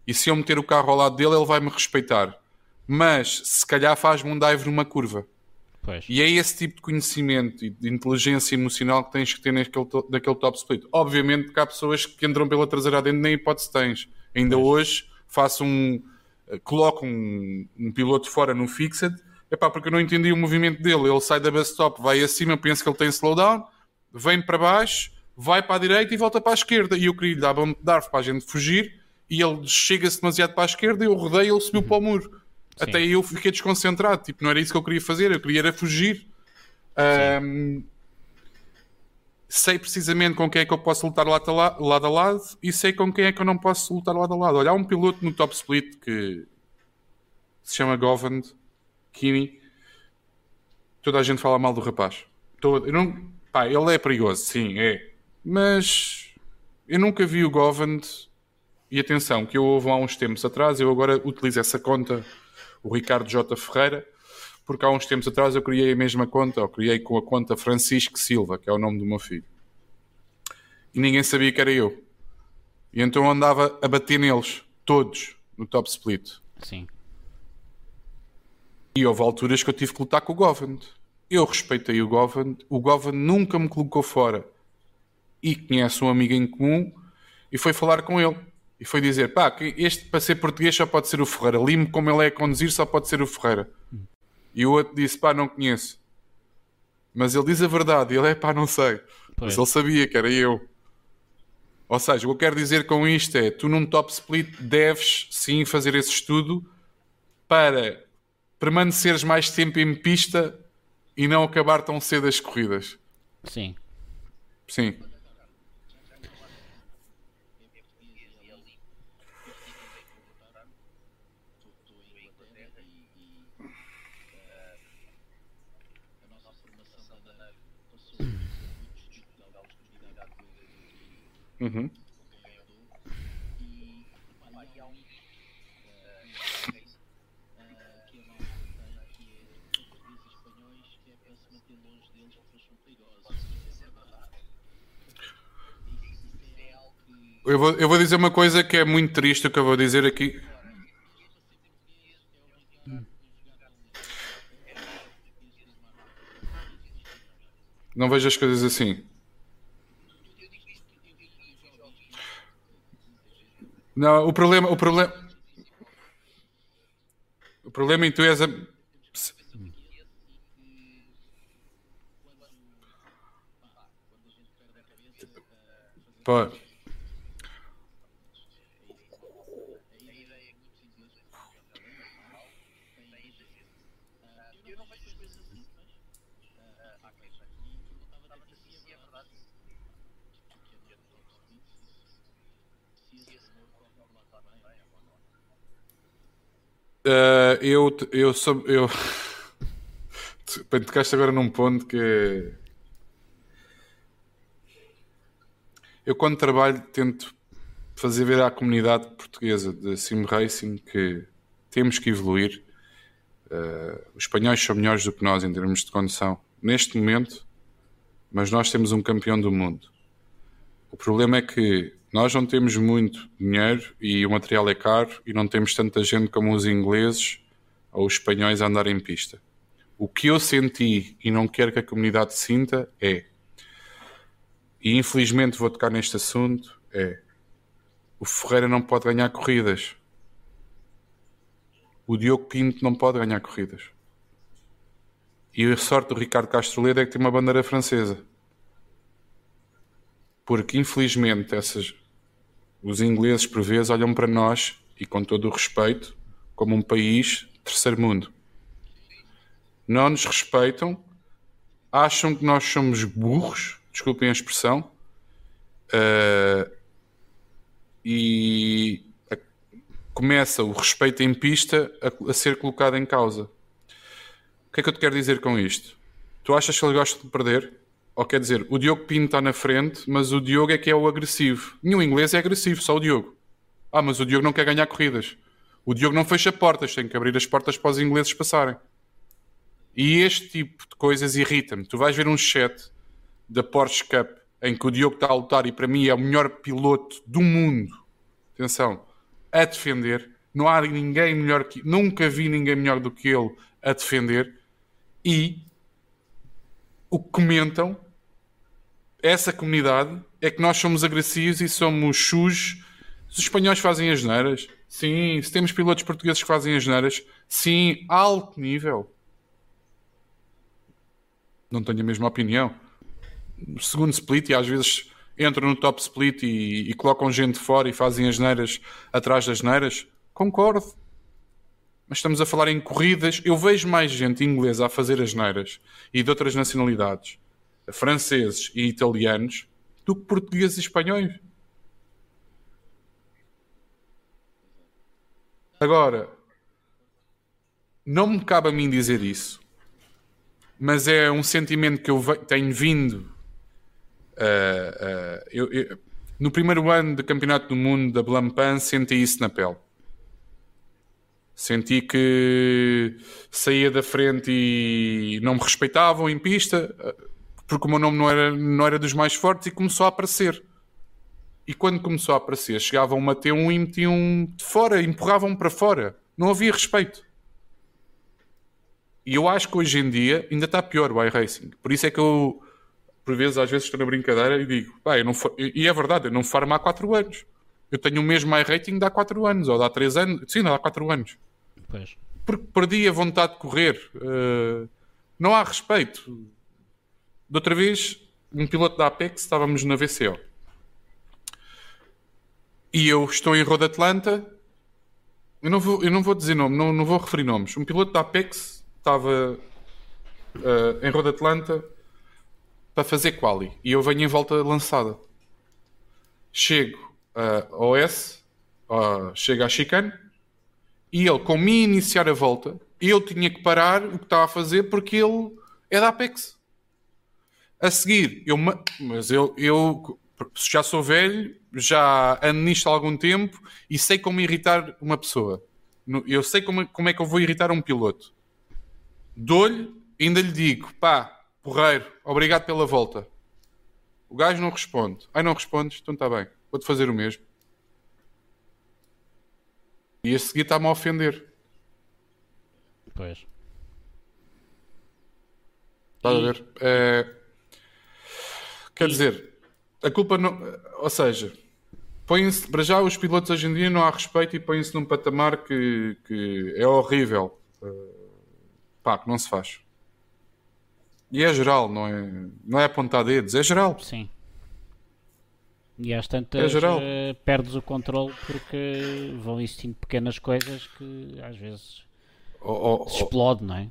e se eu meter o carro ao lado dele, ele vai me respeitar. Mas se calhar faz-me um dive numa curva. Pois. E é esse tipo de conhecimento e de inteligência emocional que tens que ter naquele, naquele top split. Obviamente que há pessoas que entram pela traseira dentro, nem hipótese tens. Ainda pois. hoje faço um. Eh, coloco um, um piloto fora no fixed, epá, porque eu não entendi o movimento dele. Ele sai da bus stop, vai acima, penso que ele tem slowdown, vem para baixo, vai para a direita e volta para a esquerda. E eu queria lhe dar bom para a gente fugir e ele chega-se demasiado para a esquerda, eu rodei e ele subiu para o muro. Sim. Até eu fiquei desconcentrado, tipo, não era isso que eu queria fazer, eu queria era fugir. Um, sei precisamente com quem é que eu posso lutar lado a lado, lado a lado e sei com quem é que eu não posso lutar lado a lado. Olha, há um piloto no top split que se chama Govand Kimi. Toda a gente fala mal do rapaz. Todo, eu não, pá, ele é perigoso, sim, é. Mas eu nunca vi o Govand. E atenção, que eu houve há uns tempos atrás, eu agora utilizo essa conta o Ricardo J. Ferreira, porque há uns tempos atrás eu criei a mesma conta, ou criei com a conta Francisco Silva, que é o nome do meu filho. E ninguém sabia que era eu. E então andava a bater neles, todos, no top split. Sim. E houve alturas que eu tive que lutar com o Govend. Eu respeitei o Govend, o Govend nunca me colocou fora e conhece um amigo em comum e foi falar com ele. E foi dizer, pá, este para ser português só pode ser o Ferreira. Limo como ele é a conduzir só pode ser o Ferreira. E o outro disse, pá, não conheço. Mas ele diz a verdade. Ele é, pá, não sei. Pois. Mas ele sabia que era eu. Ou seja, o que eu quero dizer com isto é, tu num top split deves sim fazer esse estudo para permaneceres mais tempo em pista e não acabar tão cedo as corridas. Sim. Sim. Uhum. Eu vou, eu vou dizer uma coisa que é muito triste o que eu vou dizer aqui. Não vejo as coisas assim. Não, o problema, o problema, o problema em tu és a... Pode. Uh, eu, eu sou. Eu... [laughs] Tocaste agora num ponto que é. Eu, quando trabalho, tento fazer ver à comunidade portuguesa de sim racing que temos que evoluir. Uh, os espanhóis são melhores do que nós em termos de condução neste momento, mas nós temos um campeão do mundo. O problema é que nós não temos muito dinheiro e o material é caro e não temos tanta gente como os ingleses ou os espanhóis a andar em pista. O que eu senti e não quero que a comunidade sinta é, e infelizmente vou tocar neste assunto, é o Ferreira não pode ganhar corridas. O Diogo Pinto não pode ganhar corridas. E a sorte do Ricardo Castro Ledo é que tem uma bandeira francesa. Porque infelizmente essas, os ingleses, por vezes, olham para nós, e com todo o respeito, como um país terceiro mundo. Não nos respeitam, acham que nós somos burros, desculpem a expressão, uh, e começa o respeito em pista a, a, ser colocado em causa. O que é que eu te quero dizer com isto? Tu achas que ele gosta de perder? Ou quer dizer, o Diogo Pinto está na frente, mas o Diogo é que é o agressivo. Nenhum inglês é agressivo, só o Diogo. Ah, mas o Diogo não quer ganhar corridas. O Diogo não fecha portas, tem que abrir as portas para os ingleses passarem. E este tipo de coisas irrita-me. Tu vais ver um chat da Porsche Cup em que o Diogo está a lutar e para mim é o melhor piloto do mundo. Atenção, a defender. Não há ninguém melhor que. Nunca vi ninguém melhor do que ele a defender. E o que comentam essa comunidade é que nós somos agressivos e somos. Se os espanhóis fazem as neiras, sim. Se temos pilotos portugueses que fazem as neiras, sim. Alto nível. Não tenho a mesma opinião. Segundo split, e às vezes entram no top split e, e colocam gente fora e fazem as neiras atrás das neiras, concordo. Mas estamos a falar em corridas. Eu vejo mais gente inglesa a fazer as neiras e de outras nacionalidades franceses e italianos do que portugueses e espanhóis. Agora, não me cabe a mim dizer isso, mas é um sentimento que eu tenho vindo. Uh, uh, eu, eu, no primeiro ano de Campeonato do Mundo da Blancpain, senti isso na pele. Senti que saía da frente e não me respeitavam em pista porque o meu nome não era, não era dos mais fortes e começou a aparecer. E quando começou a aparecer, chegavam-me a ter um e metiam de fora, empurravam-me para fora. Não havia respeito. E eu acho que hoje em dia ainda está pior o iRacing. Por isso é que eu, por vezes, às vezes estou na brincadeira e digo, pá, eu não e é verdade, eu não farmo há 4 anos. Eu tenho o mesmo iRating de há 4 anos, ou de há 3 anos. Sim, há 4 anos. Pois. Porque perdi a vontade de correr. Uh, não há respeito. De outra vez, um piloto da Apex, estávamos na VCO. E eu estou em Road Atlanta. Eu não vou, eu não vou dizer nome, não, não vou referir nomes. Um piloto da Apex estava uh, em Road Atlanta para fazer quali. E eu venho em volta lançada. Chego uh, ao S, uh, chego à chicane, e ele, com me iniciar a volta, eu tinha que parar o que estava a fazer porque ele é da Apex. A seguir, eu, mas eu, eu já sou velho, já ando nisto há algum tempo e sei como irritar uma pessoa. Eu sei como, como é que eu vou irritar um piloto. Dou-lhe, ainda lhe digo, pá, porreiro, obrigado pela volta. O gajo não responde. Ai, não respondes? Então está bem, vou-te fazer o mesmo. E a seguir está-me a ofender. Pois. Estás a ver? É Quer dizer, a culpa não. Ou seja, põem-se. Para já, os pilotos hoje em dia não há respeito e põem-se num patamar que, que é horrível. Uh, pá, que não se faz. E é geral, não é, não é apontar dedos, é geral. Sim. E às tantas é uh, perdes o controle porque vão existindo pequenas coisas que às vezes oh, oh, explode, não é?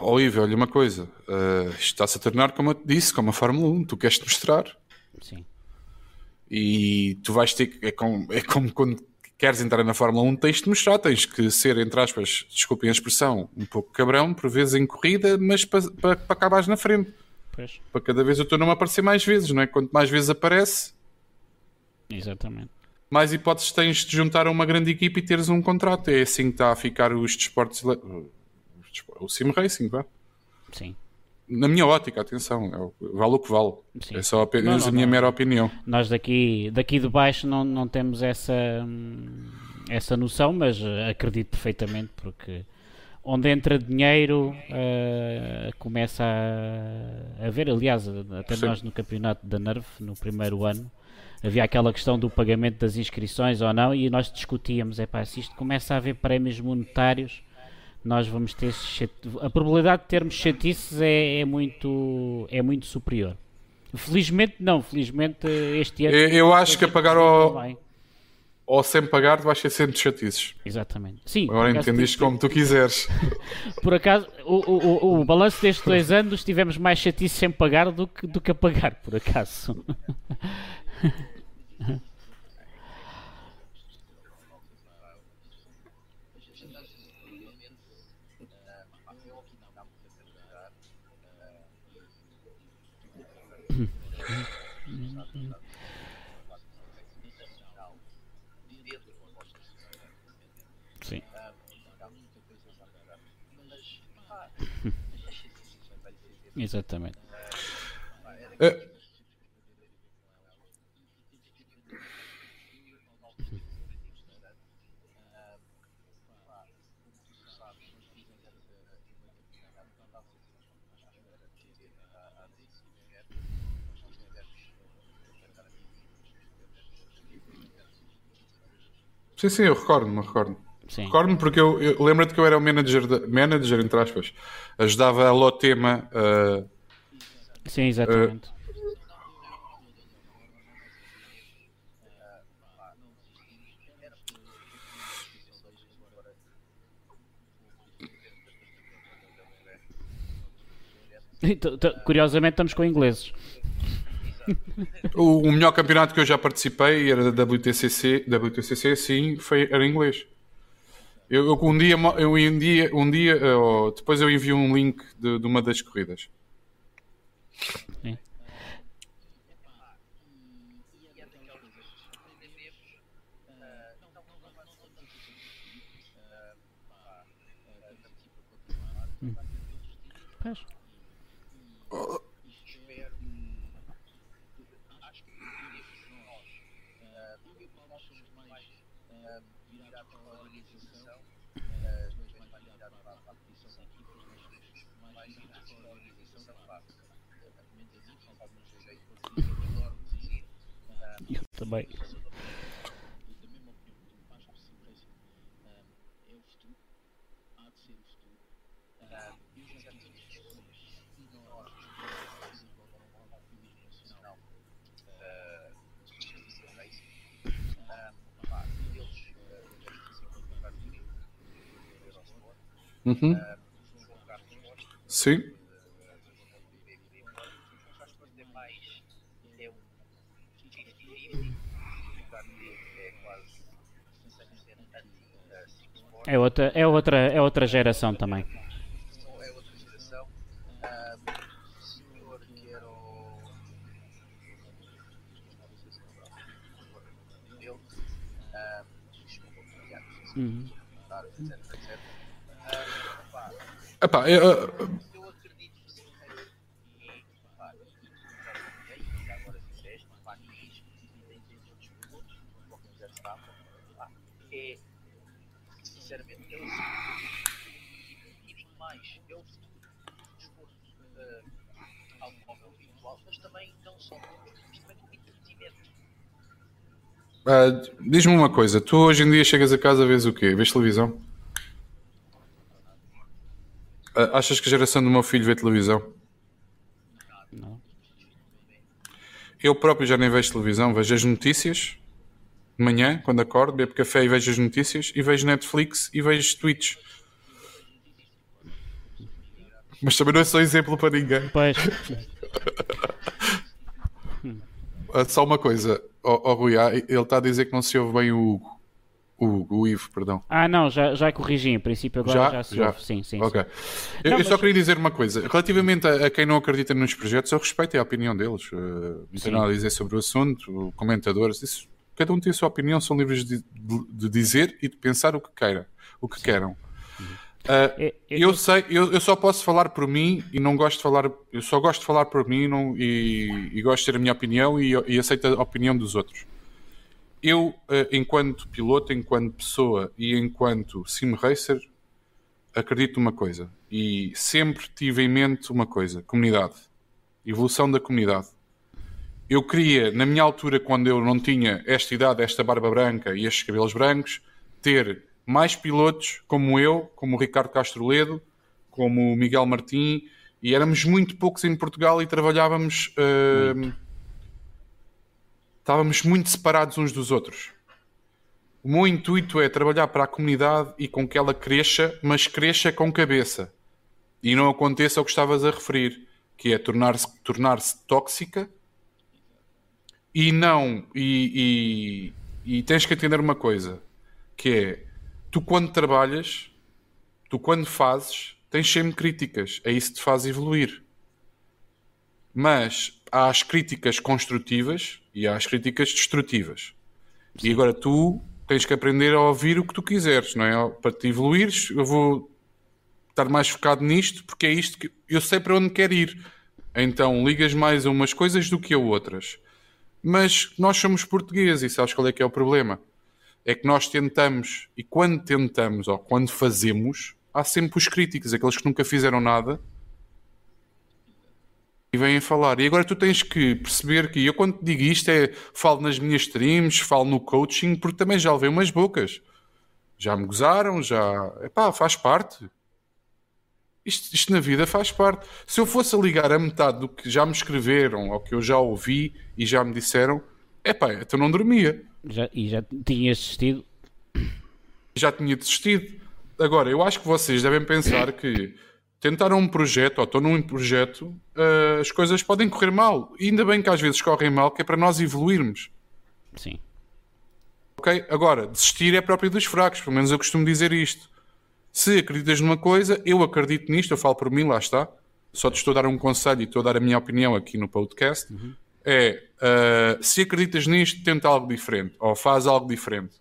Oh, Ivo, olha uma coisa, uh, isto está-se a tornar, como eu te disse, como a Fórmula 1, tu queres te mostrar. Sim. E tu vais ter que. É como, é como quando queres entrar na Fórmula 1, tens de mostrar, tens que ser, entre aspas, desculpem a expressão, um pouco cabrão, por vezes em corrida, mas para, para, para acabares na frente. Pois. Para cada vez o teu nome aparecer mais vezes, não é? Quanto mais vezes aparece, Exatamente. mais hipóteses tens de juntar a uma grande equipe e teres um contrato. É assim que está a ficar os desportos. O sim racing, vá. Sim. Na minha ótica, atenção, é vale o que vale. Sim. É só apenas não, não, a minha não. mera opinião. Nós daqui, daqui de baixo não, não temos essa, essa noção, mas acredito perfeitamente porque onde entra dinheiro uh, começa a, a ver, aliás, até Sim. nós no campeonato da NERV, no primeiro ano, havia aquela questão do pagamento das inscrições ou não, e nós discutíamos, é pá, se isto começa a haver prémios monetários, nós vamos ter a probabilidade de termos chatices é, é, muito, é muito superior. Felizmente não, felizmente este ano... Eu, eu acho que a pagar ao ou sem pagar, vais ser sempre chatices. Exatamente. Sim, Agora entendiste como tu quiseres. [laughs] por acaso, o, o, o, o balanço destes [laughs] dois anos tivemos mais chatices sem pagar do que, do que a pagar, por acaso. [laughs] Exatamente. É. Sim, sim, eu recordo-me, recordo. Recordo-me porque eu, eu lembro-te que eu era o manager, de, manager entre aspas, ajudava a Lotema. Uh, Sim, exatamente. Uh, Curiosamente estamos com ingleses. O, o, melhor campeonato que eu já participei era da WTCC, WTCC sim, foi, era inglês. Eu, eu, um dia, eu, um dia, um dia uh, depois eu envio um link de, de uma das corridas. Sim. Também. Uhum. Sim. É outra, é outra, é outra geração também. É outra geração. Um, senhor que era o. Um, uhum. Epá, eu, Ah, Diz-me uma coisa, tu hoje em dia chegas a casa vês o quê? Vês televisão? Ah, achas que a geração do meu filho vê televisão? Não. Eu próprio já nem vejo televisão, vejo as notícias de manhã, quando acordo, bebo café e vejo as notícias, e vejo Netflix e vejo tweets. Mas também não é só exemplo para ninguém. Pois, Ah, Só uma coisa, ó ó, Rui, ele está a dizer que não se ouve bem o Hugo. O, Hugo, o Ivo, perdão. ah não, já, já corrigi, em princípio agora já, se ouve, sim, sim. Ok. sim. Eu, Não, eu só mas- queria dizer uma coisa. Relativamente a, a quem não acredita nos projetos, eu respeito a opinião deles. Uh, não Sim. tenho nada a dizer sobre o assunto, comentadores, isso. Cada um tem a sua opinião, são livres de, de- dizer e de pensar o que queiram. O que queiram. Uh, É- é- eu sei, eu, eu só posso falar por mim e não gosto de falar, eu só gosto de falar por mim não- e, e gosto de ter a minha opinião e, e aceito a opinião dos outros. Eu, eh, enquanto piloto, enquanto pessoa e enquanto sim racer, acredito numa coisa e sempre tive em mente uma coisa: comunidade, evolução da comunidade. Eu queria, na minha altura, quando eu não tinha esta idade, esta barba branca e estes cabelos brancos, ter mais pilotos como eu, como o Ricardo Castro Ledo, como o Miguel Martim, e éramos muito poucos em Portugal e trabalhávamos. eh, estávamos muito separados uns dos outros. O meu intuito é trabalhar para a comunidade e com que ela cresça, mas cresça com cabeça. E não aconteça o que estavas a referir, que é tornar-se tornar tóxica e não. E, e, e tens que entender uma coisa, que é tu quando trabalhas, tu quando fazes, tens sempre críticas. É isso que te faz evoluir. Mas há as críticas construtivas e há as críticas destrutivas. E agora tu tens que aprender a ouvir o que tu quiseres, não é? Para te evoluires, eu vou estar mais focado nisto porque é isto que eu sei para onde quero ir. Então ligas mais a umas coisas do que a outras. Mas nós somos portugueses e sabes qual é que é o problema? É que nós tentamos, e quando tentamos ou quando fazemos, há sempre os críticos, aqueles que nunca fizeram nada e vêm falar. E agora tu tens que perceber que eu quando te digo isto é falo nas minhas streams, falo no coaching, porque também já levei umas bocas. Já me gozaram, já. Epá, faz parte. Isto, isto na vida faz parte. Se eu fosse a ligar a metade do que já me escreveram ou que eu já ouvi e já me disseram, epá, então não dormia. Já, e já tinhas assistido. já tinha desistido. Agora, eu acho que vocês devem pensar que tentaram um projeto ou estão num projeto, eh, as coisas podem correr mal. E ainda bem que às vezes correm mal, que é para nós evoluirmos. Sim. Ok? Agora, desistir é próprio dos fracos, pelo menos eu costumo dizer isto. Se acreditas numa coisa, eu acredito nisto, eu falo por mim, lá está. Só te estou a dar um conselho e estou a dar a minha opinião aqui no podcast. É, eh, se acreditas nisto, tenta algo diferente, ou faz algo diferente.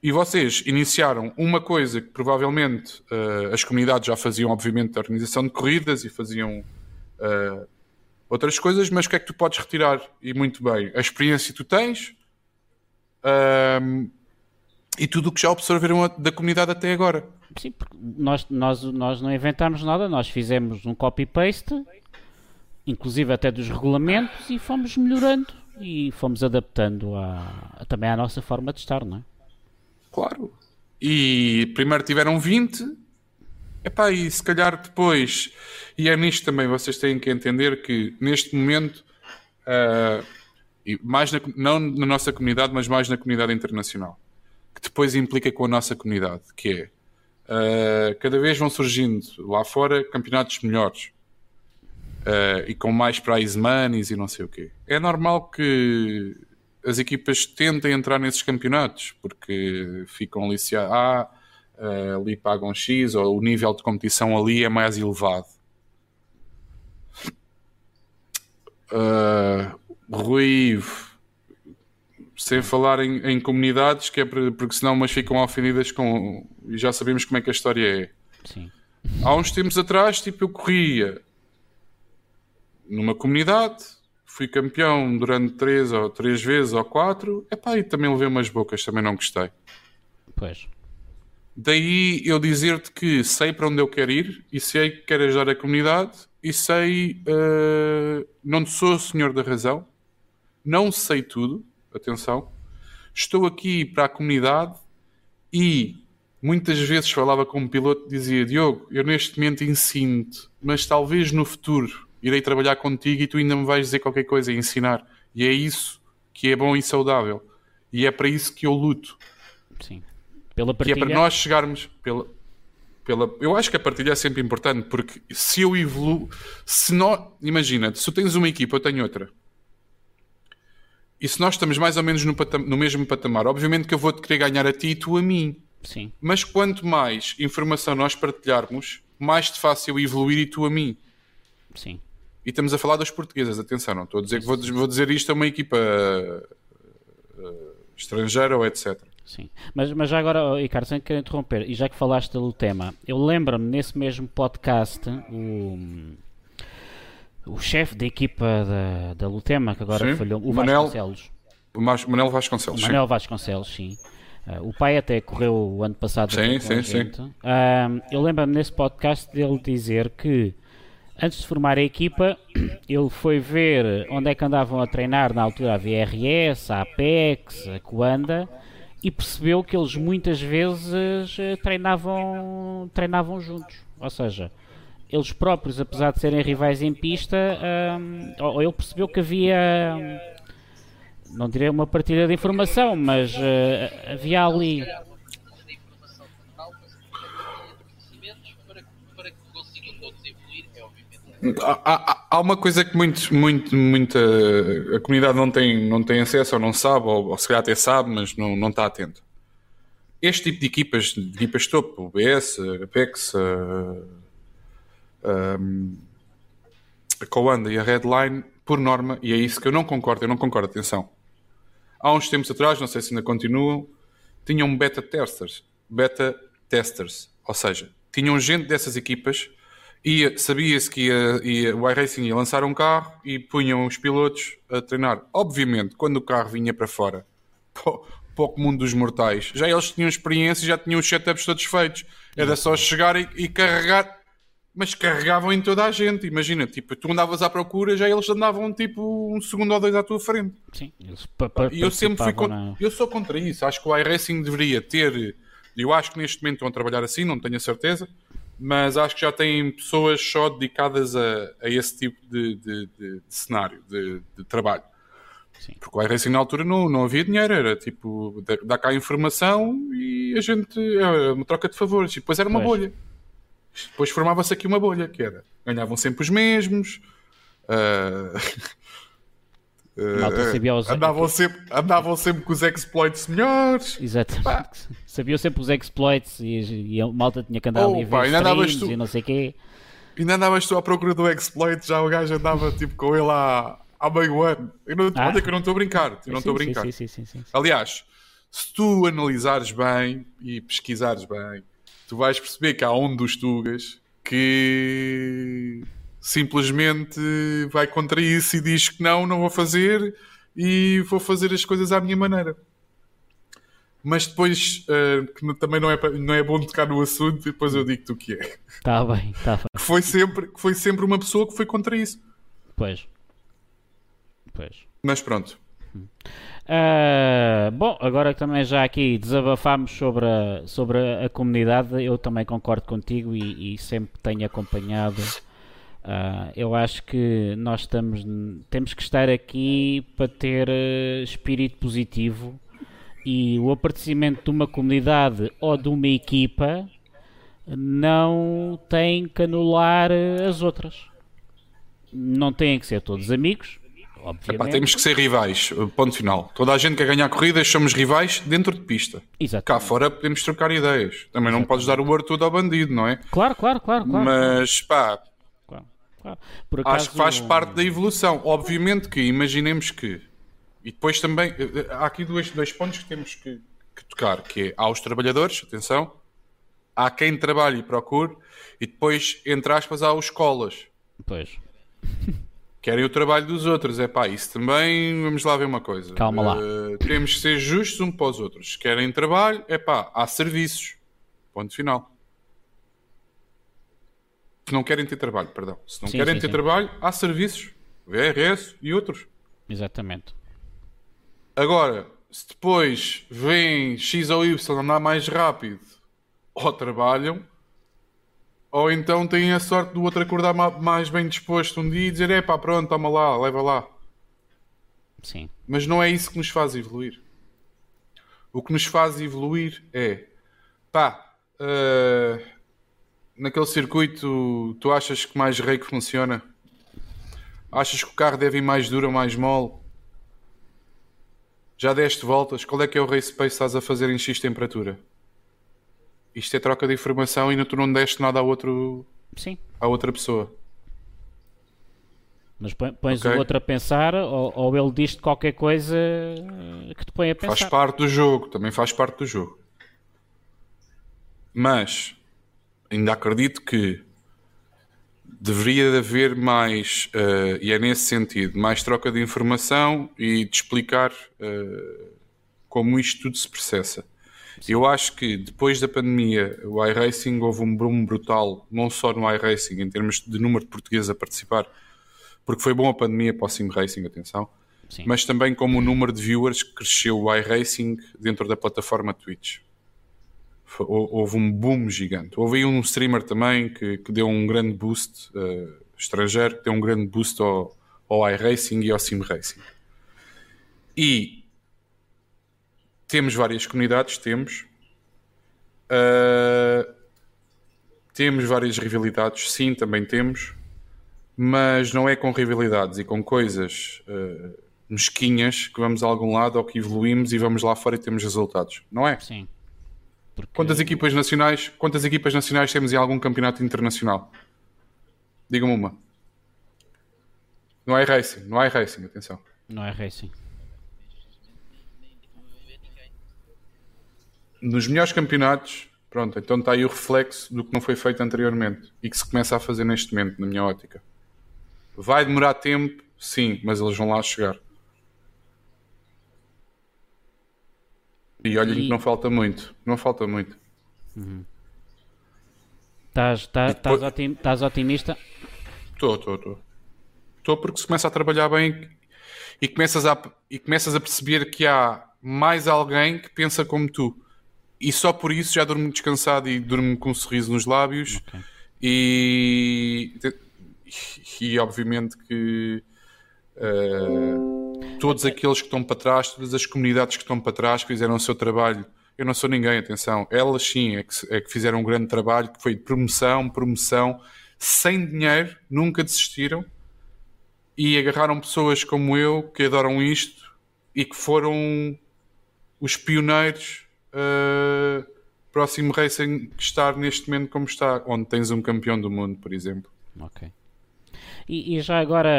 E vocês iniciaram uma coisa que provavelmente eh, as comunidades já faziam, obviamente, a organização de corridas e faziam eh, outras coisas, mas o que é que tu podes retirar? E muito bem, a experiência que tu tens ahm, e tudo o que já absorveram a- da comunidade até agora. Sim, porque nós, nós, nós não inventámos nada, nós fizemos um copy-paste, inclusive até dos regulamentos, e fomos melhorando e fomos adaptando à, também à nossa forma de estar, não é? Claro. E primeiro tiveram 20, epá, e se calhar depois, e é nisto também, vocês têm que entender que neste momento, ah, e mais na- não na nossa comunidade, mas mais na comunidade internacional, que depois implica com a nossa comunidade, que é ah, cada vez vão surgindo lá fora campeonatos melhores. Ah, e com mais prize monies e não sei o quê. É normal que as equipas tentem entrar nesses campeonatos porque ficam aliciadas. Ah, eh, ali pagam X ou o nível de competição ali é mais elevado. Ah, Rui sem falar em, em comunidades, que é por- porque senão umas ficam ofendidas com. E já sabemos como é que a história é. Sim. Há uns tempos atrás, tipo, eu corria numa comunidade, fui campeão durante três ou três vezes ou quatro, epá, e também levei umas bocas, também não gostei. Pois. Daí eu dizer-te que sei para onde eu quero ir e sei que quero ajudar a comunidade e sei, eh, não sou o senhor da razão, não sei tudo, atenção, estou aqui para a comunidade e muitas vezes falava com um piloto dizia Diogo, eu neste momento ensino-te, mas talvez no futuro irei trabalhar contigo e tu ainda me vais dizer qualquer coisa e ensinar. E é isso que é bom e saudável. E é para isso que eu luto. Sim. Pela Que partilha. é para nós chegarmos pela, pela. Eu acho que a partilha é sempre importante porque se eu evoluo. Se nós. Imagina, se tu tens uma equipa, eu tenho outra. E se nós estamos mais ou menos no, patam- no mesmo patamar, obviamente que eu vou-te querer ganhar a ti e tu a mim. Sim, Mas quanto mais informação nós partilharmos, mais te eu evoluir e tu a mim. sim. E estamos a falar dos portugueses, atenção, não estou a dizer que vou, vou dizer isto a uma equipa eh, estrangeira ou etc. Sim, mas, mas já agora, oh, Ricardo, sem querer interromper, e já que falaste do tema, eu lembro-me nesse mesmo podcast, o, o chefe da equipa da, da Lutema, que agora Sim, falhou, o Manel Vasconcelos, O Manel Vasconcelos. o sim. Manuel Vasconcelos, sim. Ah, o pai até correu o ano passado Sim, sim, sim. Ah, eu lembro-me nesse podcast dele dizer que antes de formar a equipa, ele foi ver onde é que andavam a treinar na altura a VRS, a Apex, a Coanda e percebeu que eles muitas vezes eh, treinavam, treinavam juntos. Ou seja, eles próprios, apesar de serem rivais em pista, ou ele percebeu que havia, não direi uma partilha de informação, mas eh, havia ali. calhar uma partilha de informação total, mas uma partilha de conhecimentos para que, para que consigam todos evoluir, é obviamente. Há, há- uma coisa que muito, muito, muita a comunidade não tem, não tem acesso ou não sabe, ou, ou se calhar até sabe, mas não, não está atento. Este tipo de equipas, de equipas topo, o BS, a Apex, a, a Coanda e a Redline, por norma, e é isso que eu não concordo, eu não concordo, atenção. Há uns tempos atrás, não sei se ainda continuam, tinham beta testers, beta testers, ou seja, tinham gente dessas equipas ia, sabia-se que ia, ia, o iRacing ia lançar um carro e punham os pilotos a treinar. Obviamente, quando o carro vinha para fora, para o- para o comum dos mortais, já eles tinham experiência, já tinham os setups todos feitos. Era só chegar e, e carregar, mas carregavam em toda a gente. Imagina, tipo, tu andavas à procura, já eles andavam tipo um segundo ou dois à tua frente. Sim, eles E eu sempre fui participavam con- na- eu sou contra isso. Acho que o iRacing deveria ter. Eu acho que neste momento estão a trabalhar assim, não tenho a certeza, mas acho que já têm pessoas só dedicadas a, a esse tipo de, de- de- de cenário, de, trabalho. Sim. Porque o iRacing na altura não, não havia dinheiro, era tipo, dá- cá a informação e a gente. É uma troca de favores. E depois era uma Pois. bolha. Depois formava-se aqui uma bolha, que era. Ganhavam sempre os mesmos. A [laughs] malta sabia os- andavam, sempre, andavam sempre com os exploits melhores. Exatamente. [laughs] Sabiam sempre os exploits e, e a malta tinha que andar ali a Oh, pá, ver ainda andavas streams tu- e não sei o quê. Ainda andavas tu à procura do exploit, já o gajo andava tipo com ele há, há meio ano. Eu não, Ah. Olha que eu não estou a brincar. Eu não estou a brincar. Sim, sim, sim. Aliás, se tu analisares bem e pesquisares bem, tu vais perceber que há um dos Tugas que simplesmente vai contra isso e diz que não, não vou fazer e vou fazer as coisas à minha maneira. Mas depois, eh, que também não é, não é bom tocar no assunto, e depois eu digo-te o que é. Está bem, está bem. Que foi sempre, que foi sempre uma pessoa que foi contra isso. Pois. Pois. Mas pronto. Ah, bom, agora que também já aqui desabafámos sobre a, sobre a comunidade, eu também concordo contigo e, e sempre tenho acompanhado. Ah, eu acho que nós estamos, temos que estar aqui para ter eh, espírito positivo e o aparecimento de uma comunidade ou de uma equipa não tem que anular eh, as outras. Não têm que ser todos amigos. Epá, temos que ser rivais. Ponto final. Toda a gente quer ganhar corridas, somos rivais dentro de pista. Exato. Cá fora podemos trocar ideias. Também não podes dar o ouro todo ao bandido, não é? Claro, claro, claro, claro. Mas pá, claro. Por acho acaso, que faz parte da evolução. Obviamente que imaginemos que. E depois também. eh, Há aqui dois, dois pontos que temos que, que tocar: que é há os trabalhadores, atenção, há quem trabalhe e procure, e depois, entre aspas, há os escolas. Pois, [laughs] Querem o trabalho dos outros, é pá, isso também, vamos lá ver uma coisa. Calma lá. Eh, temos que ser justos um para os outros. Querem trabalho, é pá, há serviços. Ponto final. Se não querem ter trabalho, perdão. Se não Sim, querem sim, ter sim. trabalho, há serviços. VRS e outros. exatamente. Agora, se depois vem X ou Y andar mais rápido, ou trabalham, ou então têm a sorte do outro acordar ma- mais bem disposto um dia e dizer: é pá, pronto, toma lá, leva lá. Sim. Mas não é isso que nos faz evoluir. O que nos faz evoluir é pá, eh, naquele circuito tu achas que mais rei que funciona? Achas que o carro deve ir mais duro ou mais mole? Já deste voltas? Qual é que é o race pace que estás a fazer em X temperatura? Isto é troca de informação e não- tu não deste nada a, outro, Sim. a outra pessoa. Mas põe- pões Ok. o outro a pensar ou, ou ele diz-te qualquer coisa eh, que te põe a pensar. Faz parte do jogo, também faz parte do jogo. Mas ainda acredito que deveria de haver mais, eh, e é nesse sentido, mais troca de informação e de explicar eh, como isto tudo se processa. Eu acho que depois da pandemia, o iRacing houve um boom brutal, não só no iRacing, em termos de número de portugueses a participar, porque foi bom a pandemia para o Sim Racing, atenção Sim. mas também como o número de viewers que cresceu o iRacing dentro da plataforma Twitch. Houve um boom gigante. Houve aí um streamer também que, que deu um grande boost, eh, estrangeiro, que deu um grande boost ao, ao iRacing e ao Sim Racing. E temos várias comunidades, temos. Eh, temos várias rivalidades, sim, também temos mas não é com rivalidades e com coisas eh, mesquinhas que vamos a algum lado ou que evoluímos e vamos lá fora e temos resultados, não é? Sim. Porque Quantas equipas nacionais, quantas equipas nacionais temos em algum campeonato internacional? Diga-me uma. Não é racing, não é racing, atenção. não é racing. Nos melhores campeonatos, pronto, então está aí o reflexo do que não foi feito anteriormente e que se começa a fazer neste momento, na minha ótica. Vai demorar tempo, sim, mas eles vão lá chegar. E olhem E- que não falta muito, não falta muito. Estás estás- depois- estás otim- estás otimista? Estou, estou, estou. Estou porque se começa a trabalhar bem e começas, a, e começas a perceber que há mais alguém que pensa como tu. E só por isso já durmo descansado e durmo com um sorriso nos lábios. Ok. E, e obviamente que eh, todos aqueles que estão para trás, todas as comunidades que estão para trás, fizeram o seu trabalho. Eu não sou ninguém, atenção. Elas sim é que, é que fizeram um grande trabalho, que foi de promoção, promoção, sem dinheiro, nunca desistiram e agarraram pessoas como eu que adoram isto e que foram os pioneiros uh, próximo racing que estar neste momento como está, onde tens um campeão do mundo, por exemplo. Ok. E, e já agora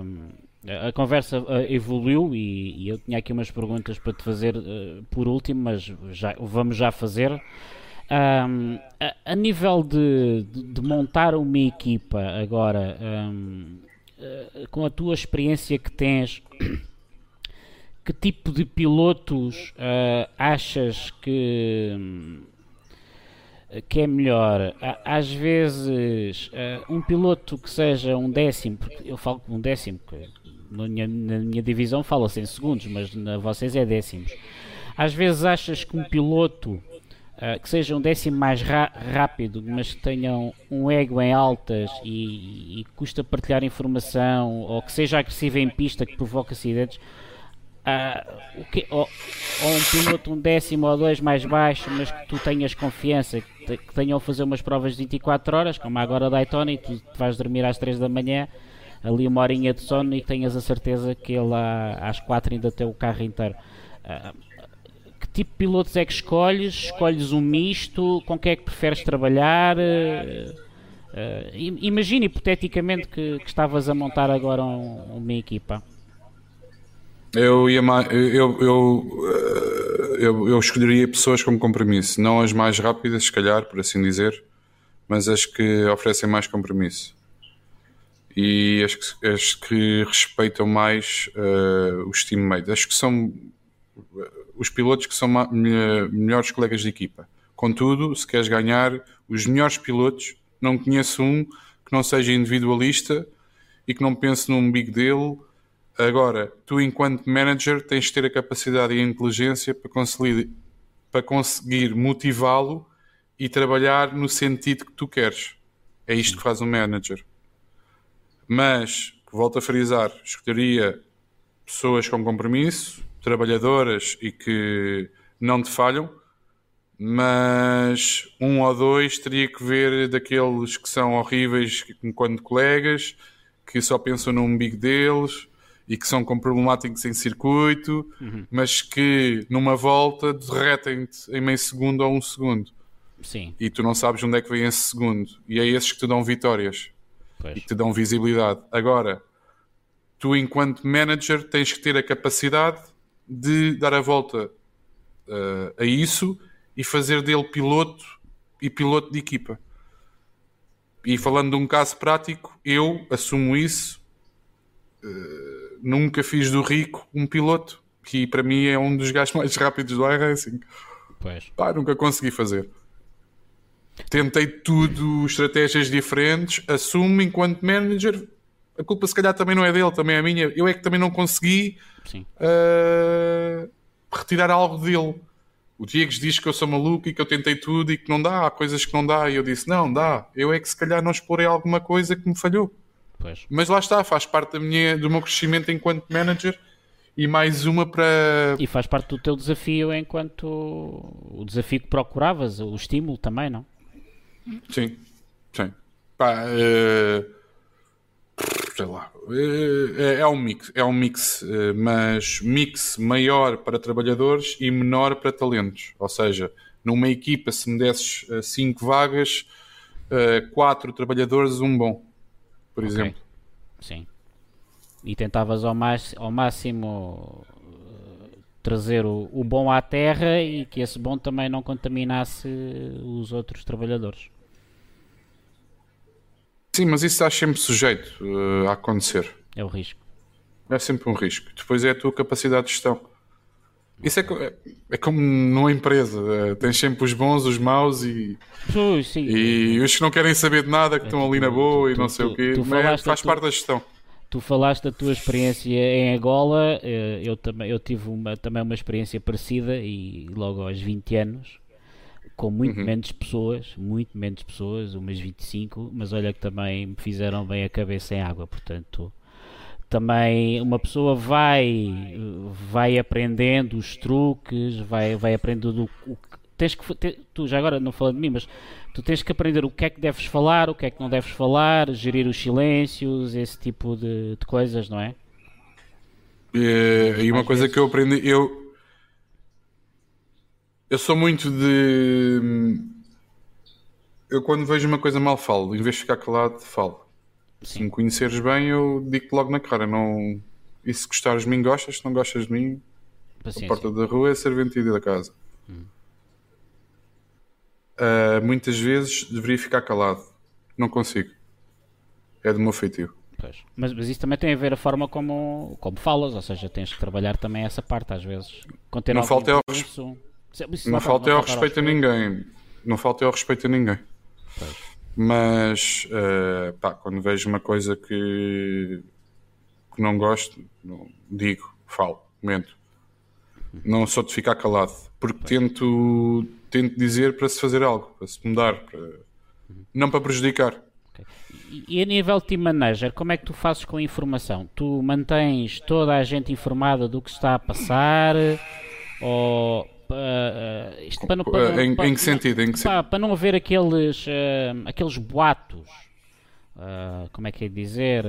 ahm, a, a conversa ah, evoluiu e, e eu tinha aqui umas perguntas para te fazer ah, por último, mas já, vamos já fazer. Ahm, a, a nível de, de- de montar uma equipa agora, ahm, ah, com a tua experiência que tens, [coughs] que tipo de pilotos ah, achas que, que é melhor? Às vezes, um piloto que seja um décimo, porque eu falo com um décimo, que na minha, na minha divisão fala-se em segundos, mas na vocês é décimos. Às vezes achas que um piloto ah, que seja um décimo mais rápido, mas que tenham um ego em altas e, e custa partilhar informação, ou que seja agressivo em pista, que provoca acidentes, ah, o que- ou, ou um piloto um décimo ou dois mais baixo, mas que tu tenhas confiança, que, te- que tenham a fazer umas provas de 24 horas, como agora Daytona, e tu vais dormir às 3 da manhã, ali uma horinha de sono e tenhas a certeza que ele à- às 4 ainda tem o carro inteiro. Ah, que tipo de pilotos é que escolhes? Escolhes um misto? Com quem é que preferes trabalhar? Im- imagina hipoteticamente que, que estavas a montar agora um- uma equipa. Eu, ia ma- eu, eu, eu, eu escolheria pessoas como compromisso, não as mais rápidas, se calhar, por assim dizer, mas as que oferecem mais compromisso e as que, que respeitam mais eh, os teammates. Acho que são eh, os pilotos que são melhores colegas de equipa. Contudo, se queres ganhar os melhores pilotos, não conheço um que não seja individualista e que não pense num big deal Agora, tu, enquanto manager, tens de ter a capacidade e a inteligência para conseguir, para conseguir motivá-lo e trabalhar no sentido que tu queres. É isto que faz um manager. Mas, volto a frisar, escolheria pessoas com compromisso, trabalhadoras e que não te falham, mas um ou dois teria que ver daqueles que são horríveis enquanto colegas, que só pensam no umbigo deles e que são com problemáticos em circuito, Uhum. mas que numa volta derretem-te em meio segundo ou um segundo. Sim, E tu não sabes onde é que vem esse segundo. E é esses que te dão vitórias pois. e te dão visibilidade. Agora, tu, enquanto manager, tens que ter a capacidade de dar a volta eh, a isso e fazer dele piloto e piloto de equipa. E falando de um caso prático, eu assumo isso. eh, nunca fiz do Rico um piloto, que para mim é um dos gajos mais [laughs] rápidos do iRacing. pois. Pá, nunca consegui fazer. Tentei tudo, estratégias diferentes, assumo enquanto manager. A culpa se calhar também não é dele, também é minha. Eu é que também não consegui uh, retirar algo dele. O Diego diz que eu sou maluco e que eu tentei tudo e que não dá, há coisas que não dá. E eu disse: não, dá. Eu é que se calhar não explorei alguma coisa que me falhou. Pois. Mas lá está, faz parte da minha, do meu crescimento enquanto manager. E mais uma para, E faz parte do teu desafio enquanto o desafio que procuravas, o estímulo também, não? Sim, sim. Pá, eh, sei lá. eh, é, é um mix, é um mix, eh, mas mix maior para trabalhadores e menor para talentos. Ou seja, numa equipa, se me desses 5 vagas, 4 trabalhadores, um bom, por Ok. exemplo. Sim. E tentavas ao, mais, ao máximo trazer o, o bom à terra e que esse bom também não contaminasse os outros trabalhadores. Sim, mas isso está sempre sujeito eh, a acontecer. É o risco. É sempre um risco. Depois é a tua capacidade de gestão. Isso é, é, é como numa empresa. eh, tens sempre os bons, os maus e, sim. E os que não querem saber de nada, que estão ali na boa e tu- não sei tu- o quê, tu mas falaste faz da parte da gestão. Tu falaste da tua experiência em Angola, eh, eu também eu tive uma, também uma experiência parecida e logo aos 20 anos, com muito Uhum. menos pessoas, muito menos pessoas, umas 25, mas olha que também me fizeram bem a cabeça em água, portanto, também uma pessoa vai vai aprendendo os truques, vai, vai aprendendo o, o que tens que te- tu já agora não falando de mim, mas tu tens que aprender o que é que deves falar, o que é que não deves falar, gerir os silêncios, esse tipo de, de coisas, não é? E, e uma coisa vezes. que eu aprendi, eu, eu sou muito de. Eu quando vejo uma coisa mal falo, em vez de ficar calado, falo. Se Sim. me conheceres bem, eu digo-te logo na cara. Não... E se gostares de mim, gostas. Se não gostas de mim, a Paciência. porta da rua é serventia da casa. Ah, muitas vezes deveria ficar calado. Não consigo. É do meu feitio. Mas, mas isso também tem a ver a forma como, como falas, ou seja, tens que trabalhar também essa parte às vezes. Com ter Não falta é. Se- isso Não, fa- falta é ao ao respeito a ninguém. Não falta é ao respeito a ninguém. Pois. Mas, eh, pá, quando vejo uma coisa que, que não gosto, não- digo, falo, comento. Não sou de ficar calado, porque tento, tento dizer para se fazer algo, para se mudar, para- não para prejudicar. E, e a nível de team manager, como é que tu fazes com a informação? Tu mantens toda a gente informada do que está a passar? Ou. Eh, isto para não, para não- Eh, em, para- em que sentido? Em que Pá, para não haver aqueles, eh, aqueles boatos, ah, como é que é de dizer,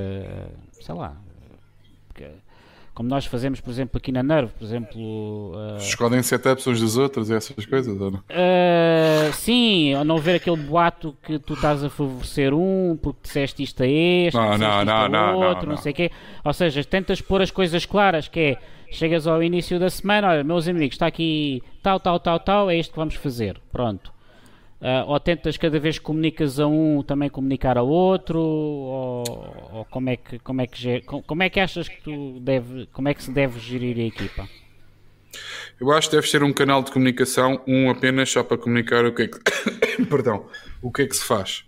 sei lá, que- como nós fazemos, por exemplo, aqui na Nerve, por exemplo, se escondem setups uns dos outros e essas coisas, ou não? ah, sim, ou não haver aquele boato que tu estás a favorecer um porque disseste isto a este, Não, não, isto não, a não, não, outro, não, não. sei o quê. Ou seja, tentas pôr as coisas claras, que é, chegas ao início da semana, olha, meus amigos, está aqui tal, tal, tal, tal, é isto que vamos fazer, pronto. Ah, ou tentas cada vez que comunicas a um também comunicar a outro, ou, ou como é que como é que como é que achas que tu deve, como é que se deve gerir a equipa? Eu acho que deve ser um canal de comunicação, um apenas só para comunicar o que é que, [coughs] perdão, o que é que se faz.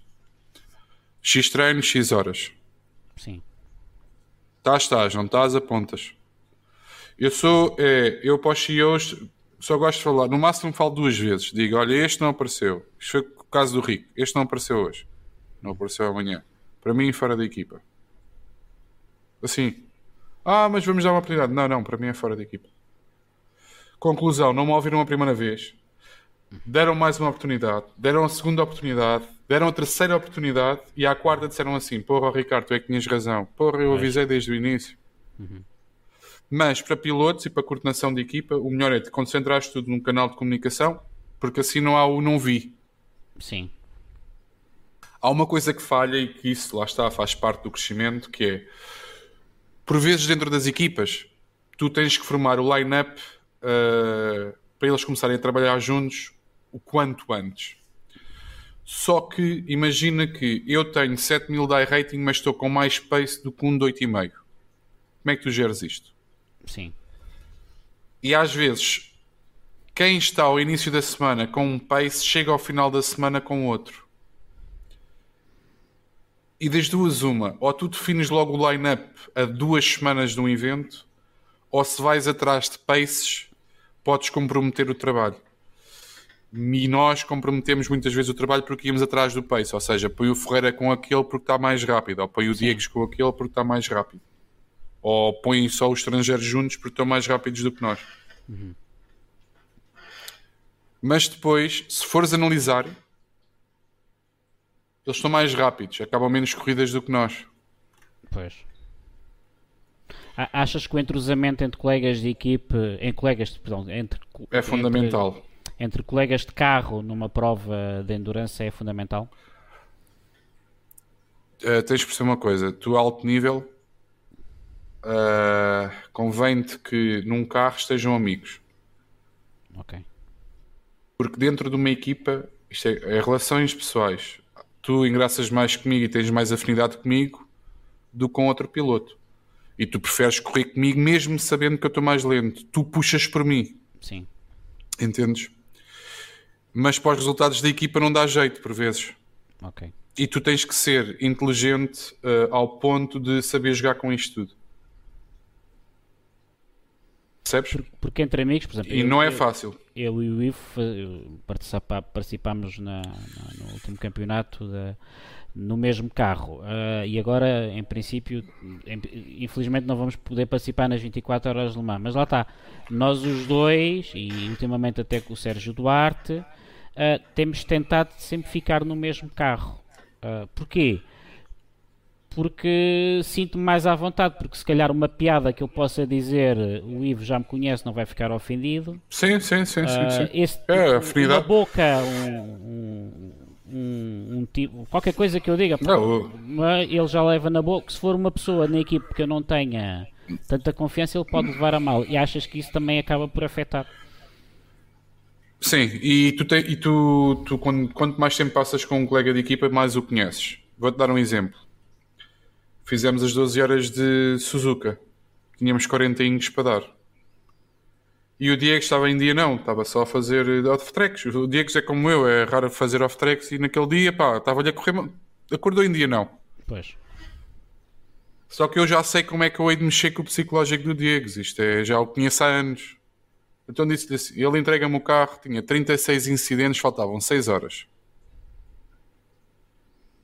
X treino, X horas. Sim. Estás, estás, não estás, apontas. Eu sou, é, eu para os CEOs só gosto de falar, no máximo falo duas vezes. Digo, olha, este não apareceu. Isto foi o caso do Rico. Este não apareceu hoje. Não apareceu amanhã. Para mim, fora da equipa. Assim. Ah, mas vamos dar uma oportunidade. Não, não, para mim é fora da equipa. Conclusão, não me ouviram a primeira vez. Deram mais uma oportunidade. Deram a segunda oportunidade. Deram a terceira oportunidade. E à quarta disseram assim, porra, Ricardo, tu é que tinhas razão. Porra, eu avisei desde o início. Mas para pilotos e para coordenação de equipa, o melhor é te concentrares tudo num canal de comunicação, porque assim não há o não vi. Sim. Há uma coisa que falha e que isso, lá está, faz parte do crescimento, que é, por vezes dentro das equipas, tu tens que formar o line-up uh, para eles começarem a trabalhar juntos o quanto antes. Só que imagina que eu tenho 7000 die rating, mas estou com mais space do que um de 8,5. Como é que tu geres isto? Sim. E às vezes, quem está ao início da semana com um pace chega ao final da semana com outro. E das duas, uma, ou tu defines logo o line-up a duas semanas de um evento, ou se vais atrás de paces, podes comprometer o trabalho. E nós comprometemos muitas vezes o trabalho porque íamos atrás do pace, ou seja, põe o Ferreira com aquele porque está mais rápido, ou põe o Diego com aquele porque está mais rápido ou põem só os estrangeiros juntos porque estão mais rápidos do que nós. Uhum. Mas depois, se fores analisar, eles estão mais rápidos, acabam menos corridas do que nós. Pois. Achas que o entrosamento entre colegas de equipe, em colegas, perdão, entre é fundamental. Entre, entre colegas de carro numa prova de endurance é fundamental? Uh, tens de perceber uma coisa, tu alto nível uh, convém-te que num carro estejam amigos. Ok. Porque dentro de uma equipa, isto é, é relações pessoais. Tu engraças mais comigo e tens mais afinidade comigo do que com outro piloto. E tu preferes correr comigo mesmo sabendo que eu estou mais lento. Tu puxas por mim. Sim. Entendes? Mas para os resultados da equipa não dá jeito, por vezes. Ok. E tu tens que ser inteligente uh, ao ponto de saber jogar com isto tudo. Percebes? Porque entre amigos, por exemplo. E eu, não é eu, fácil. Eu e o Ivo participa, participámos na, na, no último campeonato da, no mesmo carro. Uh, e agora, em princípio, em, infelizmente não vamos poder participar nas 24 horas de Le Mans. Mas lá está. Nós os dois, e ultimamente até com o Sérgio Duarte, uh, temos tentado sempre ficar no mesmo carro. Uh, porquê? Porque sinto-me mais à vontade, porque se calhar uma piada que eu possa dizer, o Ivo já me conhece, não vai ficar ofendido. Sim, sim, sim. sim, sim. Uh, esse, é, tipo, uma boca, um, um, um, tipo, qualquer coisa que eu diga, não, ele já leva na boca. Se for uma pessoa na equipe que eu não tenha tanta confiança, ele pode levar a mal. E achas que isso também acaba por afetar? Sim, e tu, te, e tu, tu quando, quanto mais tempo passas com um colega de equipa, mais o conheces. Vou-te dar um exemplo fizemos as 12 horas de Suzuka. Tínhamos 40 inhos para dar. E o Diego estava em dia não, estava só a fazer off-tracks. O Diego é como eu, é raro fazer off-tracks e naquele dia, pá, estava-lhe a correr, acordou em dia não. Pois. Só que eu já sei como é que eu hei de mexer com o psicológico do Diego, isto é, já o conheço há anos. Então disse-lhe assim, ele entrega-me o carro, tinha 36 incidentes, faltavam 6 horas.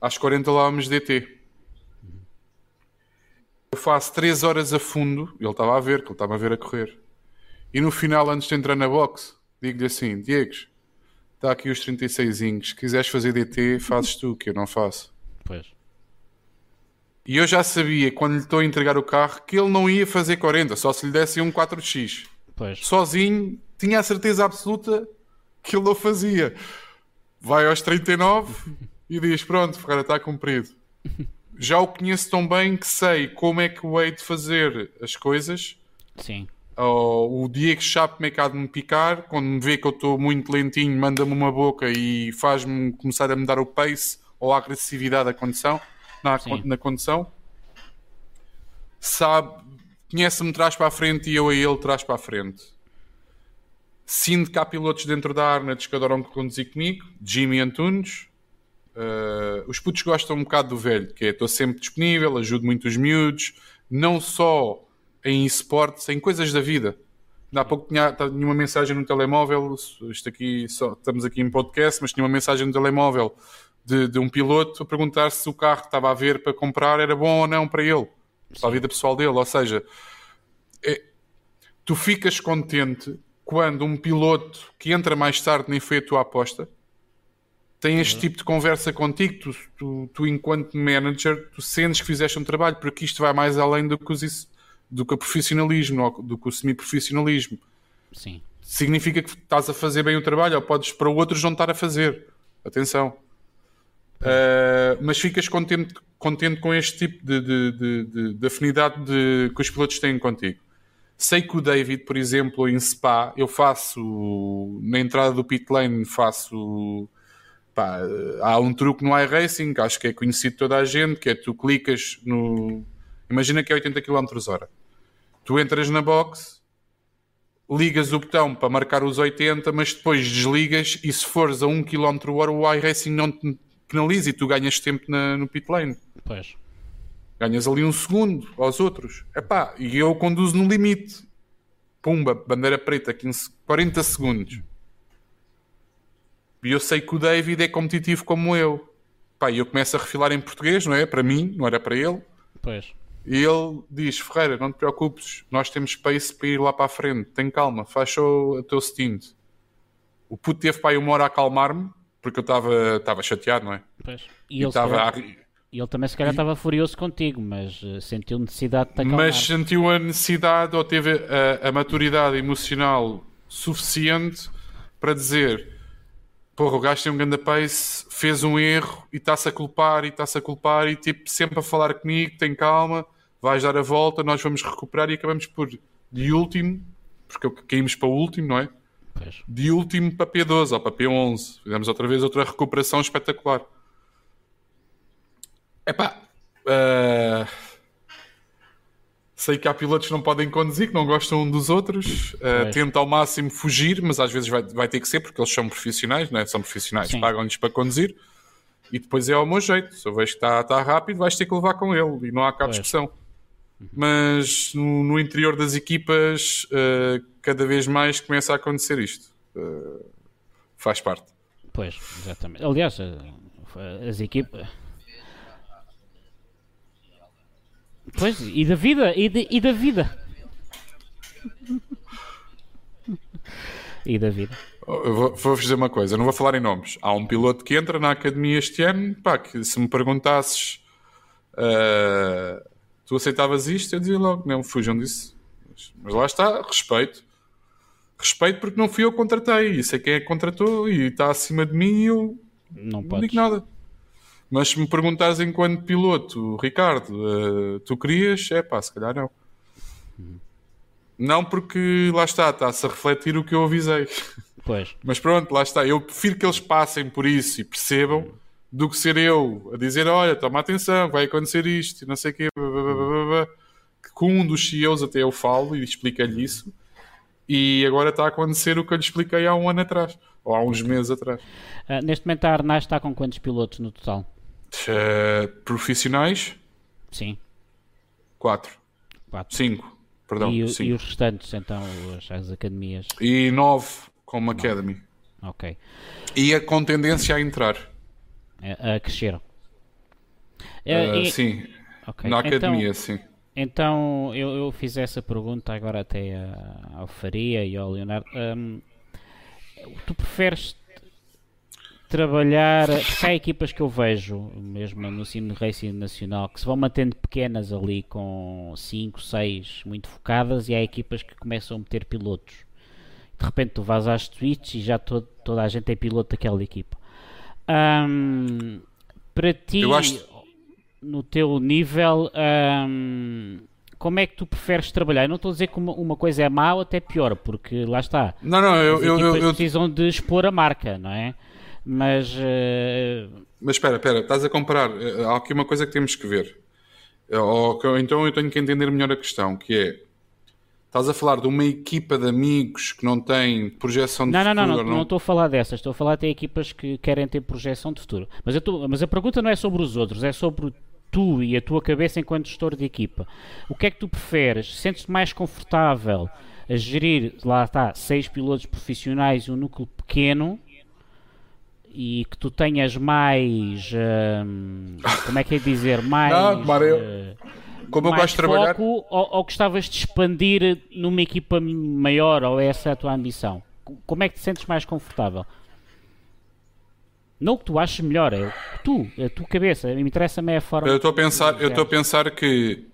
Às 40 lá vamos DT. Eu faço 3 horas a fundo, ele estava a ver, que ele estava a ver a correr. E no final, antes de entrar na box, digo-lhe assim: Diego, está aqui os 36 inhos. Se quiseres fazer DT, fazes tu, que eu não faço. Pois. E eu já sabia, quando lhe estou a entregar o carro, que ele não ia fazer 40, só se lhe desse um 4x. Pois. Sozinho, tinha a certeza absoluta que ele não fazia. Vai aos 39 e diz: Pronto, o cara está cumprido. [laughs] já o conheço tão bem que sei como é que o hei de fazer as coisas. Sim. Oh, o Diego como é que há de me picar. Quando me vê que eu estou muito lentinho, manda-me uma boca e faz-me começar a me dar o pace ou a agressividade da condição, na, na condição. Sabe, conhece-me trás para a frente e eu a ele trás para a frente. Sinto que há pilotos dentro da Arnet que adoram conduzir comigo, Jimmy Antunes, Uh, os putos gostam um bocado do velho, que é estou sempre disponível, ajudo muito os miúdos, não só em esportes, em coisas da vida. Há pouco tinha, tinha uma mensagem no telemóvel, isto aqui, só, estamos aqui em podcast, mas tinha uma mensagem no telemóvel de, de um piloto a perguntar se o carro que estava a ver para comprar era bom ou não para ele, para a vida pessoal dele. Ou seja, é, tu ficas contente quando um piloto que entra mais tarde nem foi a tua aposta tem este uhum. tipo de conversa contigo, tu, tu, tu, enquanto manager, tu sentes que fizeste um trabalho, porque isto vai mais além do que, os, do que o profissionalismo, do que o semi-profissionalismo. Sim. Significa que estás a fazer bem o trabalho, ou podes para outros não estar a fazer. Atenção. Uh, mas ficas contente, contente com este tipo de, de, de, de afinidade que os pilotos têm contigo. Sei que o David, por exemplo, em Spa, eu faço na entrada do pit lane, faço Pá, há um truque no iRacing, que acho que é conhecido de toda a gente, que é tu clicas no. Imagina que é 80 km hora. Tu entras na box, ligas o botão para marcar os 80, mas depois desligas e se fores a 1 km hora o iRacing não te penaliza e tu ganhas tempo na, no pit lane. Pois. Ganhas ali um segundo aos outros. Epá, e eu conduzo no limite. Pumba, bandeira preta, 15, 40 segundos. E eu sei que o David é competitivo como eu. Pá, e eu começo a refilar em português, não é? Para mim, não era para ele. Pois. E ele diz: Ferreira, não te preocupes, nós temos space para ir lá para a frente, tem calma, faz o teu stint. O puto teve para aí uma hora a acalmar-me, porque eu estava chateado, não é? Pois. E, e ele, calhar, a... ele também se calhar estava furioso contigo, mas uh, sentiu necessidade de te acalmar. Mas sentiu a necessidade ou teve a, a maturidade emocional suficiente para dizer porra, o gajo tem um grande pace, fez um erro e está-se a culpar e está-se a culpar e tipo sempre a falar comigo, tem calma, vais dar a volta, nós vamos recuperar e acabamos por de último, porque caímos para o último, não é? Pois. De último para P12 ou para P11. Fizemos outra vez outra recuperação espetacular. Epá, uh Sei que há pilotos que não podem conduzir, que não gostam um dos outros, uh, tenta ao máximo fugir, mas às vezes vai, vai ter que ser porque eles são profissionais, não é? São profissionais, pagam-lhes para conduzir e depois é ao meu jeito. Se eu vejo que está, está rápido, vais ter que levar com ele e não há cá pois. discussão. Mas no, no, interior das equipas, uh, cada vez mais começa a acontecer isto. Uh, faz parte. Pois, exatamente. Aliás, as equipas Pois, e da vida, e, de, e da vida. e da vida. Eu vou, vou dizer uma coisa, não vou falar em nomes. Há um piloto que entra na academia este ano, pá, que se me perguntasses uh, tu aceitavas isto, eu dizia logo, não, fujam disso. Mas, mas lá está, respeito. Respeito porque não fui eu que contratei, e sei quem é que contratou e está acima de mim e eu não, não digo nada. Mas se me perguntares enquanto piloto, Ricardo, uh, tu querias? É pá, se calhar não. Não porque lá está, está-se a refletir o que eu avisei. Pois. [laughs] Mas pronto, lá está. Eu prefiro que eles passem por isso e percebam do que ser eu a dizer: olha, toma atenção, vai acontecer isto e não sei o quê. Que com um dos CEOs até eu falo e explico-lhe isso. E agora está a acontecer o que eu lhe expliquei há um ano atrás, ou há uns meses atrás. Uh, neste momento a Arnaz está com quantos pilotos no total? Uh, profissionais? Sim. Quatro. Quatro. Cinco. Perdão, e, cinco. e os restantes, então, as, as academias? E nove como nove. Academy. Ok. E a, com tendência a entrar. A, a crescer. Uh, e... Sim. Okay. Na academia, então, sim. Então, eu, eu, fiz essa pergunta agora até ao Faria e ao Leonardo. Um, tu preferes trabalhar. Porque há equipas que eu vejo, mesmo no Sim Racing Nacional, que se vão mantendo pequenas ali com 5, 6 muito focadas, e há equipas que começam a meter pilotos. De repente tu vais às tweets e já todo, toda a gente é piloto daquela equipa. Um, para ti, acho... no teu nível, um, como é que tu preferes trabalhar? Eu não estou a dizer que uma, uma, coisa é má ou até pior, porque lá está. Não, não, eu, eu, eu, eu precisam de expor a marca, não é? Mas. Uh... Mas espera, espera, estás a comparar. Eh, há aqui uma coisa que temos que ver. Eh, ou, então eu tenho que entender melhor a questão, que é. Estás a falar de uma equipa de amigos que não tem projeção de não, futuro? Não, não, não, não estou a falar dessas. Estou a falar de equipas que querem ter projeção de futuro. Mas, tô, mas a pergunta não é sobre os outros, é sobre tu e a tua cabeça enquanto gestor de equipa, o que é que tu preferes? Sentes-te mais confortável a gerir, lá está, seis pilotos profissionais e um núcleo pequeno e que tu tenhas mais hum, como é que é dizer [laughs] mais Não, Mário, eu- eh, Como eu gosto de trabalhar. foco ou, ou gostavas de expandir numa equipa maior ou é essa a tua ambição como é que te sentes mais confortável não o que tu achas melhor é tu, a tua cabeça me interessa-me é a forma Eu estou a pensar, eu estou a pensar que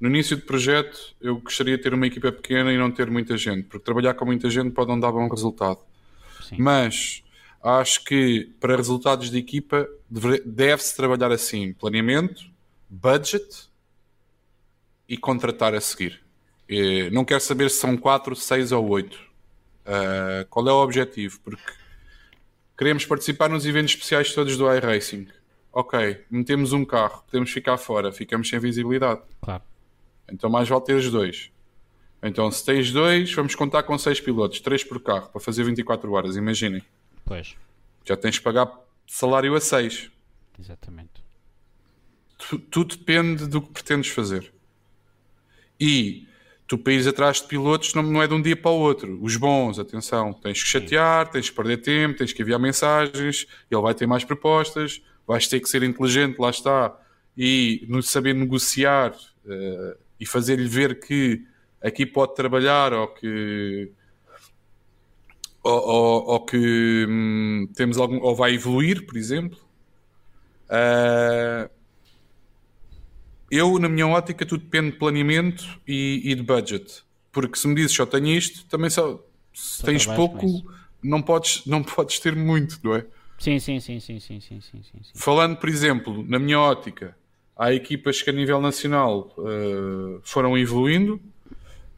no início do projeto eu gostaria de ter uma equipa pequena e não ter muita gente, porque trabalhar com muita gente pode não dar bom resultado. Sim. Mas acho que para resultados de equipa deve- deve-se trabalhar assim: planeamento, budget e contratar a seguir. Não quero saber se são 4, 6 ou 8. qual é o objetivo? Porque queremos participar nos eventos especiais todos do iRacing. Ok, metemos um carro, podemos ficar fora, ficamos sem visibilidade. claro Então mais vale ter os dois. Então se tens dois, vamos contar com seis pilotos, três por carro, para fazer 24 horas, imaginem. Pois Já tens de pagar salário a seis. exatamente Tu- tudo depende do que pretendes fazer. E tu ires atrás de pilotos não, não é de um dia para o outro. Os bons, atenção, tens que chatear, tens que perder tempo, tens que enviar mensagens, ele vai ter mais propostas, vais ter que ser inteligente, lá está, e no saber negociar eh, e fazer-lhe ver que aqui pode trabalhar ou que ou, ou, ou que hum, temos algum, ou vai evoluir, por exemplo. Uh, eu, na minha ótica, tudo depende de planeamento e, e, de budget. Porque se me dizes só tenho isto, também só se só tens pouco, não podes, não podes ter muito, não é? Sim sim sim, sim, sim, sim, sim, sim, Falando, por exemplo, na minha ótica, há equipas que a nível nacional uh, foram evoluindo.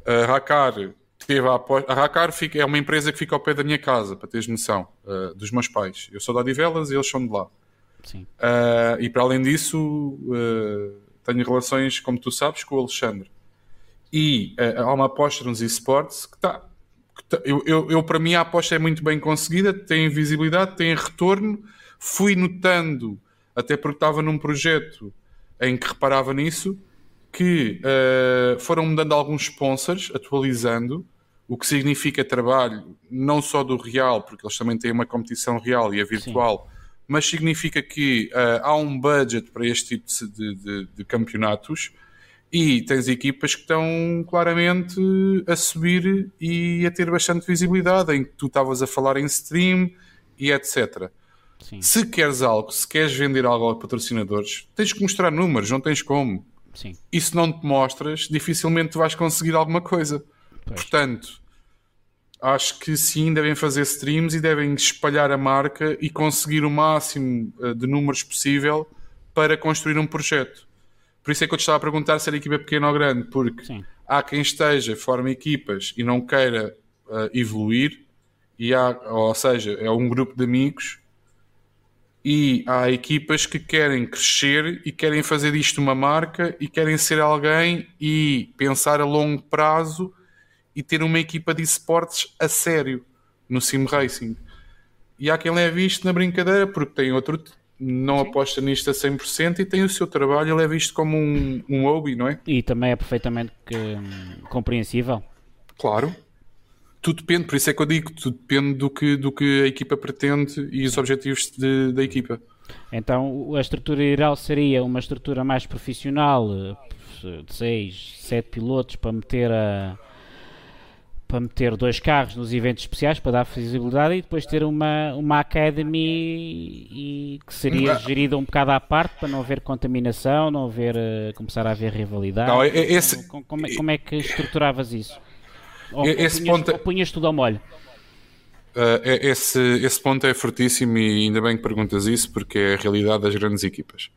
Ah, a Racar teve a. A Racar fica, é uma empresa que fica ao pé da minha casa, para teres noção, eh, dos meus pais. Eu sou de Odivelas e eles são de lá. sim. Uh, e para além disso, uh, tenho relações, como tu sabes, com o Alexandre. E uh, há uma aposta nos esportes que está. eu, eu, eu, para mim, a aposta é muito bem conseguida, tem visibilidade, tem retorno. Fui notando, até porque estava num projeto em que reparava nisso, que uh, foram-me dando alguns sponsors, atualizando, o que significa trabalho não só do real, porque eles também têm uma competição real e a virtual, Sim. mas significa que uh, há um budget para este tipo de, de, de, campeonatos e tens equipas que estão claramente a subir e a ter bastante visibilidade, em que tu estavas a falar em stream e etc. Sim. Se queres algo, se queres vender algo a patrocinadores, tens que mostrar números, não tens como. Sim. E se não te mostras, dificilmente vais conseguir alguma coisa. Pois. Portanto, acho que sim, devem fazer streams e devem espalhar a marca e conseguir o máximo eh, de números possível para construir um projeto. Por isso é que eu te estava a perguntar se era equipa pequena ou grande, porque sim. há quem esteja, forme equipas e não queira uh, evoluir, e há, ou seja, é um grupo de amigos e há equipas que querem crescer e querem fazer disto uma marca e querem ser alguém e pensar a longo prazo e ter uma equipa de esportes a sério no sim racing. E há quem leve isto na brincadeira porque tem outro, não Sim. aposta nisto a 100% e tem o seu trabalho e leva isto como um, um hobby, não é? E também é perfeitamente que, compreensível. Claro. Tudo depende, por isso é que eu digo, tudo depende do que, do que a equipa pretende e os objetivos de, da equipa. Então a estrutura ideal seria uma estrutura mais profissional de 6, 7 pilotos para meter a para meter dois carros nos eventos especiais para dar visibilidade e depois ter uma, uma academy e, que seria gerida um bocado à parte para não haver contaminação, não haver começar a haver rivalidade. Não, esse, como, como, é, como, é, que estruturavas isso? Ou, esse ou punhas, ponto, ou punhas tudo ao molho? Uh, esse, esse ponto é fortíssimo e ainda bem que perguntas isso porque é a realidade das grandes equipas.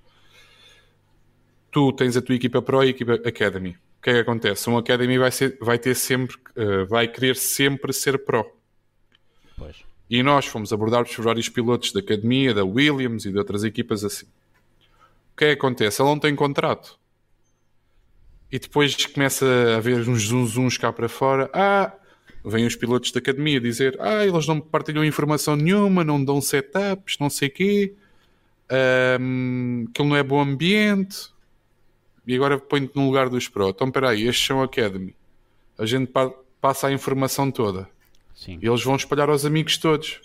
Tu tens a tua equipa Pro e a equipa Academy o que é que acontece? Um Academy vai, ser, vai ter sempre, uh, vai querer sempre ser Pro. Pois. E nós fomos abordados por vários pilotos da Academia, da Williams e de outras equipas assim. O que é que acontece? Ele não tem contrato. E depois começa a haver uns zunzuns cá para fora. Ah, vêm os pilotos da Academia dizer ah, eles não partilham informação nenhuma, não dão setups, não sei o quê. Um, aquilo não é bom ambiente e agora ponho-te no lugar dos Pro. Então, espera aí, estes são Academy. A gente pa passa a informação toda. Sim. E eles vão espalhar aos amigos todos.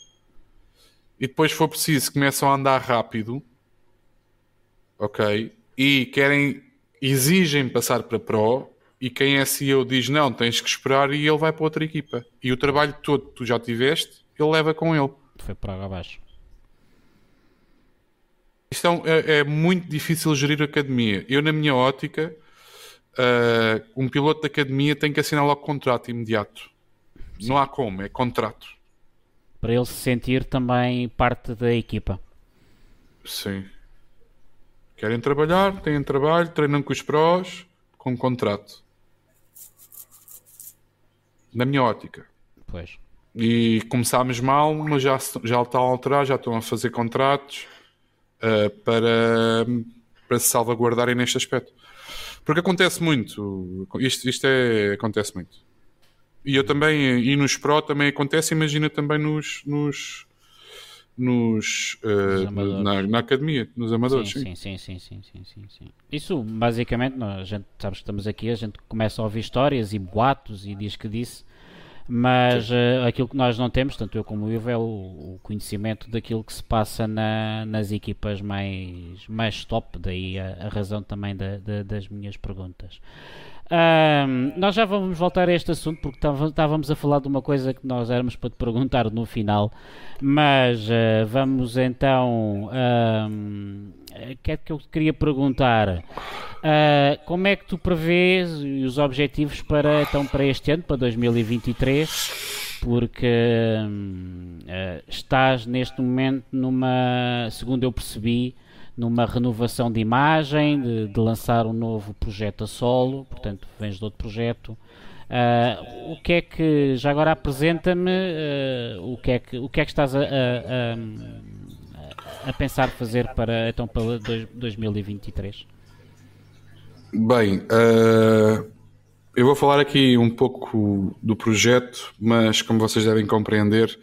E depois, se for preciso, começam a andar rápido. Ok? E querem, exigem passar para Pro. E quem é CEO diz: Não, tens que esperar. E ele vai para outra equipa. E o trabalho todo que tu já tiveste, ele leva com ele. Foi água abaixo. Isto é, um- é- é muito difícil gerir a academia. Eu, na minha ótica, ah, um piloto de academia tem que assinar logo contrato imediato. Não há como, é contrato. Para ele se sentir também parte da equipa. Sim. Querem trabalhar, têm trabalho, treinam com os prós, com contrato. Na minha ótica. Pois. E começámos mal, mas já, já estão a alterar, já estão a fazer contratos ah, para, para se salvaguardarem neste aspecto. Porque acontece muito. Isto, isto é, acontece muito. E eu também, e nos Pro também acontece, imagina também nos. nos nos, amadores. na, na academia, nos amadores. Sim, sim. sim, sim, sim, sim, sim, sim, sim. Isso, basicamente, nós, a gente, sabes que estamos aqui, a gente começa a ouvir histórias e boatos e diz que disse, mas eh, aquilo que nós não temos, tanto eu como o Ivo, é o, o conhecimento daquilo que se passa na- nas equipas mais, mais top, daí a, a razão também da- da- das minhas perguntas. Ahm, nós já vamos voltar a este assunto porque estávamos a falar de uma coisa que nós éramos para te perguntar no final, mas eh, vamos então. O que é que eu te queria perguntar? Ah, como é que tu prevês os objetivos para, então, para este ano, para 2023? Porque eh, estás neste momento numa, segundo eu percebi, numa renovação de imagem, de, de lançar um novo projeto a solo, portanto vens de outro projeto. Ah, o que é que, já agora apresenta-me ah, o, que é que, o que é que estás a, a- a- pensar fazer para, então, para dois- 2023? Bem, eh, eu vou falar aqui um pouco do projeto, mas como vocês devem compreender,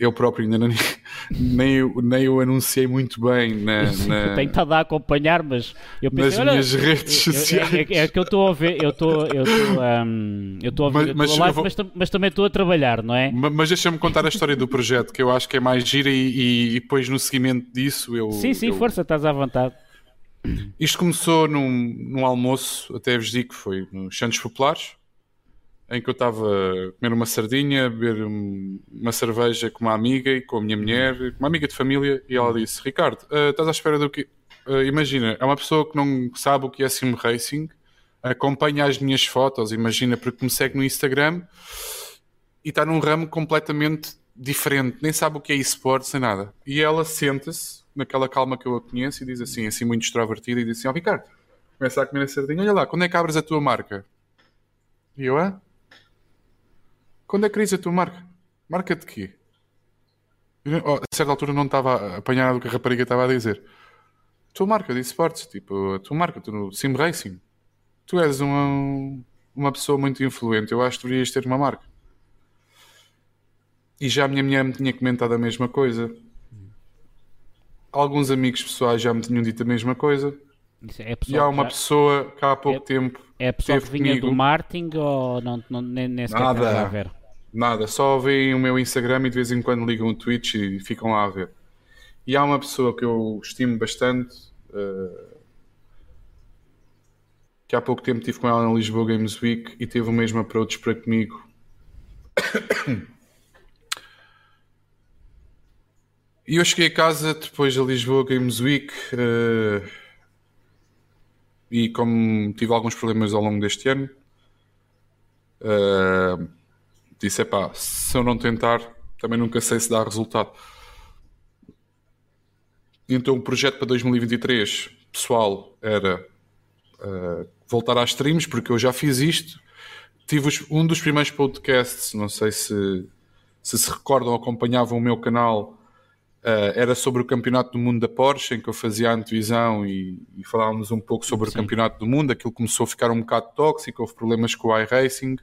eu próprio ainda nem, [laughs] nem, o- nem o anunciei muito bem na, [laughs] na- Tenho estado a acompanhar, mas eu nas pensei, olha, minhas redes eu- sociais. É, é- é que eu estou a ver, eu estou eu estou [laughs] hum, eu estou a ver Mas- mas vou- mas, mas também estou a trabalhar, não é? Ma- Mas deixa-me contar a história do projeto, que eu acho que é mais gira e, e- e depois no seguimento disso eu... Sim, sim, eu- força, estás à vontade. Isto começou num, num almoço, até vos digo que foi nos Santos Populares, em que eu estava a comer uma sardinha, a beber um- uma cerveja com uma amiga e com a minha mulher, uma amiga de família, e ela disse: Ricardo, ah, estás à espera do que. Ah, imagina, é uma pessoa que não sabe o que é sim racing, acompanha as minhas fotos, imagina, porque me segue no Instagram e está num ramo completamente diferente, nem sabe o que é esportes, nem nada. E ela senta-se, naquela calma que eu a conheço, e diz assim, assim muito extrovertida, e diz assim: Ó Ricardo, começa a comer a sardinha, olha lá, quando é que abres a tua marca? E eu, hã? Quando é que crias a tua marca? Marca de quê? Eu, oh, a certa altura não estava a apanhar o que a rapariga estava a dizer. Tua marca de esportes, tipo, a tua marca, tu no Sim Racing. Tu és uma, uma pessoa muito influente, eu acho que deverias ter uma marca. E já a minha mulher me tinha comentado a mesma coisa. Alguns amigos pessoais já me tinham dito a mesma coisa. Isso É E há uma já- pessoa que há pouco É- tempo é a pessoa que vinha comigo. do marketing ou não, não, nem, nem sequer Nada. a ver? Nada, só veem o meu Instagram e de vez em quando ligam o Twitch e ficam lá a ver. E há uma pessoa que eu estimo bastante, eh, que há pouco tempo estive com ela na Lisboa Games Week e teve o mesmo approach para comigo. E eu cheguei a casa depois da Lisboa Games Week eh, e como tive alguns problemas ao longo deste ano, eh, disse: epá, se eu não tentar, também nunca sei se dá resultado. Então o projeto para 2023, pessoal, era eh, voltar às streams, porque eu já fiz isto. Tive os- um dos primeiros podcasts, não sei se se, se recordam, acompanhavam o meu canal, eh, era sobre o Campeonato do Mundo da Porsche, em que eu fazia a antevisão e, e falávamos um pouco sobre Sim. o Campeonato do Mundo. Aquilo começou a ficar um bocado tóxico, houve problemas com o iRacing.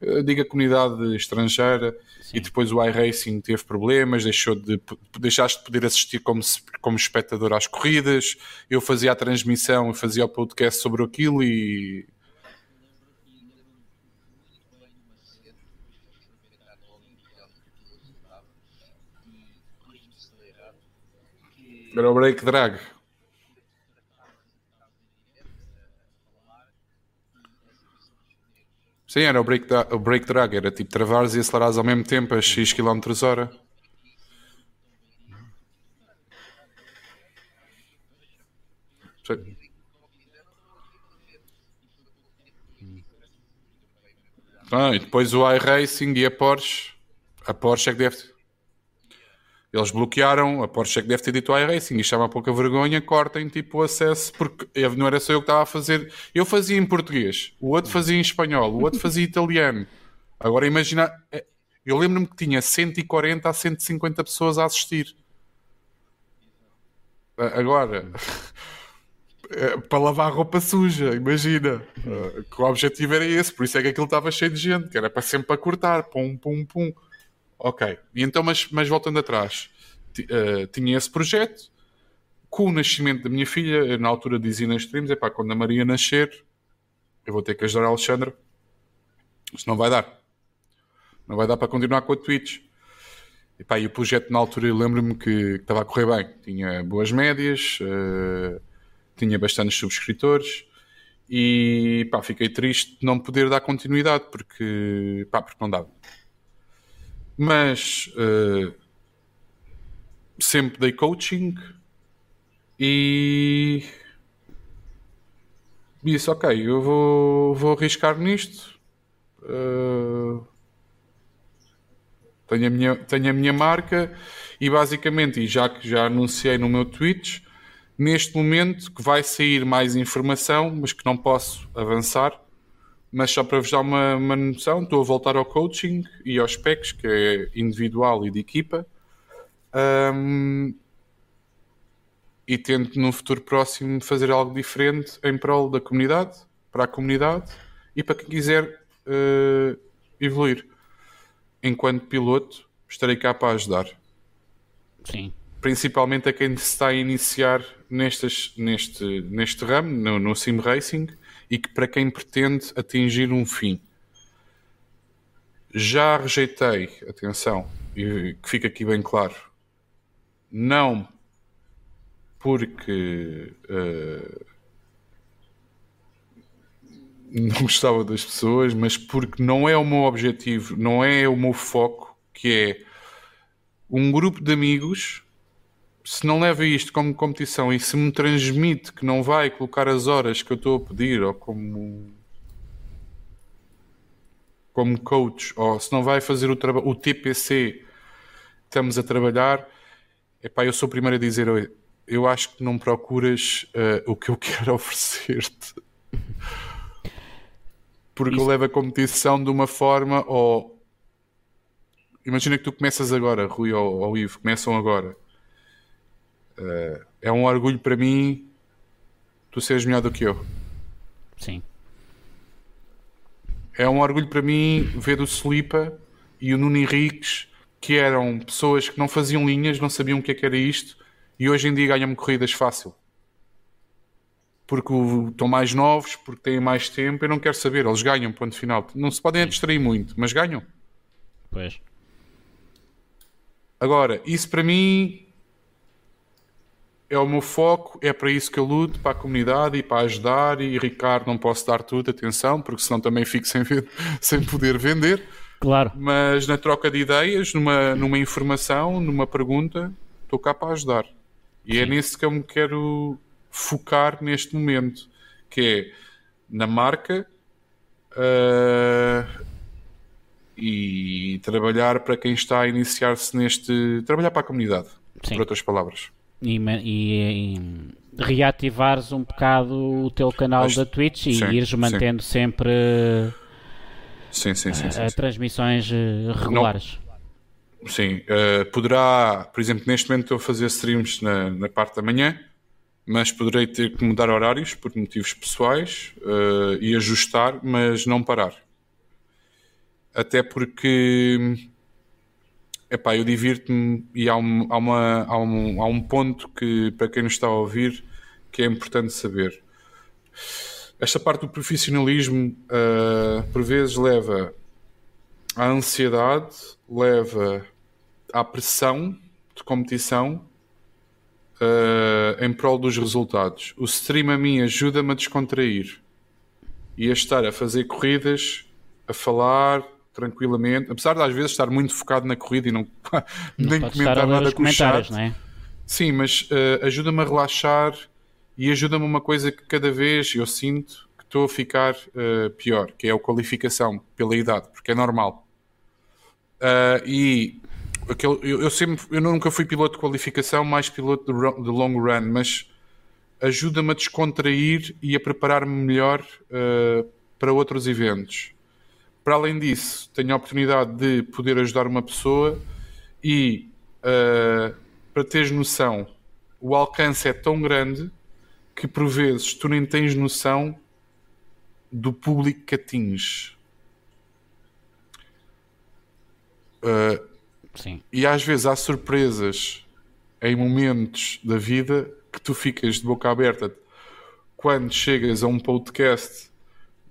Eh, diga comunidade estrangeira, Sim. e depois o iRacing teve problemas, deixou de, deixaste de poder assistir como, como espectador às corridas, eu fazia a transmissão e fazia o podcast sobre aquilo e Era o break drag. Sim, era o break, da, o break drag, era tipo travares e acelerares ao mesmo tempo a X km hora. Ah, e depois o iRacing e a Porsche. A Porsche é que deve eles bloquearam, a Porsche que deve ter dito iRacing, e chama pouca vergonha, cortem tipo o acesso, porque não era só eu que estava a fazer. Eu fazia em português, o outro fazia em espanhol, o outro fazia italiano. Agora imagina, é, eu lembro-me que tinha 140 a 150 pessoas a assistir. Agora, [laughs] é, para lavar roupa suja, imagina. Que o objetivo era esse, por isso é que aquilo estava cheio de gente, que era para sempre para cortar, pum, pum, pum. Ok. E então, mas, mas voltando atrás, uh, tinha esse projeto. Com o nascimento da minha filha, na altura dizia nas streams: é pá, quando a Maria nascer, eu vou ter que ajudar a Alexandra. Isto não vai dar. Não vai dar para continuar com a Twitch. E, pá, e o projeto na altura, lembro-me que, que, estava a correr bem. Tinha boas médias, uh, tinha bastantes subscritores e pá, fiquei triste de não poder dar continuidade porque, pá, porque não dava. Mas uh, sempre dei coaching e disse: Ok, eu vou, vou arriscar nisto. Uh, tenho, a minha, tenho a minha marca e basicamente, e já que já anunciei no meu Twitch, neste momento que vai sair mais informação, mas que não posso avançar mas só para vos dar uma, uma noção, estou a voltar ao coaching e aos PECs, que é individual e de equipa. Um, e tento no futuro próximo fazer algo diferente em prol da comunidade, para a comunidade e para quem quiser uh, evoluir. Enquanto piloto, estarei cá para ajudar. Sim. Principalmente a quem se está a iniciar nestes, neste, neste ramo, no, no sim racing e que para quem pretende atingir um fim. Já rejeitei, atenção, e que fica aqui bem claro, não porque uh, não gostava das pessoas, mas porque não é o meu objetivo, não é o meu foco, que é um grupo de amigos se não leva isto como competição e se me transmite que não vai colocar as horas que eu estou a pedir, ou como como coach, ou se não vai fazer o, o TPC estamos a trabalhar, epá, eu sou o primeiro a dizer eu, eu acho que não procuras uh, o que eu [laughs] quero oferecer-te. Porque Isso. eu levo a competição de uma forma, ou imagina que tu começas agora, Rui ou, ou Ivo, começam agora Uh, é um orgulho para mim tu seres melhor do que eu. Sim. É um orgulho para mim ver o Slipa e o Nuno Henriques, que eram pessoas que não faziam linhas, não sabiam o que, é que era isto, e hoje em dia ganham-me corridas fácil. Porque estão mais novos, porque têm mais tempo, eu não quero saber, eles ganham, ponto final. Não se podem distrair muito, mas ganham. Pois. Agora, isso para mim é o meu foco, é para isso que eu luto, para a comunidade e para ajudar. E Ricardo, não posso dar tudo, atenção, porque senão também fico sem, [laughs] sem poder vender. Claro. Mas na troca de ideias, numa, numa informação, numa pergunta, estou cá para ajudar. E é Sim. é nisso que eu me quero focar neste momento, que é na marca uh, e trabalhar para quem está a iniciar-se neste. trabalhar para a comunidade, Sim. por outras palavras e, e, e reativares um bocado o teu canal da Twitch e sim, ires mantendo sim. sempre sim, sim, sim, uh, transmissões uh, regulares. Não, sim, uh, poderá, por exemplo, neste momento estou a fazer streams na, na parte da manhã, mas poderei ter que mudar horários por motivos pessoais e ajustar, mas não parar. Até porque epá, eu divirto-me e há um, há, uma, há, um, há um ponto que, para quem nos está a ouvir, que é importante saber. Esta parte do profissionalismo, uh, por vezes, leva à ansiedade, leva à pressão de competição uh, em prol dos resultados. O stream a mim ajuda-me a descontrair e a estar a fazer corridas, a falar tranquilamente, apesar de às vezes estar muito focado na corrida e não, [laughs] Não nem comentar nada com o chat. não é? Sim, mas uh, ajuda-me a relaxar e ajuda-me uma coisa que cada vez eu sinto que estou a ficar uh, pior, que é a qualificação pela idade, porque é normal. Uh, e aquele, eu, eu sempre, eu nunca fui piloto de qualificação, mais piloto de, ro- de long run, mas ajuda-me a descontrair e a preparar-me melhor para outros eventos. Para além disso, tenho a oportunidade de poder ajudar uma pessoa e, uh, para teres noção, o alcance é tão grande que por vezes tu nem tens noção do público que atinges. Uh, Sim. e às vezes há surpresas em momentos da vida que tu ficas de boca aberta quando chegas a um podcast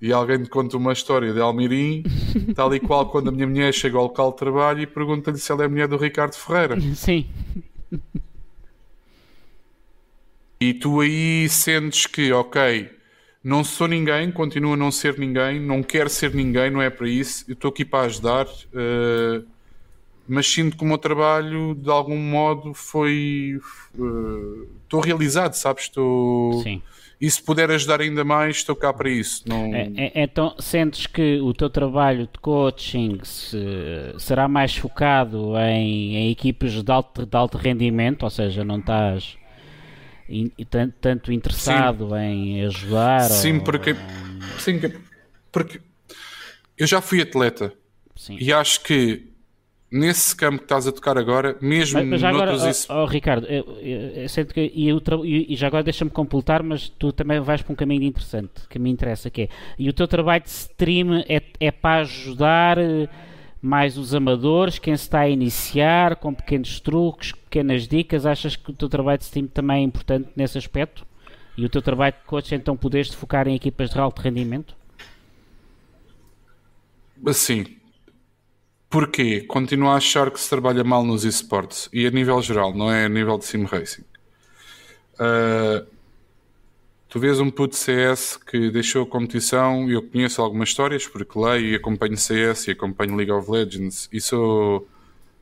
e alguém te conta uma história de Almirim, [laughs] tal e qual quando a minha mulher chega ao local de trabalho e pergunta-lhe se ela é a mulher do Ricardo Ferreira. [laughs] Sim. E tu aí sentes que, ok, não sou ninguém, continuo a não ser ninguém, não quero ser ninguém, não é para isso, eu estou aqui para ajudar, eh, mas sinto que o meu trabalho, de algum modo, foi. eh, Estou realizado, sabes? Estou. Sim. E se puder ajudar ainda mais, estou cá para isso. Não... É- é- então, sentes que o teu trabalho de coaching se- será mais focado em, em equipes de alto, de alto rendimento, ou seja, não estás in- tan- tanto interessado em ajudar? Sim, ou- porque. Sim, que- porque eu já fui atleta Sim. e acho que nesse campo que estás a tocar agora, mesmo Mas, mas já agora, noutros. isso- ó- ó, Ricardo, eu, eu- eu sinto que, e, tra- e- já agora deixa-me completar, mas tu também vais para um caminho interessante, que me interessa, que é, e o teu trabalho de stream é, é para ajudar eh, mais os amadores, quem se está a iniciar, com pequenos truques, pequenas dicas, achas que o teu trabalho de stream também é importante nesse aspecto? E o teu trabalho de coach, então, podes-te focar em equipas de alto rendimento? Assim, porquê? Continuo a achar que se trabalha mal nos esportes e a nível geral, não é a nível de sim racing. Ah, tu vês um puto CS que deixou a competição e eu conheço algumas histórias porque leio e acompanho CS e acompanho League of Legends e sou.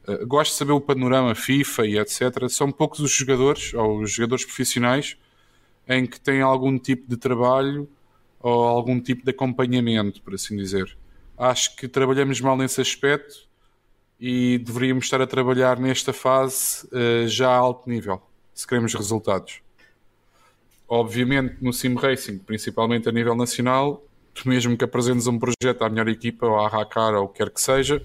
ah, gosto de saber o panorama FIFA e etc. São poucos os jogadores ou os jogadores profissionais em que têm algum tipo de trabalho ou algum tipo de acompanhamento, por assim dizer. Acho que trabalhamos mal nesse aspecto e deveríamos estar a trabalhar nesta fase eh, já a alto nível, se queremos resultados. Obviamente, no Sim Racing, principalmente a nível nacional, tu mesmo que apresentes um projeto à melhor equipa ou à Racar ou o que quer que seja,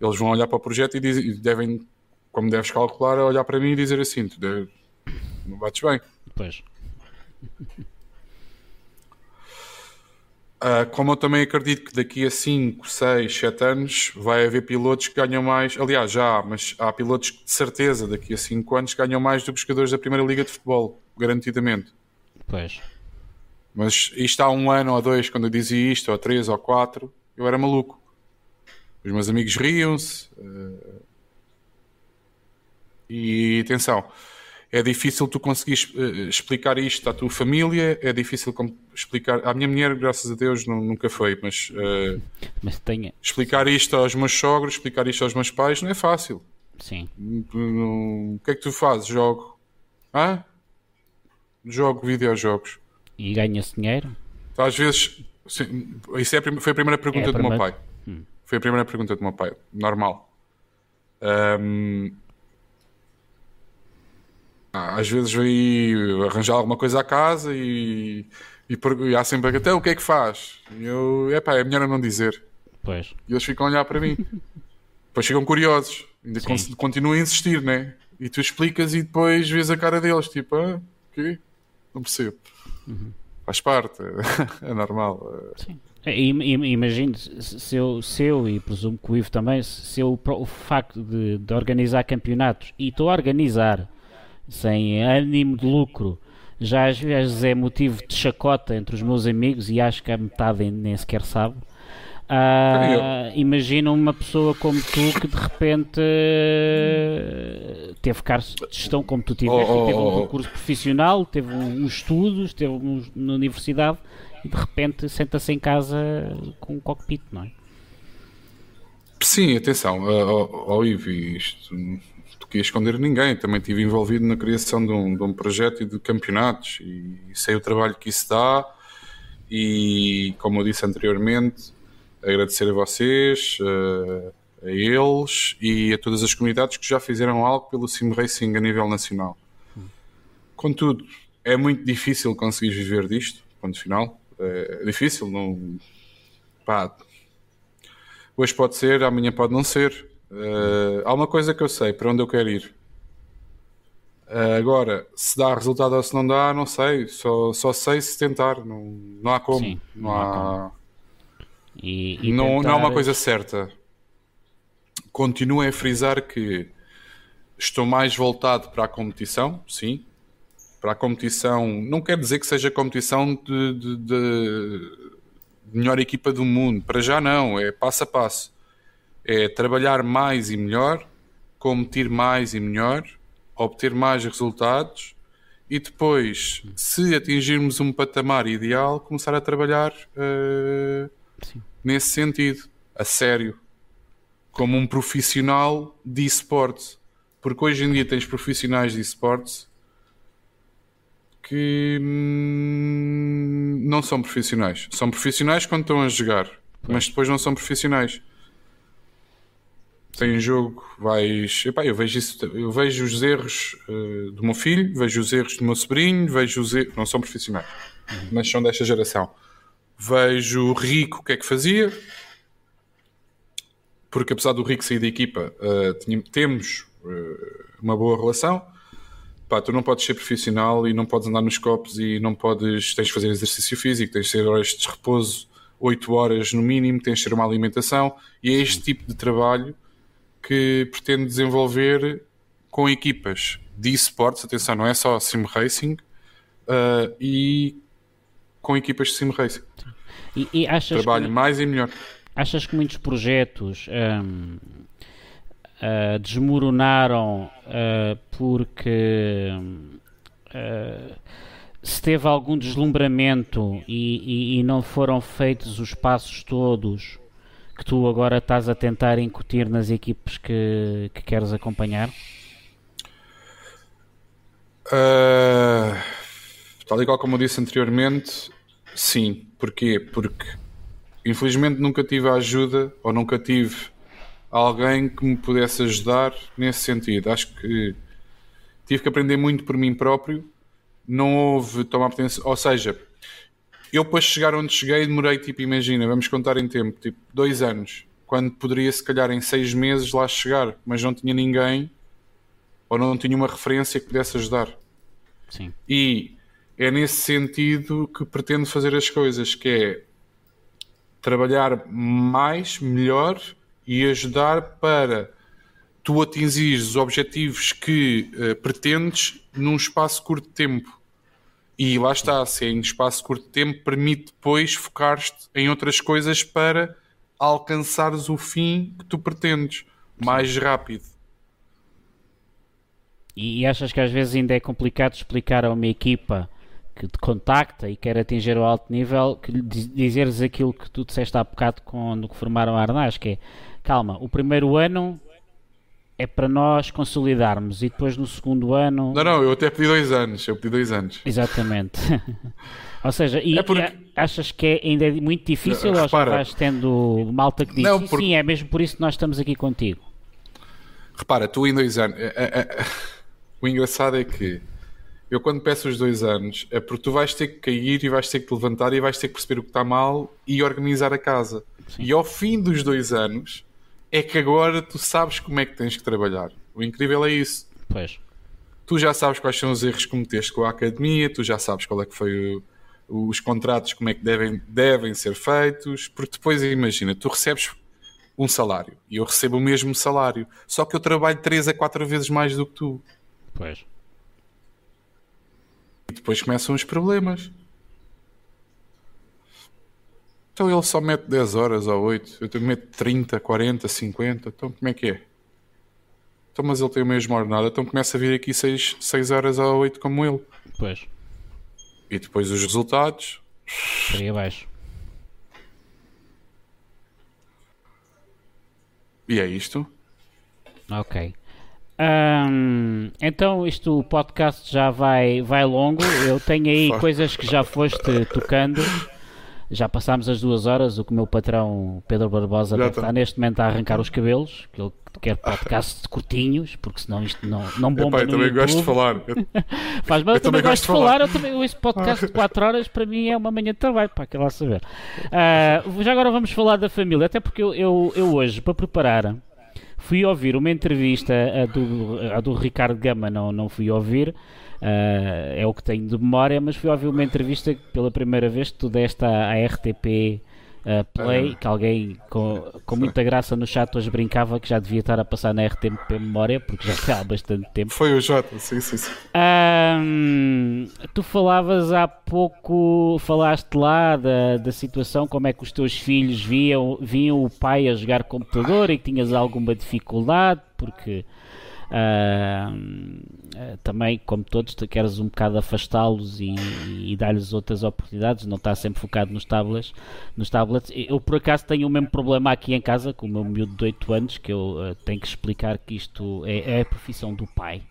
eles vão olhar para o projeto e, e devem, como deves calcular, olhar para mim e dizer assim: tu deve- não bates bem. Depois. Ah, como eu também acredito que daqui a 5, 6, 7 anos vai haver pilotos que ganham mais. Aliás, já há, mas há pilotos que de certeza daqui a 5 anos ganham mais do que os jogadores da Primeira Liga de Futebol, garantidamente. Pois. Mas isto há um ano ou dois, quando eu dizia isto, ou três ou quatro, eu era maluco. Os meus amigos riam-se. eh, E atenção, é difícil tu conseguires eh, explicar isto à tua família, é difícil explicar. À minha mulher, graças a Deus, nu- nunca foi, mas eh, Mas tenha. explicar isto aos meus sogros, explicar isto aos meus pais, não é fácil. Sim. O que é que tu fazes? Jogo. Hã? Jogo videojogos. E ganha-se dinheiro? Às vezes, sim, isso é foi a primeira pergunta É a do meu primeira? pai. Foi a primeira pergunta do meu pai. Normal. Ah, às vezes veio arranjar alguma coisa à casa e, e, e há sempre até o que é que faz? E eu, epá, é melhor eu não dizer. Pois. E eles ficam a olhar para mim. [laughs] depois ficam curiosos. Ainda Sim. con- continuam a insistir, né? E tu explicas e depois vês a cara deles, tipo, ah, quê? Não percebo. Uhum. Faz parte, é [laughs] normal. Sim. Imagino, se eu, se eu, e presumo que o Ivo também, se eu, o facto de, de organizar campeonatos, e estou a organizar sem ânimo de lucro, já às vezes é motivo de chacota entre os meus amigos e acho que a metade nem sequer sabe. Uh, imagina uma pessoa como tu que de repente teve cargos de gestão como tu tiveste, oh, oh, teve um oh, oh. curso profissional, teve uns estudos, teve um, na universidade e de repente senta-se em casa com um cockpit, não é? Sim, atenção, ao uh, Ivo, isto não queria esconder ninguém, também estive envolvido na criação de um, de um projeto e de campeonatos e sei o trabalho que isso dá e como eu disse anteriormente agradecer a vocês, uh, a eles e a todas as comunidades que já fizeram algo pelo sim racing a nível nacional. Contudo, é muito difícil conseguir viver disto, ponto final. É difícil, não. Pá, hoje pode ser, amanhã pode não ser. Uh, há uma coisa que eu sei, para onde eu quero ir. Uh, agora, se dá resultado ou se não dá, não sei. Só, só sei se tentar. Não, não há como. Sim, não, não, há, como. E, e não, tentar... não é uma coisa certa. Continuo a frisar que estou mais voltado para a competição, sim. Para a competição, não quer dizer que seja competição de, de, de melhor equipa do mundo. Para já não, é passo a passo. É trabalhar mais e melhor, competir mais e melhor, obter mais resultados e depois, se atingirmos um patamar ideal, começar a trabalhar uh, nesse sentido, a sério, como um profissional de esportes. Porque hoje em dia tens profissionais de esportes que hum, não são profissionais. São profissionais quando estão a jogar, mas depois não são profissionais. Tem jogo, vais. Epá, eu, vejo isso, eu vejo os erros uh, do meu filho, vejo os erros do meu sobrinho, vejo os erros. Não são profissionais, mas são desta geração Vejo o Rico o que é que fazia, porque apesar do Rico sair da equipa, uh, temos uh, uma boa relação. Pá, tu não podes ser profissional e não podes andar nos copos e não podes, tens de fazer exercício físico, tens de ter horas de repouso, 8 horas no mínimo, tens de ter uma alimentação e é este tipo de trabalho que pretendo desenvolver com equipas de esportes, atenção, não é só sim racing, uh, e com equipas de sim racing. E, e Trabalho que, mais e melhor. Achas que muitos projetos um, uh, ah, desmoronaram uh, porque uh, se teve algum deslumbramento e, e, e, não foram feitos os passos todos que tu agora estás a tentar incutir nas equipes que, que queres acompanhar? Uh, tal e qual como eu disse anteriormente, sim. Porquê? Porque infelizmente nunca tive a ajuda ou nunca tive alguém que me pudesse ajudar nesse sentido. Acho que tive que aprender muito por mim próprio. Não houve tomar potência, ou seja, eu para chegar onde cheguei demorei, tipo, imagina, vamos contar em tempo, tipo, dois anos, quando poderia se calhar em seis meses lá chegar, mas não tinha ninguém ou não tinha uma referência que pudesse ajudar. Sim. E é nesse sentido que pretendo fazer as coisas, que é trabalhar mais, melhor e ajudar para tu atingires os objetivos que uh, pretendes num espaço curto de tempo. E lá está, é em espaço curto de tempo, permite depois focar-te em outras coisas para alcançares o fim que tu pretendes mais rápido. E achas que às vezes ainda é complicado explicar a uma equipa que te contacta e quer atingir o alto nível, que dizeres aquilo que tu disseste há bocado quando formaram a Arnaz, que é calma, o primeiro ano é para nós consolidarmos e depois no segundo ano. Não, não, eu até pedi dois anos, eu pedi dois anos. Exatamente. [laughs] ou seja, e, é porque... achas que é, ainda é muito difícil ou repara, vais tendo malta que diz não, porque... sim, é mesmo por isso que nós estamos aqui contigo? Repara, tu em dois anos. É, é, é o engraçado é que eu quando peço os dois anos é porque tu vais ter que cair e vais ter que te levantar e vais ter que perceber o que está mal e organizar a casa. Sim. E ao fim dos dois anos é que agora tu sabes como é que tens que trabalhar. O incrível é isso. Pois. Tu já sabes quais são os erros que cometeste com a academia, tu já sabes qual é que foi o, os contratos como é que devem, devem ser feitos, porque depois imagina, tu recebes um salário e eu recebo o mesmo salário, só que eu trabalho 3 a 4 vezes mais do que tu. Pois. E depois começam os problemas. Então ele só mete 10 horas ou 8, eu tenho meto 30, 40, 50, então como é que é? Então, mas ele tem o mesmo ordenado, então começa a vir aqui 6, 6 horas ou 8 como ele. Pois. E depois os resultados. Seria baixo. E é isto. Ok. Ahm, então isto o podcast já vai, vai longo. Eu tenho aí coisas que já foste tocando. Já passámos as duas horas, o que o meu patrão Pedro Barbosa Já tá. estar neste momento a arrancar os cabelos, que ele quer podcasts curtinhos, porque senão isto não, não bomba Epá, eu também YouTube. gosto de falar. [laughs] Faz eu, Eu também gosto de de falar, falar. eu também esse podcast de 4 horas para mim é uma manhã de trabalho, para que lá saber. Ah, já agora vamos falar da família, até porque eu, eu, eu hoje, para preparar, fui ouvir uma entrevista a do, a do Ricardo Gama, não, não fui ouvir, ah, é o que tenho de memória, mas fui ouvir uma entrevista que pela primeira vez que tu deste à, à RTP ah, Play, que alguém com, com muita graça no chat hoje brincava que já devia estar a passar na RTP Memória, porque já há bastante tempo. Foi o Jota, sim, sim, sim. Tu falavas há pouco, falaste lá da, da situação, como é que os teus filhos viam, viam o pai a jogar computador e que tinhas alguma dificuldade, porque eh, também, como todos, tu queres um bocado afastá-los e, e dar-lhes outras oportunidades, não estar sempre focado nos tablets. Nos tablets. Eu, por acaso, tenho o mesmo problema aqui em casa com o meu miúdo de 8 anos, que eu eh, tenho que explicar que isto é, é a profissão do pai.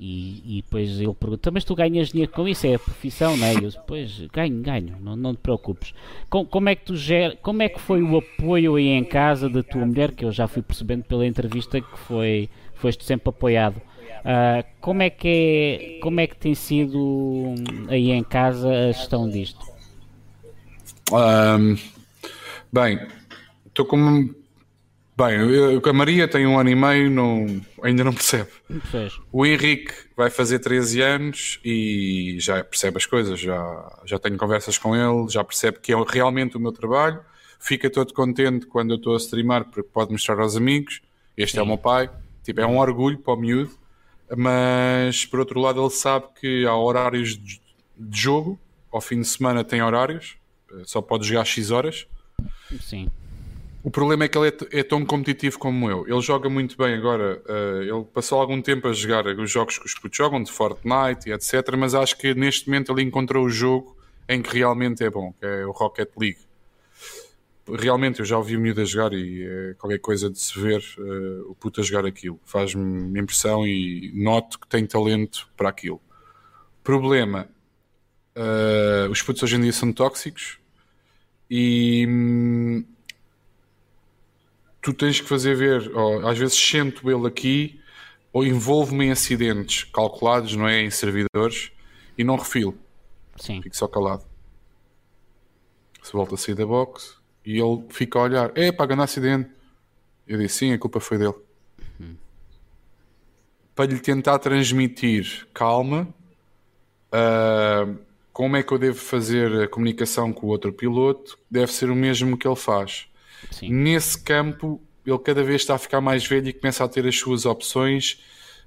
E, e depois ele pergunta, mas tu ganhas dinheiro com isso? É a profissão, não é? E eu, pois, ganho, ganho, não, não te preocupes. Com- como, é que tu ger, como é que foi o apoio aí em casa da tua mulher, que eu já fui percebendo pela entrevista que foi, foste sempre apoiado. Ah, como, é que é, como é que tem sido hum, aí em casa a gestão disto? Ahm, bem, estou com. Bem, eu, a Maria tem um ano e meio, não, ainda não percebe. O Henrique vai fazer 13 anos e já percebe as coisas, já, já tenho conversas com ele, já percebe que é realmente o meu trabalho. Fica todo contente quando eu estou a streamar porque pode mostrar aos amigos. Este é o Sim. meu pai. Tipo, é um orgulho para o miúdo. Mas, por outro lado, ele sabe que há horários de jogo. Ao fim de semana tem horários. Só pode jogar X horas. sim, O problema é que ele é, é tão competitivo como eu. Ele joga muito bem agora. eh, ele passou algum tempo a jogar os jogos que os putos jogam, de Fortnite e etc. Mas acho que neste momento ele encontrou o jogo em que realmente é bom, que é o Rocket League. Realmente eu já ouvi o miúdo a jogar e é qualquer coisa de se ver eh, o puto a jogar aquilo. Faz-me impressão e noto que tem talento para aquilo. Problema: eh, os putos hoje em dia são tóxicos e hum, tu tens que fazer ver, ou, às vezes sento ele aqui ou envolvo-me em acidentes calculados, não é? Em servidores e não refilo, sim. fico só calado. Se volta a sair da box e ele fica a olhar, é para ganhar acidente. Eu disse sim, a culpa foi dele. Para lhe tentar transmitir calma, ah, como é que eu devo fazer a comunicação com o outro piloto, deve ser o mesmo que ele faz. sim. Nesse campo, ele cada vez está a ficar mais velho e começa a ter as suas opções,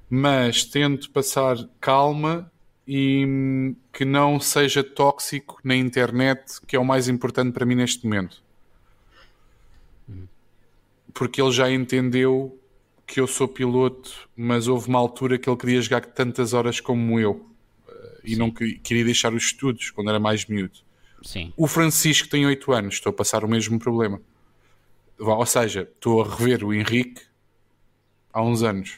mas tento passar calma e hum, que não seja tóxico na internet, que é o mais importante para mim neste momento. Porque ele já entendeu que eu sou piloto, mas houve uma altura que ele queria jogar tantas horas como eu eh, e não que- queria deixar os estudos quando era mais miúdo. sim. O Francisco tem 8 anos, estou a passar o mesmo problema. Ou seja, estou a rever o Henrique há uns anos.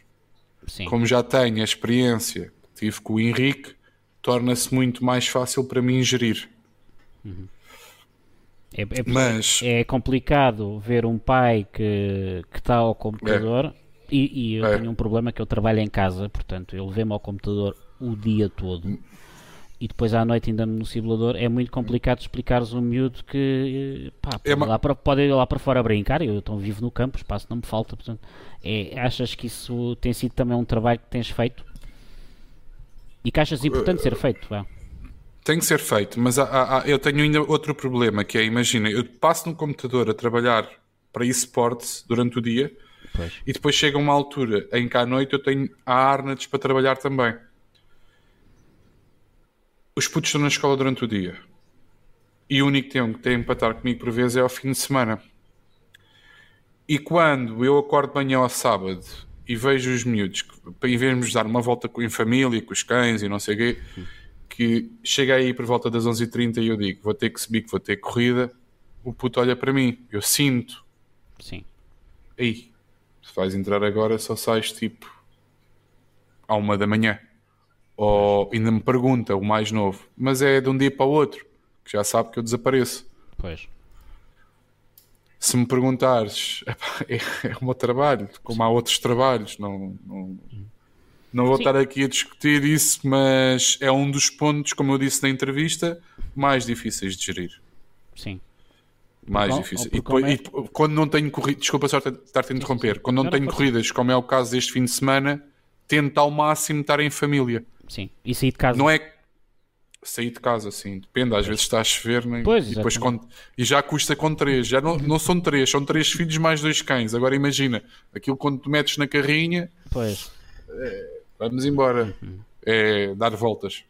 sim. Como já tenho a experiência que tive com o Henrique, torna-se muito mais fácil para mim gerir. É, é- Mas é complicado ver um pai que, que está ao computador e, e eu É. tenho um problema que eu trabalho em casa, portanto ele vê-me ao computador o dia todo e depois à noite ainda no simulador é muito complicado explicares um miúdo que pá, pode, É uma- ir lá para, pode ir lá para fora brincar, eu então vivo no campo, espaço não me falta, portanto, é, achas que isso tem sido também um trabalho que tens feito? E que achas importante ser feito? Vá. Tem que ser feito, mas há- há- eu tenho ainda outro problema, que é, imagina, eu passo no computador a trabalhar para esportes durante o dia Pois. e depois chega uma altura em que à noite eu tenho a Arnets para trabalhar também. Os putos estão na escola durante o dia. E o único tempo que tem para estar comigo por vezes é ao fim de semana. E quando eu acordo de manhã ao sábado e vejo os miúdos, vez de dar uma volta com- em família, com os cães e não sei o quê, que chega aí por volta das 11h30 e eu digo, vou ter que subir, que vou ter corrida, o puto olha para mim, eu sinto, Sim. Ei, se vais entrar agora, só sais tipo à uma da manhã. Ou ainda me pergunta, o mais novo, mas é de um dia para o outro, que já sabe que eu desapareço. Pois. Se me perguntares, [laughs] é, é o meu trabalho, como há outros trabalhos, não, não, não vou Sim. estar aqui a discutir isso, mas é um dos pontos, como eu disse na entrevista, mais difíceis de gerir. Sim. mais difícil. E depois, é- e quando não tenho corridas, desculpa só estar-te a interromper, quando não tenho corridas, como é o caso deste fim de semana, tento ao máximo estar em família. Sim. E sair de casa. Não é sair de casa, assim, depende, às vezes está a chover né? Pois, e, depois com- e já custa com três, já não, não são três, são três filhos mais dois cães. Agora imagina, aquilo quando te metes na carrinha, Pois. Vamos embora, é dar voltas.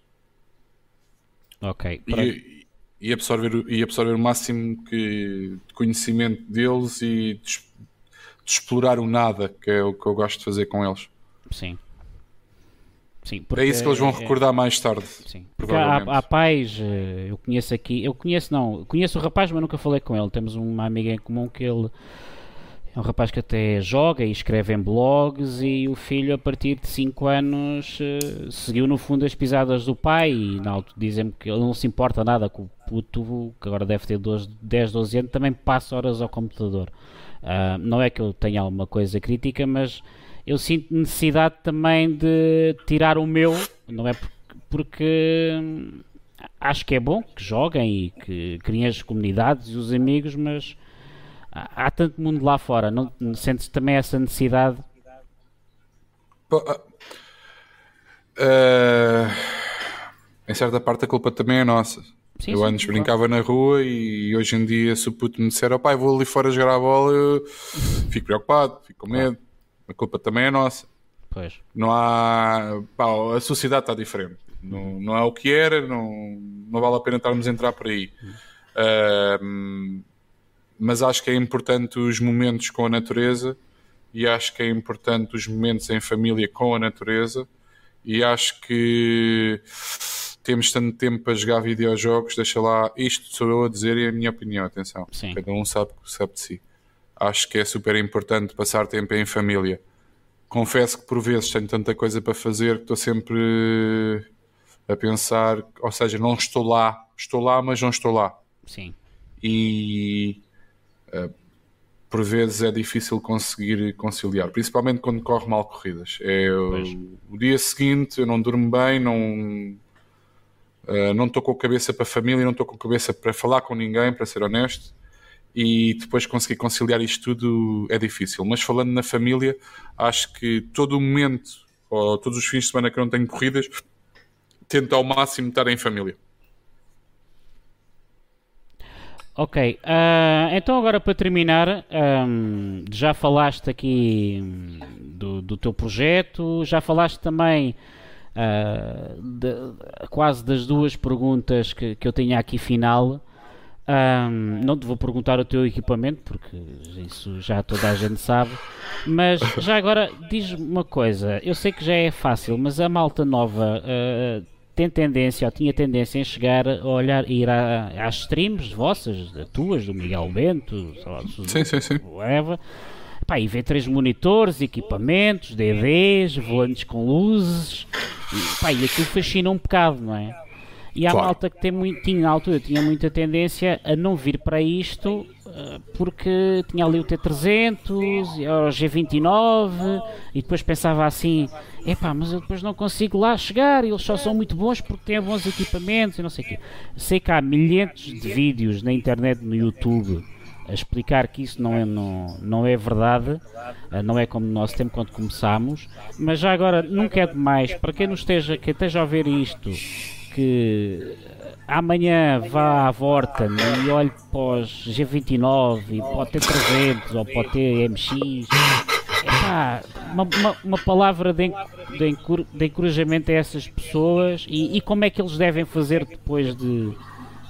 Ok. E, e absorver, o- e absorver o máximo que, de conhecimento deles e de, de explorar o nada, que é o que eu gosto de fazer com eles. Sim. Sim. É isso que eles vão é- recordar mais tarde. Sim. Porque há, há pais, eh, eu conheço aqui, eu conheço não, conheço o rapaz, mas nunca falei com ele. Temos uma amiga em comum que ele é um rapaz que até joga e escreve em blogs e o filho a partir de 5 anos eh, seguiu no fundo as pisadas do pai e altura dizem-me que ele não se importa nada com o puto, que agora deve ter 12, 10, 12 anos, também passa horas ao computador. Ah, não é que eu tenha alguma coisa crítica, mas eu sinto necessidade também de tirar o meu, não é porque, porque acho que é bom que joguem e que criem as comunidades e os amigos, mas há, há tanto mundo lá fora, não sentes também essa necessidade? Ah, em certa parte a culpa também é nossa. Sim, eu sim, antes claro. brincava na rua e hoje em dia se o puto me disser, oh, pai, vou ali fora jogar a bola, eu fico preocupado, fico com medo. A culpa também é nossa. Pois, Não há. pá, a sociedade está diferente. Não, não é o que era, não, não vale a pena estarmos a entrar por aí. Ahm, mas acho que é importante os momentos com a natureza e acho que é importante os momentos em família com a natureza e acho que temos tanto tempo para jogar videojogos, deixa lá, isto sou eu a dizer e é a minha opinião, atenção. Sim. Cada um sabe, sabe de si. Acho que é super importante passar tempo em família. Confesso que por vezes tenho tanta coisa para fazer que estou sempre a pensar, ou seja, não estou lá, estou lá, mas não estou lá sim, e por vezes é difícil conseguir conciliar, principalmente quando corre mal corridas. É o, o dia seguinte, eu não durmo bem, não eh, não estou com a cabeça para a família, não estou com a cabeça para falar com ninguém, para ser honesto. E depois conseguir conciliar isto tudo é difícil. Mas falando na família, acho que todo o momento, ou todos os fins de semana que eu não tenho corridas, tento ao máximo estar em família. Ok, ah, então agora para terminar, ahm, já falaste aqui do, do teu projeto, já falaste também ah, de- quase das duas perguntas que, que eu tinha aqui final. Ahm, não te vou perguntar o teu equipamento, porque isso já toda a gente sabe. Mas já agora diz-me uma coisa: eu sei que já é fácil, mas a malta nova ah, tem tendência, ou tinha tendência em chegar a olhar, ir a, às streams vossas, das tuas, do Miguel Bento, sei lá, do- Sim, sim, sim. whatever, pá, e ver três monitores, equipamentos, DVDs, volantes com luzes, e, pá, e aquilo fascina um bocado, não é? E há Claro. malta que tem muito, tinha, na altura tinha muita tendência a não vir para isto eh, porque tinha ali o T300 e o G29 e depois pensava assim: epá, mas eu depois não consigo lá chegar, eles só são muito bons porque têm bons equipamentos e não sei o quê. Sei que há milhares de vídeos na internet, no YouTube, a explicar que isso não é, não, não é verdade, eh, não é como no nosso tempo quando começámos, mas já agora nunca é demais, para quem, nos esteja, quem esteja a ver isto, que amanhã vá à Vorten e olhe para os G29 e pode ter 300 ou pode ter MX. Epá, uma, uma, uma palavra de, de, de, encorajamento a essas pessoas e, e, como é que eles devem fazer depois de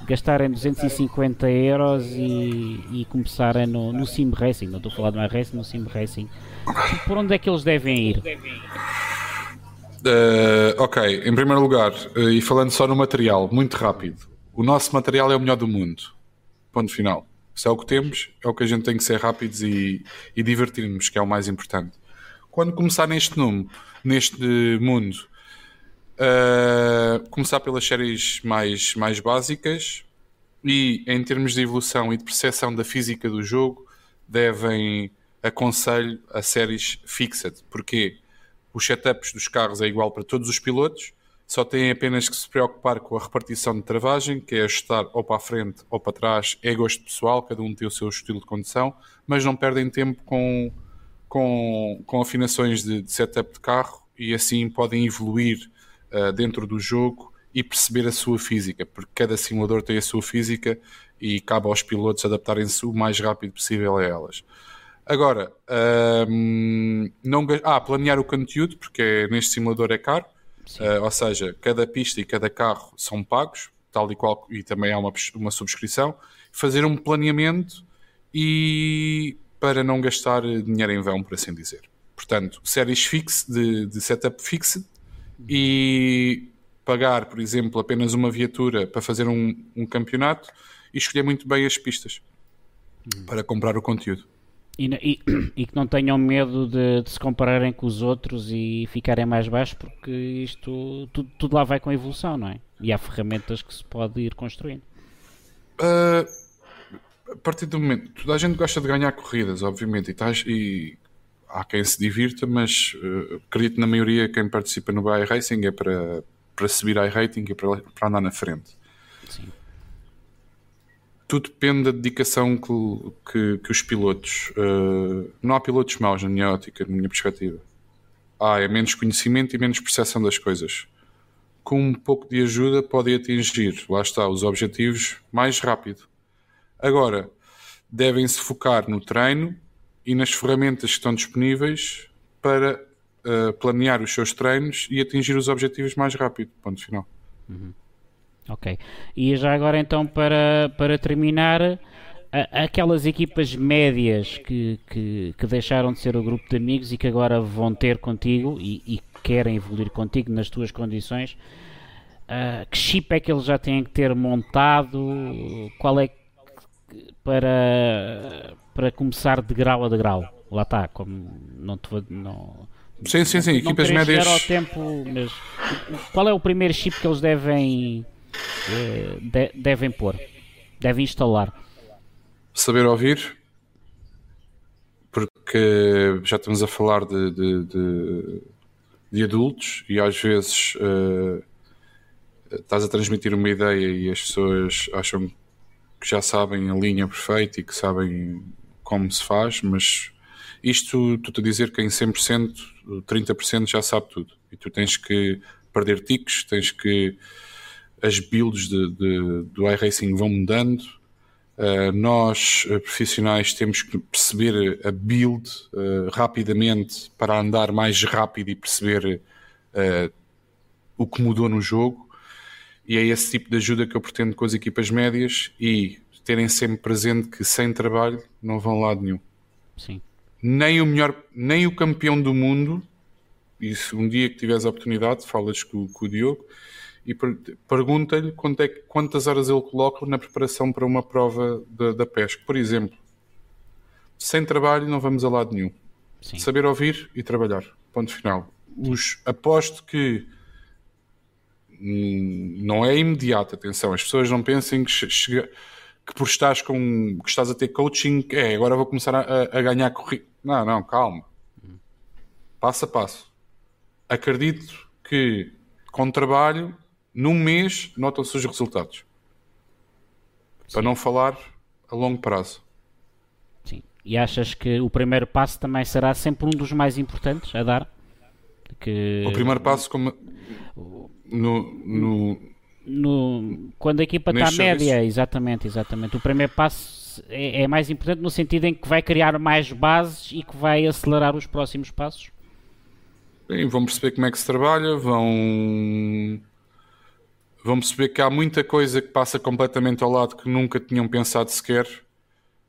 gastarem 250 euros e, e começarem no, no Sim Racing. Não estou a falar de mais Racing, no Sim Racing. Por onde é que eles devem ir? Uh, ok, em primeiro lugar, uh, e falando só no material, muito rápido, o nosso material é o melhor do mundo. Ponto final. Se é o que temos, é o que a gente tem que ser rápidos e, e divertir-nos, que é o mais importante. Quando começar neste, número, neste mundo, uh, começar pelas séries mais, mais básicas e, em termos de evolução e de percepção da física do jogo, devem aconselho a séries fixed. Porquê? Os setups dos carros é igual para todos os pilotos, só têm apenas que se preocupar com a repartição de travagem, que é ajustar ou para a frente ou para trás, é gosto pessoal, cada um tem o seu estilo de condução, mas não perdem tempo com, com, com afinações de, de setup de carro e assim podem evoluir uh, dentro do jogo e perceber a sua física, porque cada simulador tem a sua física e cabe aos pilotos adaptarem-se o mais rápido possível a elas. Agora, um, não, ah, planear o conteúdo, porque neste simulador é caro, uh, ou seja, cada pista e cada carro são pagos, tal e qual, e também há uma, uma subscrição. Fazer um planeamento e para não gastar dinheiro em vão, por assim dizer. Portanto, séries fixe, de, de setup fixo e pagar, por exemplo, apenas uma viatura para fazer um, um campeonato e escolher muito bem as pistas hum. para comprar o conteúdo. E, e, [clears throat] e, que não tenham medo de, de, se compararem com os outros e ficarem mais baixos, porque isto tudo, tudo, lá vai com a evolução, não é? E há ferramentas que se pode ir construindo. Uh, a partir do momento, toda a gente gosta de ganhar corridas, obviamente, e, tás, e há quem se divirta, mas uh, acredito na maioria quem participa no iRacing é para, para subir iRating e para, para andar na frente. Sim tudo depende da dedicação que, que, que os pilotos. Uh, não há pilotos maus na minha ótica, na minha perspectiva. Há é menos conhecimento e menos percepção das coisas. Com um pouco de ajuda, podem atingir, lá está, os objetivos mais rápido. Agora, devem-se focar no treino e nas ferramentas que estão disponíveis para uh, planear os seus treinos e atingir os objetivos mais rápido. Ponto final. Uhum. Ok. E já agora então para, para terminar, aquelas equipas médias que, que, que, deixaram de ser o grupo de amigos e que agora vão ter contigo e, e querem evoluir contigo nas tuas condições, uh, que chip é que eles já têm que ter montado? Qual é para, para começar de grau a degrau? Lá está, como não te vou. Não, sim, sim, sim, não equipas médias. Ao tempo, mas qual é o primeiro chip que eles devem de, devem pôr, devem instalar? Saber ouvir, porque já estamos a falar de, de, de, de adultos e às vezes uh, estás a transmitir uma ideia e as pessoas acham que já sabem a linha perfeita e que sabem como se faz, mas isto tu a dizer que em 100%, 30% já sabe tudo. E tu tens que perder tiques, tens que as builds de, de, do iRacing vão mudando. Uh, nós, uh, profissionais, temos que perceber a build uh, rapidamente para andar mais rápido e perceber o que mudou no jogo. E é esse tipo de ajuda que eu pretendo com as equipas médias e terem sempre presente que sem trabalho não vão lado nenhum. Sim. Nem o melhor, nem o campeão do mundo, e se um dia que tiveres a oportunidade, falas com, com o Diogo, e pergunta-lhe é, quantas horas ele coloca na preparação para uma prova da pesca. Por exemplo, sem trabalho não vamos a lado nenhum. Sim. Saber ouvir e trabalhar. Ponto final. Os, aposto que hum, não é imediato, atenção, as pessoas não pensem que, chega, que por estás com que estás a ter coaching, é agora vou começar a, a ganhar corrida. Não, não, calma. Passo a passo. Acredito que com trabalho num mês notam-se os resultados. Sim. Para não falar a longo prazo. Sim. E achas que o primeiro passo também será sempre um dos mais importantes a dar? Que... O primeiro passo, como no, no, no, quando a equipa está média, exatamente, exatamente. O primeiro passo é, é, mais importante no sentido em que vai criar mais bases e que vai acelerar os próximos passos. Bem, vão perceber como é que se trabalha, vão vão perceber que há muita coisa que passa completamente ao lado que nunca tinham pensado sequer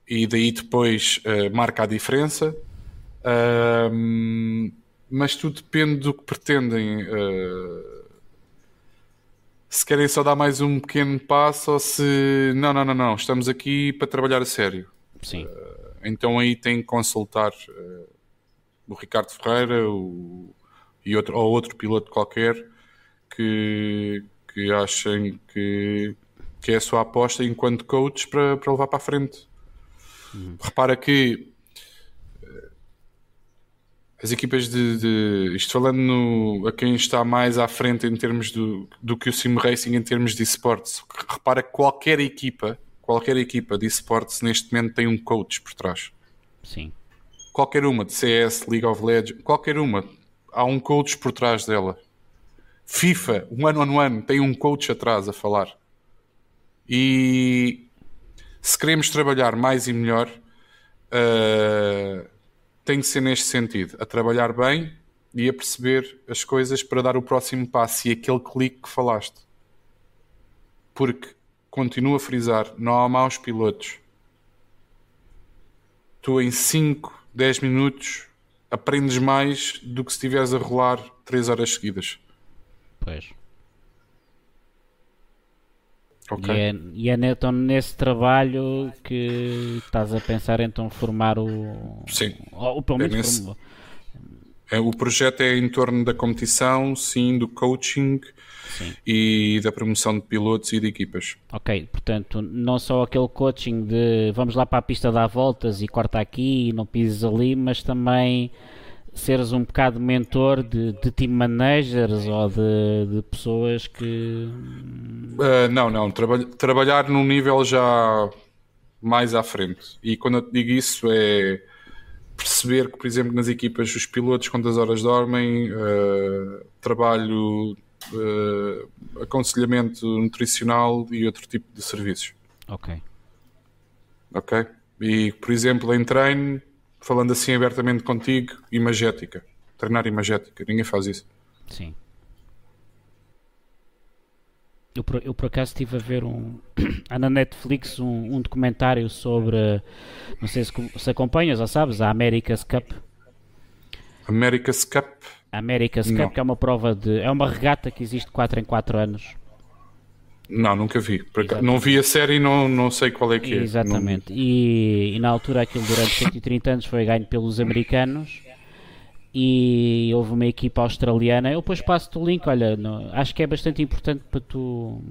e daí depois uh, marca a diferença. Uh, mas tudo depende do que pretendem. Uh, se querem só dar mais um pequeno passo ou se não, não, não, não, estamos aqui para trabalhar a sério. Sim. então aí tem que consultar o Ricardo Ferreira o, e outro, ou outro piloto qualquer que, que achem que, que é a sua aposta enquanto coach para, para levar para a frente. Uhum. Repara que eh, as equipas de, de isto falando no, a quem está mais à frente em termos do, do que o sim racing em termos de esportes, repara que qualquer equipa, qualquer equipa de esportes neste momento tem um coach por trás. Sim. Qualquer uma de CS, League of Legends, qualquer uma, há um coach por trás dela. FIFA, one on one, tem um coach atrás a falar. E se queremos trabalhar mais e melhor, uh, tem que ser neste sentido: a trabalhar bem e a perceber as coisas para dar o próximo passo e aquele clique que falaste. Porque, continuo a frisar, não há maus pilotos. Tu em 5, 10 minutos aprendes mais do que se estiveres a rolar 3 horas seguidas. Pois. Okay. E, é, e é então nesse trabalho que estás a pensar então formar o. Sim. Ou, pelo menos é nesse... é, o projeto é em torno da competição, sim, do coaching sim. e da promoção de pilotos e de equipas. Ok, portanto, não só aquele coaching de vamos lá para a pista dar voltas e corta aqui e não pises ali, mas também seres um bocado mentor de, de team managers ou de, de pessoas que. Uh, não, não. Traba trabalhar num nível já mais à frente. E quando eu digo isso é perceber que, por exemplo, nas equipas os pilotos quantas horas dormem, uh, trabalho, uh, aconselhamento nutricional e outro tipo de serviços. Ok. Ok? E, por exemplo, em treino falando assim abertamente contigo, imagética. Treinar imagética. Ninguém faz isso. Sim. Eu por, eu por acaso estive a ver um. [clears throat] Há na Netflix um, um documentário sobre. Não sei se, se acompanhas ou sabes, a America's Cup. America's Cup? A America's Cup, que é uma prova de. É uma regata que existe 4 em 4 anos. Não, nunca vi. Não vi a série e não, não sei qual é que é. Exatamente. Não... E, e, na altura aquilo durante 130 anos foi ganho pelos americanos e houve uma equipa australiana. Eu depois passo-te o link, olha, não, acho que é bastante importante para tu.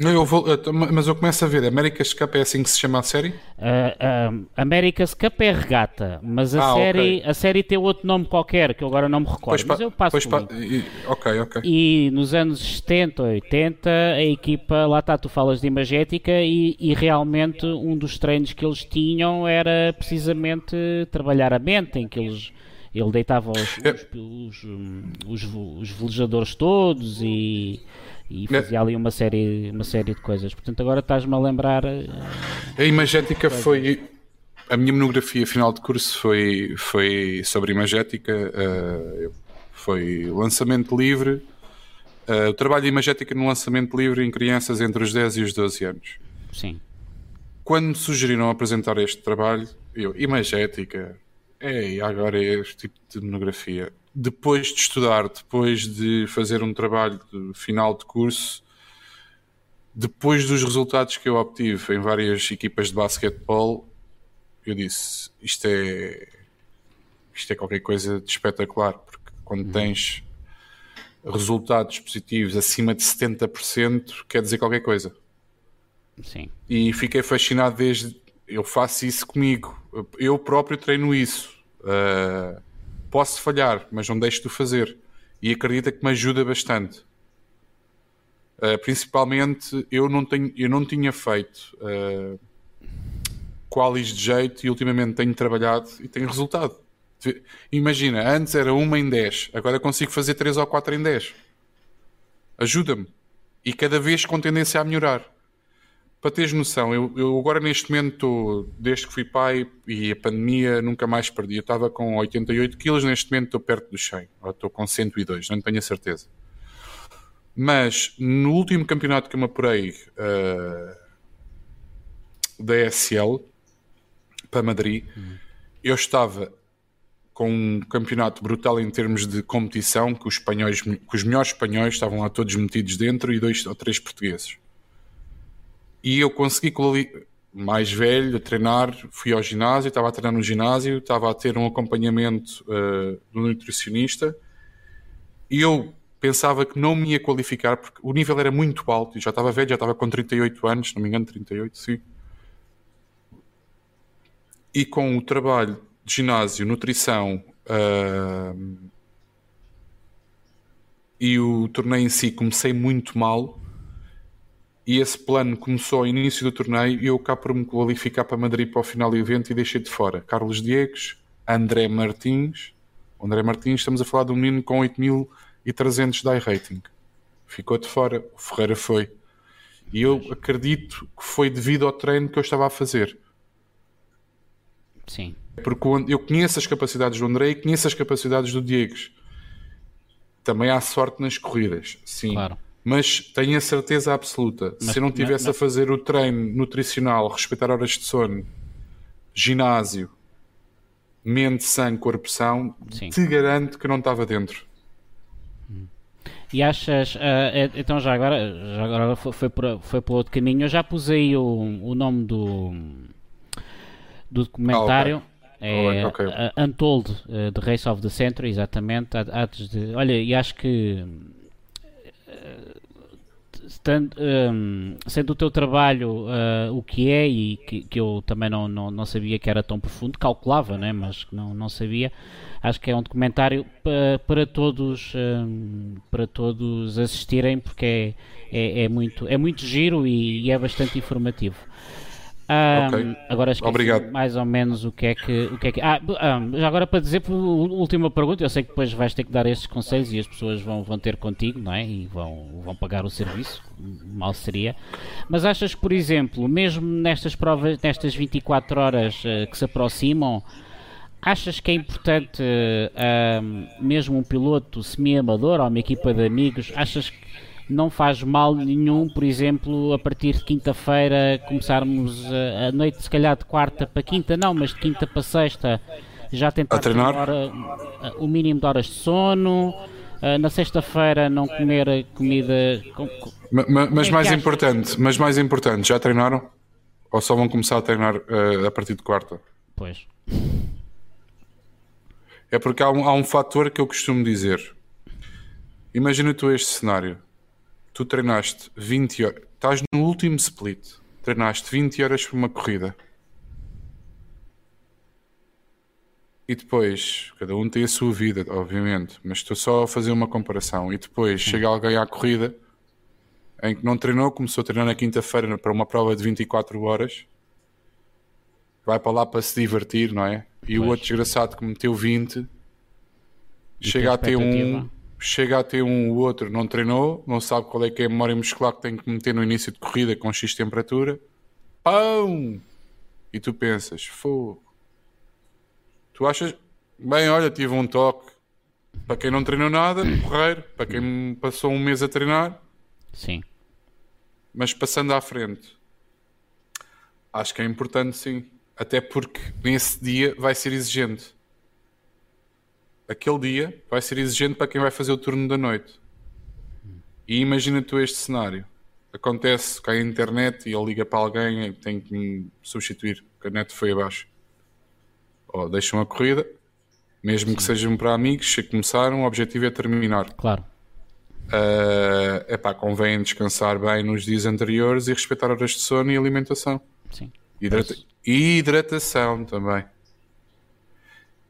Não, eu vou, mas eu começo a ver, America's Cup é assim que se chama a série? Uh, uh, America's Cup é regata, mas a, ah, série, okay. a série tem outro nome qualquer que eu agora não me recordo. Pois mas eu passo pois pa, e, Ok, ok. E nos anos 70, 80, a equipa, lá está, tu falas de imagética e, e realmente um dos treinos que eles tinham era precisamente trabalhar a mente, em que eles ele deitava os, é. os, os, os, velejadores todos e, e é. fazia ali uma série, uma série de coisas. Portanto, agora estás-me a lembrar. Uh, a imagética foi. A minha monografia final de curso foi, foi sobre imagética, uh, foi lançamento livre. Uh, o trabalho de imagética no lançamento livre em crianças entre os 10 e os 12 anos. Sim. Quando me sugeriram apresentar este trabalho, eu, imagética, é, agora é este tipo de monografia. Depois de estudar, depois de fazer um trabalho de final de curso, depois dos resultados que eu obtive em várias equipas de basquetebol, eu disse: isto é, isto é qualquer coisa de espetacular, porque quando uhum. tens resultados positivos acima de 70%, quer dizer qualquer coisa. Sim. E fiquei fascinado desde. Eu faço isso comigo, eu próprio treino isso. Uh, posso falhar, mas não deixo de fazer. E acredita que me ajuda bastante. Uh, principalmente, eu não, tenho, eu não tinha feito uh, qualis de jeito e ultimamente tenho trabalhado e tenho resultado. Imagina, antes era uma em 10, agora consigo fazer 3 ou 4 em 10. Ajuda-me. e cada vez com tendência a melhorar. Para teres noção, eu, eu agora neste momento, desde que fui pai e a pandemia, nunca mais perdi. Eu estava com 88 quilos, neste momento estou perto dos 100, ou estou com 102, não tenho a certeza. Mas no último campeonato que eu me apurei uh, da SL para Madrid, uhum. eu estava com um campeonato brutal em termos de competição, que os, espanhóis, que os melhores espanhóis estavam lá todos metidos dentro e dois ou três portugueses. E eu consegui mais velho treinar, fui ao ginásio, estava a treinar no ginásio, estava a ter um acompanhamento uh, do nutricionista e eu pensava que não me ia qualificar porque o nível era muito alto, e já estava velho, já estava com 38 anos, não me engano, 38, sim. E com o trabalho de ginásio, nutrição uh, e o torneio em si comecei muito mal e esse plano começou ao início do torneio e eu cá por me qualificar para Madrid para o final do evento e deixei de fora Carlos Diegues, André Martins André Martins estamos a falar de um menino com 8300 die rating ficou de fora, o Ferreira foi e eu acredito que foi devido ao treino que eu estava a fazer sim porque eu conheço as capacidades do André e conheço as capacidades do Diegues. Também há sorte nas corridas, sim. Claro. Mas tenho a certeza absoluta, mas, se eu não tivesse a fazer o treino nutricional, respeitar horas de sono, ginásio, mente, sangue, corpo são, sim. te garanto que não estava dentro. E achas, uh, então já agora, já agora foi, foi, por, foi por outro caminho, eu já pus aí o, o nome do, do documentário. Ah, okay. É okay. Untold, uh, The Race of the Century, exatamente. Antes de, olha, e acho que Stand, um, sendo o teu trabalho uh, o que é e que, que eu também não, não, não, sabia que era tão profundo, calculava, né? mas não, não sabia. Acho que é um documentário para, para todos um, para todos assistirem porque é, é, é, muito, é muito giro e, e é bastante informativo. Um, okay. Agora esqueci mais ou menos o que é que. O que, é que ah, um, já agora para dizer, última pergunta, eu sei que depois vais ter que dar estes conselhos e as pessoas vão, vão ter contigo, não é? E vão, vão pagar o serviço, mal seria. Mas achas que, por exemplo, mesmo nestas provas, nestas 24 horas uh, que se aproximam, achas que é importante, uh, mesmo um piloto semi-amador ou uma equipa de amigos, achas que não faz mal nenhum, por exemplo, a partir de quinta-feira começarmos a, a, noite, se calhar de quarta para quinta, não, mas de quinta para sexta já tentar a treinar hora, o mínimo de horas de sono. na sexta-feira não comer comida. Com, mas, mas é mais importante, mas mais importante, já treinaram? Ou só vão começar a treinar uh, a partir de quarta? Pois. É porque há um, há um fator que eu costumo dizer. Imagina tu este cenário tu treinaste 20 horas, estás no último split, treinaste 20 horas por uma corrida. E depois, cada um tem a sua vida, obviamente, mas estou só a fazer uma comparação. E depois chega alguém à corrida em que não treinou, começou a treinar na quinta-feira para uma prova de 24 horas, vai para lá para se divertir, não é? E pois. o outro desgraçado que meteu 20 e chega a ter um chega a ter um ou outro, não treinou, não sabe qual é que é a memória muscular que tem que meter no início de corrida com X temperatura, pão! E tu pensas, fogo. Tu achas, bem, olha, tive um toque. Para quem não treinou nada, correr. Para quem passou um mês a treinar, sim. Mas passando à frente, acho que é importante, sim. Até porque nesse dia vai ser exigente aquele dia vai ser exigente para quem vai fazer o turno da noite. E imagina tu este cenário. Acontece, cai a internet e ele liga para alguém e tem que me substituir, que a net foi abaixo. Ou deixam a corrida, mesmo Sim. que sejam para amigos, se começaram, o objetivo é terminar. Claro. Uh, epá, convém descansar bem nos dias anteriores e respeitar horas de sono e alimentação. Sim. Hidrata e hidratação também.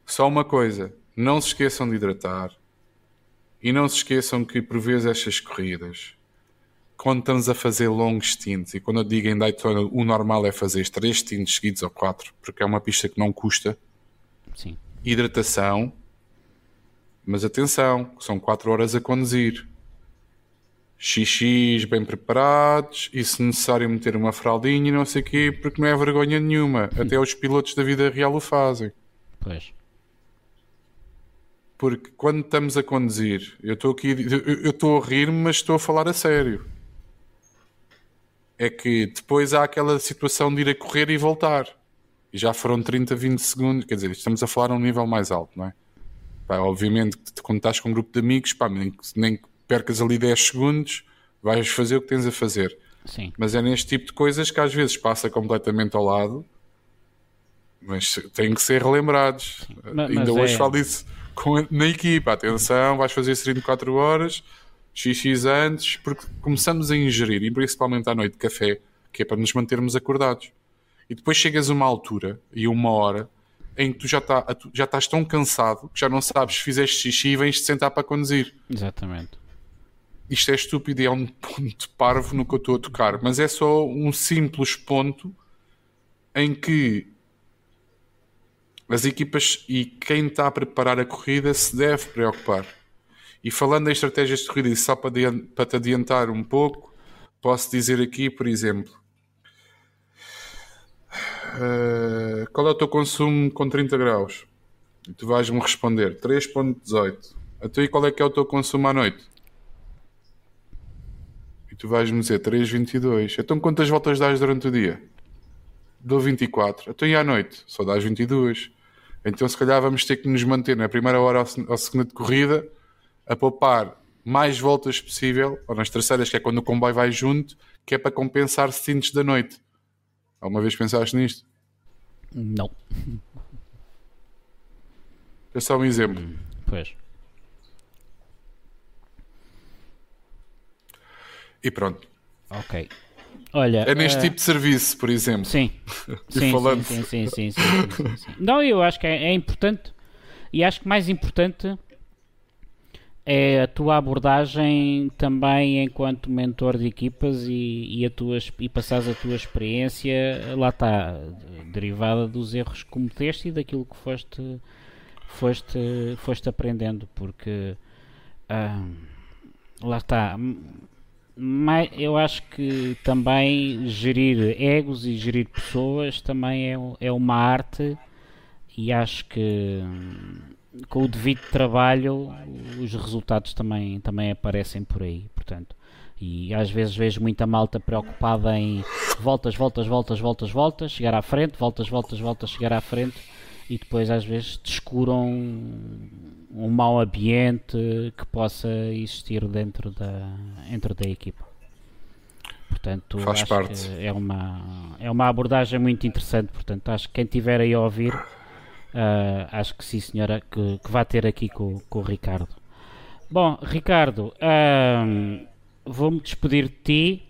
Só uma coisa, não se esqueçam de hidratar. E não se esqueçam que, por vezes, estas corridas, quando estamos a fazer longos stints, e quando eu digo em Daytona, o normal é fazer três stints seguidos ou quatro, porque é uma pista que não custa. Sim. Hidratação. Mas atenção, são quatro horas a conduzir. xixis bem preparados e se necessário meter uma fraldinha e não sei o quê, porque não é vergonha nenhuma. Até [laughs] os pilotos da vida real o fazem. Pois. Porque quando estamos a conduzir, eu estou aqui, eu estou a rir, mas estou a falar a sério. É que depois há aquela situação de ir a correr e voltar. E já foram 30, 20 segundos. Quer dizer, estamos a falar a um nível mais alto, não é? Pá, obviamente, que quando estás com um grupo de amigos, pá, nem, que- nem percas ali 10 segundos, vais fazer o que tens a fazer. Sim. Mas é neste tipo de coisas que às vezes passa completamente ao lado, mas têm que ser relembrados. Ma- Ainda mas hoje é- falo isso com na equipa. Atenção, vais fazer 34 horas, XX antes, porque começamos a ingerir, e principalmente à noite, café, que é para nos mantermos acordados. E depois chegas a uma altura e uma hora em que tu já, tá, já estás tão cansado que já não sabes se fizeste xixi e vens-te sentar para conduzir Exatamente. isto é estúpido e é um ponto parvo no que eu estou a tocar, mas é só um simples ponto em que as equipas e quem está a preparar a corrida se deve preocupar. E falando em estratégias de corrida, e só para, te adiantar um pouco, posso dizer aqui, por exemplo, eh, qual é o teu consumo com 30 graus? E tu vais-me responder 3.18. Então e qual é que é o teu consumo à noite? E tu vais-me dizer 3,22. Então quantas voltas dás durante o dia? Dou 24. Então e à noite? Só dás 22. Então se calhar vamos ter que nos manter na primeira hora ou se- ou segunda de corrida a poupar mais voltas possível, ou nas terceiras, que é quando o comboio vai junto, que é para compensar stints da noite. Alguma vez pensaste nisto? Não. É só um exemplo. Pois. E pronto. Ok. Olha. É neste eh, tipo de serviço, por exemplo. Sim. [laughs] Sim, falando- sim, sim, sim, sim, sim, sim. Não, eu acho que é, é importante e acho que mais importante é a tua abordagem também enquanto mentor de equipas e, e, a tua, e passares a tua experiência, lá está, derivada dos erros que cometeste e daquilo que foste, foste, foste aprendendo, porque ah, lá está. M- mai- eu acho que também gerir egos e gerir pessoas também é, é uma arte e acho que hum, com o devido trabalho os resultados também, também aparecem por aí, portanto. E às vezes vejo muita malta preocupada em voltas, voltas, voltas, voltas, voltas, chegar à frente, voltas, voltas, voltas, chegar à frente e depois às vezes descuram um mau ambiente que possa existir dentro da, dentro da equipa. Portanto, Faz acho parte. que é uma, é uma abordagem muito interessante. Portanto, acho que quem estiver aí a ouvir, ah, acho que sim, senhora, que, que vai ter aqui com, com o Ricardo. Bom, Ricardo, ahm, vou-me despedir de ti.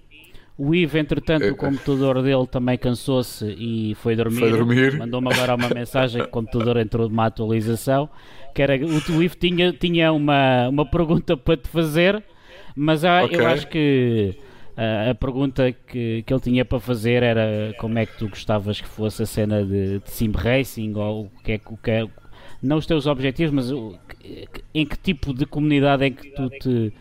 O Ivo, entretanto, o computador dele também cansou-se e foi dormir. Foi dormir. Mandou-me agora uma mensagem que o computador entrou de uma atualização. Que era, o, Ivo tinha, tinha uma, uma pergunta para te fazer, mas ah, Ok. eu acho que ah, a pergunta que, que ele tinha para fazer era como é que tu gostavas que fosse a cena de, de sim racing ou o que é que o que é, não os teus objetivos, mas o, em que tipo de comunidade é que tu te,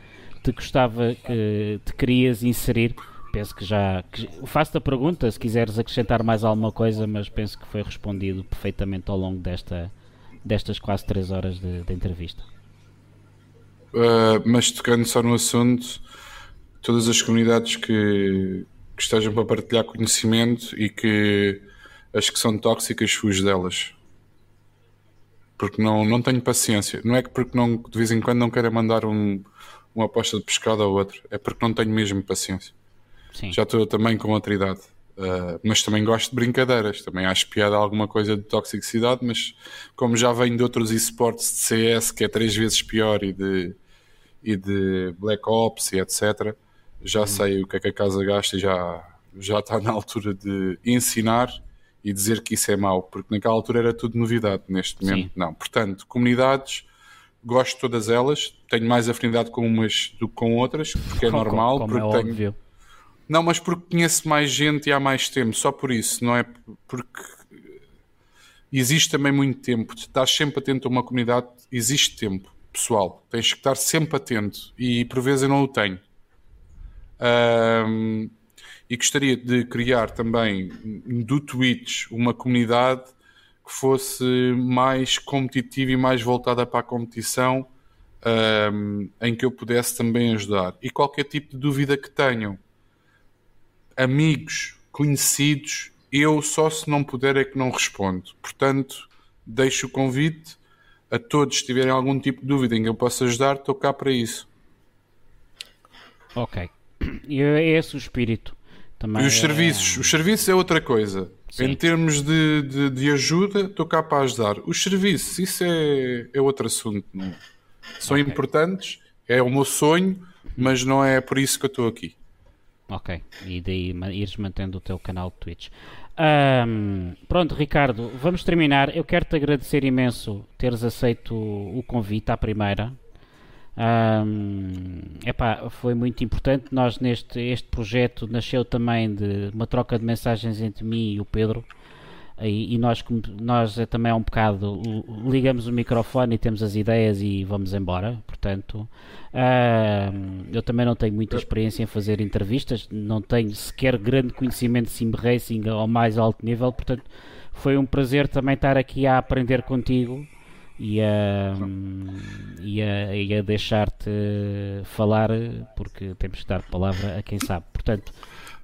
te gostava que te querias inserir. Penso que já faço-te a pergunta se quiseres acrescentar mais alguma coisa, mas penso que foi respondido perfeitamente ao longo desta, destas quase 3 horas de, de entrevista. Uh, mas tocando só no assunto, todas as comunidades que, que estejam para partilhar conhecimento e que as que são tóxicas, fujo delas. Porque não, não tenho paciência. Não é que porque não, de vez em quando não quero mandar um, uma aposta de pescado ou outro, é porque não tenho mesmo paciência. Sim, Já estou também com outra idade. Uh, mas também gosto de brincadeiras. Também acho piada alguma coisa de toxicidade, mas como já venho de outros esportes de CS, que é três vezes pior, e de, e de Black Ops e etc., já sei o que é que a casa gasta e já, já está na altura de ensinar e dizer que isso é mau, porque naquela altura era tudo novidade, neste momento Sim. não. Portanto, comunidades, gosto de todas elas, tenho mais afinidade com umas do que com outras, porque é normal, como é porque tenho, óbvio. Não, mas porque conheço mais gente e há mais tempo, só por isso, não é porque existe também muito tempo. Estás sempre atento a uma comunidade, existe tempo, pessoal. Tens que estar sempre atento e por vezes eu não o tenho. Um, e gostaria de criar também do Twitch uma comunidade que fosse mais competitiva e mais voltada para a competição, um, em que eu pudesse também ajudar. E qualquer tipo de dúvida que tenham, amigos, conhecidos, eu só se não puder é que não respondo. Portanto, deixo o convite a todos, se tiverem algum tipo de dúvida em que eu possa ajudar, estou cá para isso. Ok. E é esse o espírito. Também e os é... serviços, os serviços é outra coisa. Sim. Em termos de, de, de ajuda, estou cá para ajudar. Os serviços, isso é, é outro assunto. Não? São Ok. importantes, é o meu sonho, mas não é por isso que eu estou aqui. Ok. E daí ires mantendo o teu canal de Twitch. Ahm, pronto, Ricardo, vamos terminar. Eu quero-te agradecer imenso teres aceito o convite à primeira. Ahm, epá, foi muito importante. Nós neste este projeto nasceu também de uma troca de mensagens entre mim e o Pedro. E, e nós, nós é também é um bocado ligamos o microfone e temos as ideias e vamos embora. Portanto, ahm, eu também não tenho muita experiência em fazer entrevistas, não tenho sequer grande conhecimento de sim racing ao mais alto nível. Portanto, foi um prazer também estar aqui a aprender contigo e a, e a, e a deixar-te falar, porque temos que dar palavra a quem sabe. Portanto,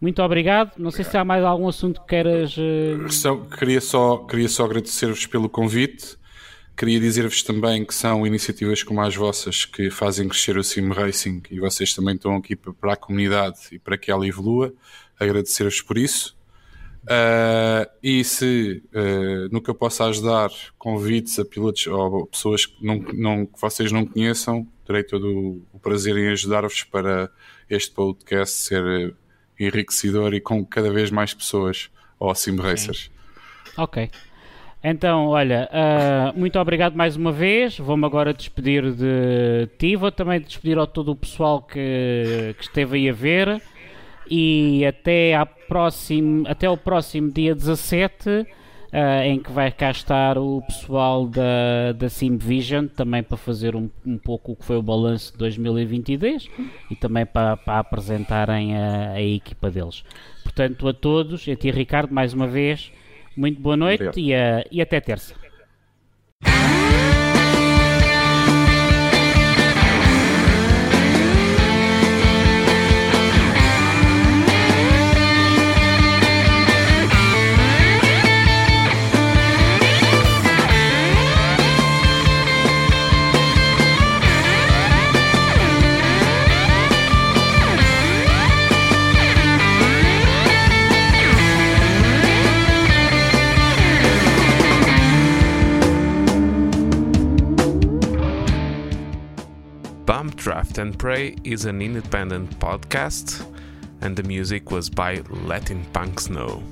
muito obrigado. Não sei se há mais algum assunto que queiras. eh, Só- queria, só, queria só agradecer-vos pelo convite. Queria dizer-vos também que são iniciativas como as vossas que fazem crescer o Sim Racing e vocês também estão aqui pa- para a comunidade e para que ela evolua. Agradecer-vos por isso. Ah, e se no que eu possa ajudar convites a pilotos ou pessoas que, não, não- que vocês não conheçam, terei todo o- prazer em ajudar-vos para este podcast ser eh, enriquecedor e com cada vez mais pessoas ao Sim Racers. Ok. Então, olha, ah, muito obrigado mais uma vez. Vou-me agora despedir de ti. Vou também despedir ao todo o pessoal que, que esteve aí a ver. E até, à até o próximo dia 17, ah, em que vai cá estar o pessoal da, da Simvision, também para fazer um, um pouco o que foi o balanço de 2022 e também para, para apresentarem a, a equipa deles. Portanto, a todos, a ti Ricardo, mais uma vez, muito boa noite e, ah, e até terça. Bump Draft and Pray is an independent podcast, and the music was by Letting Punks Know.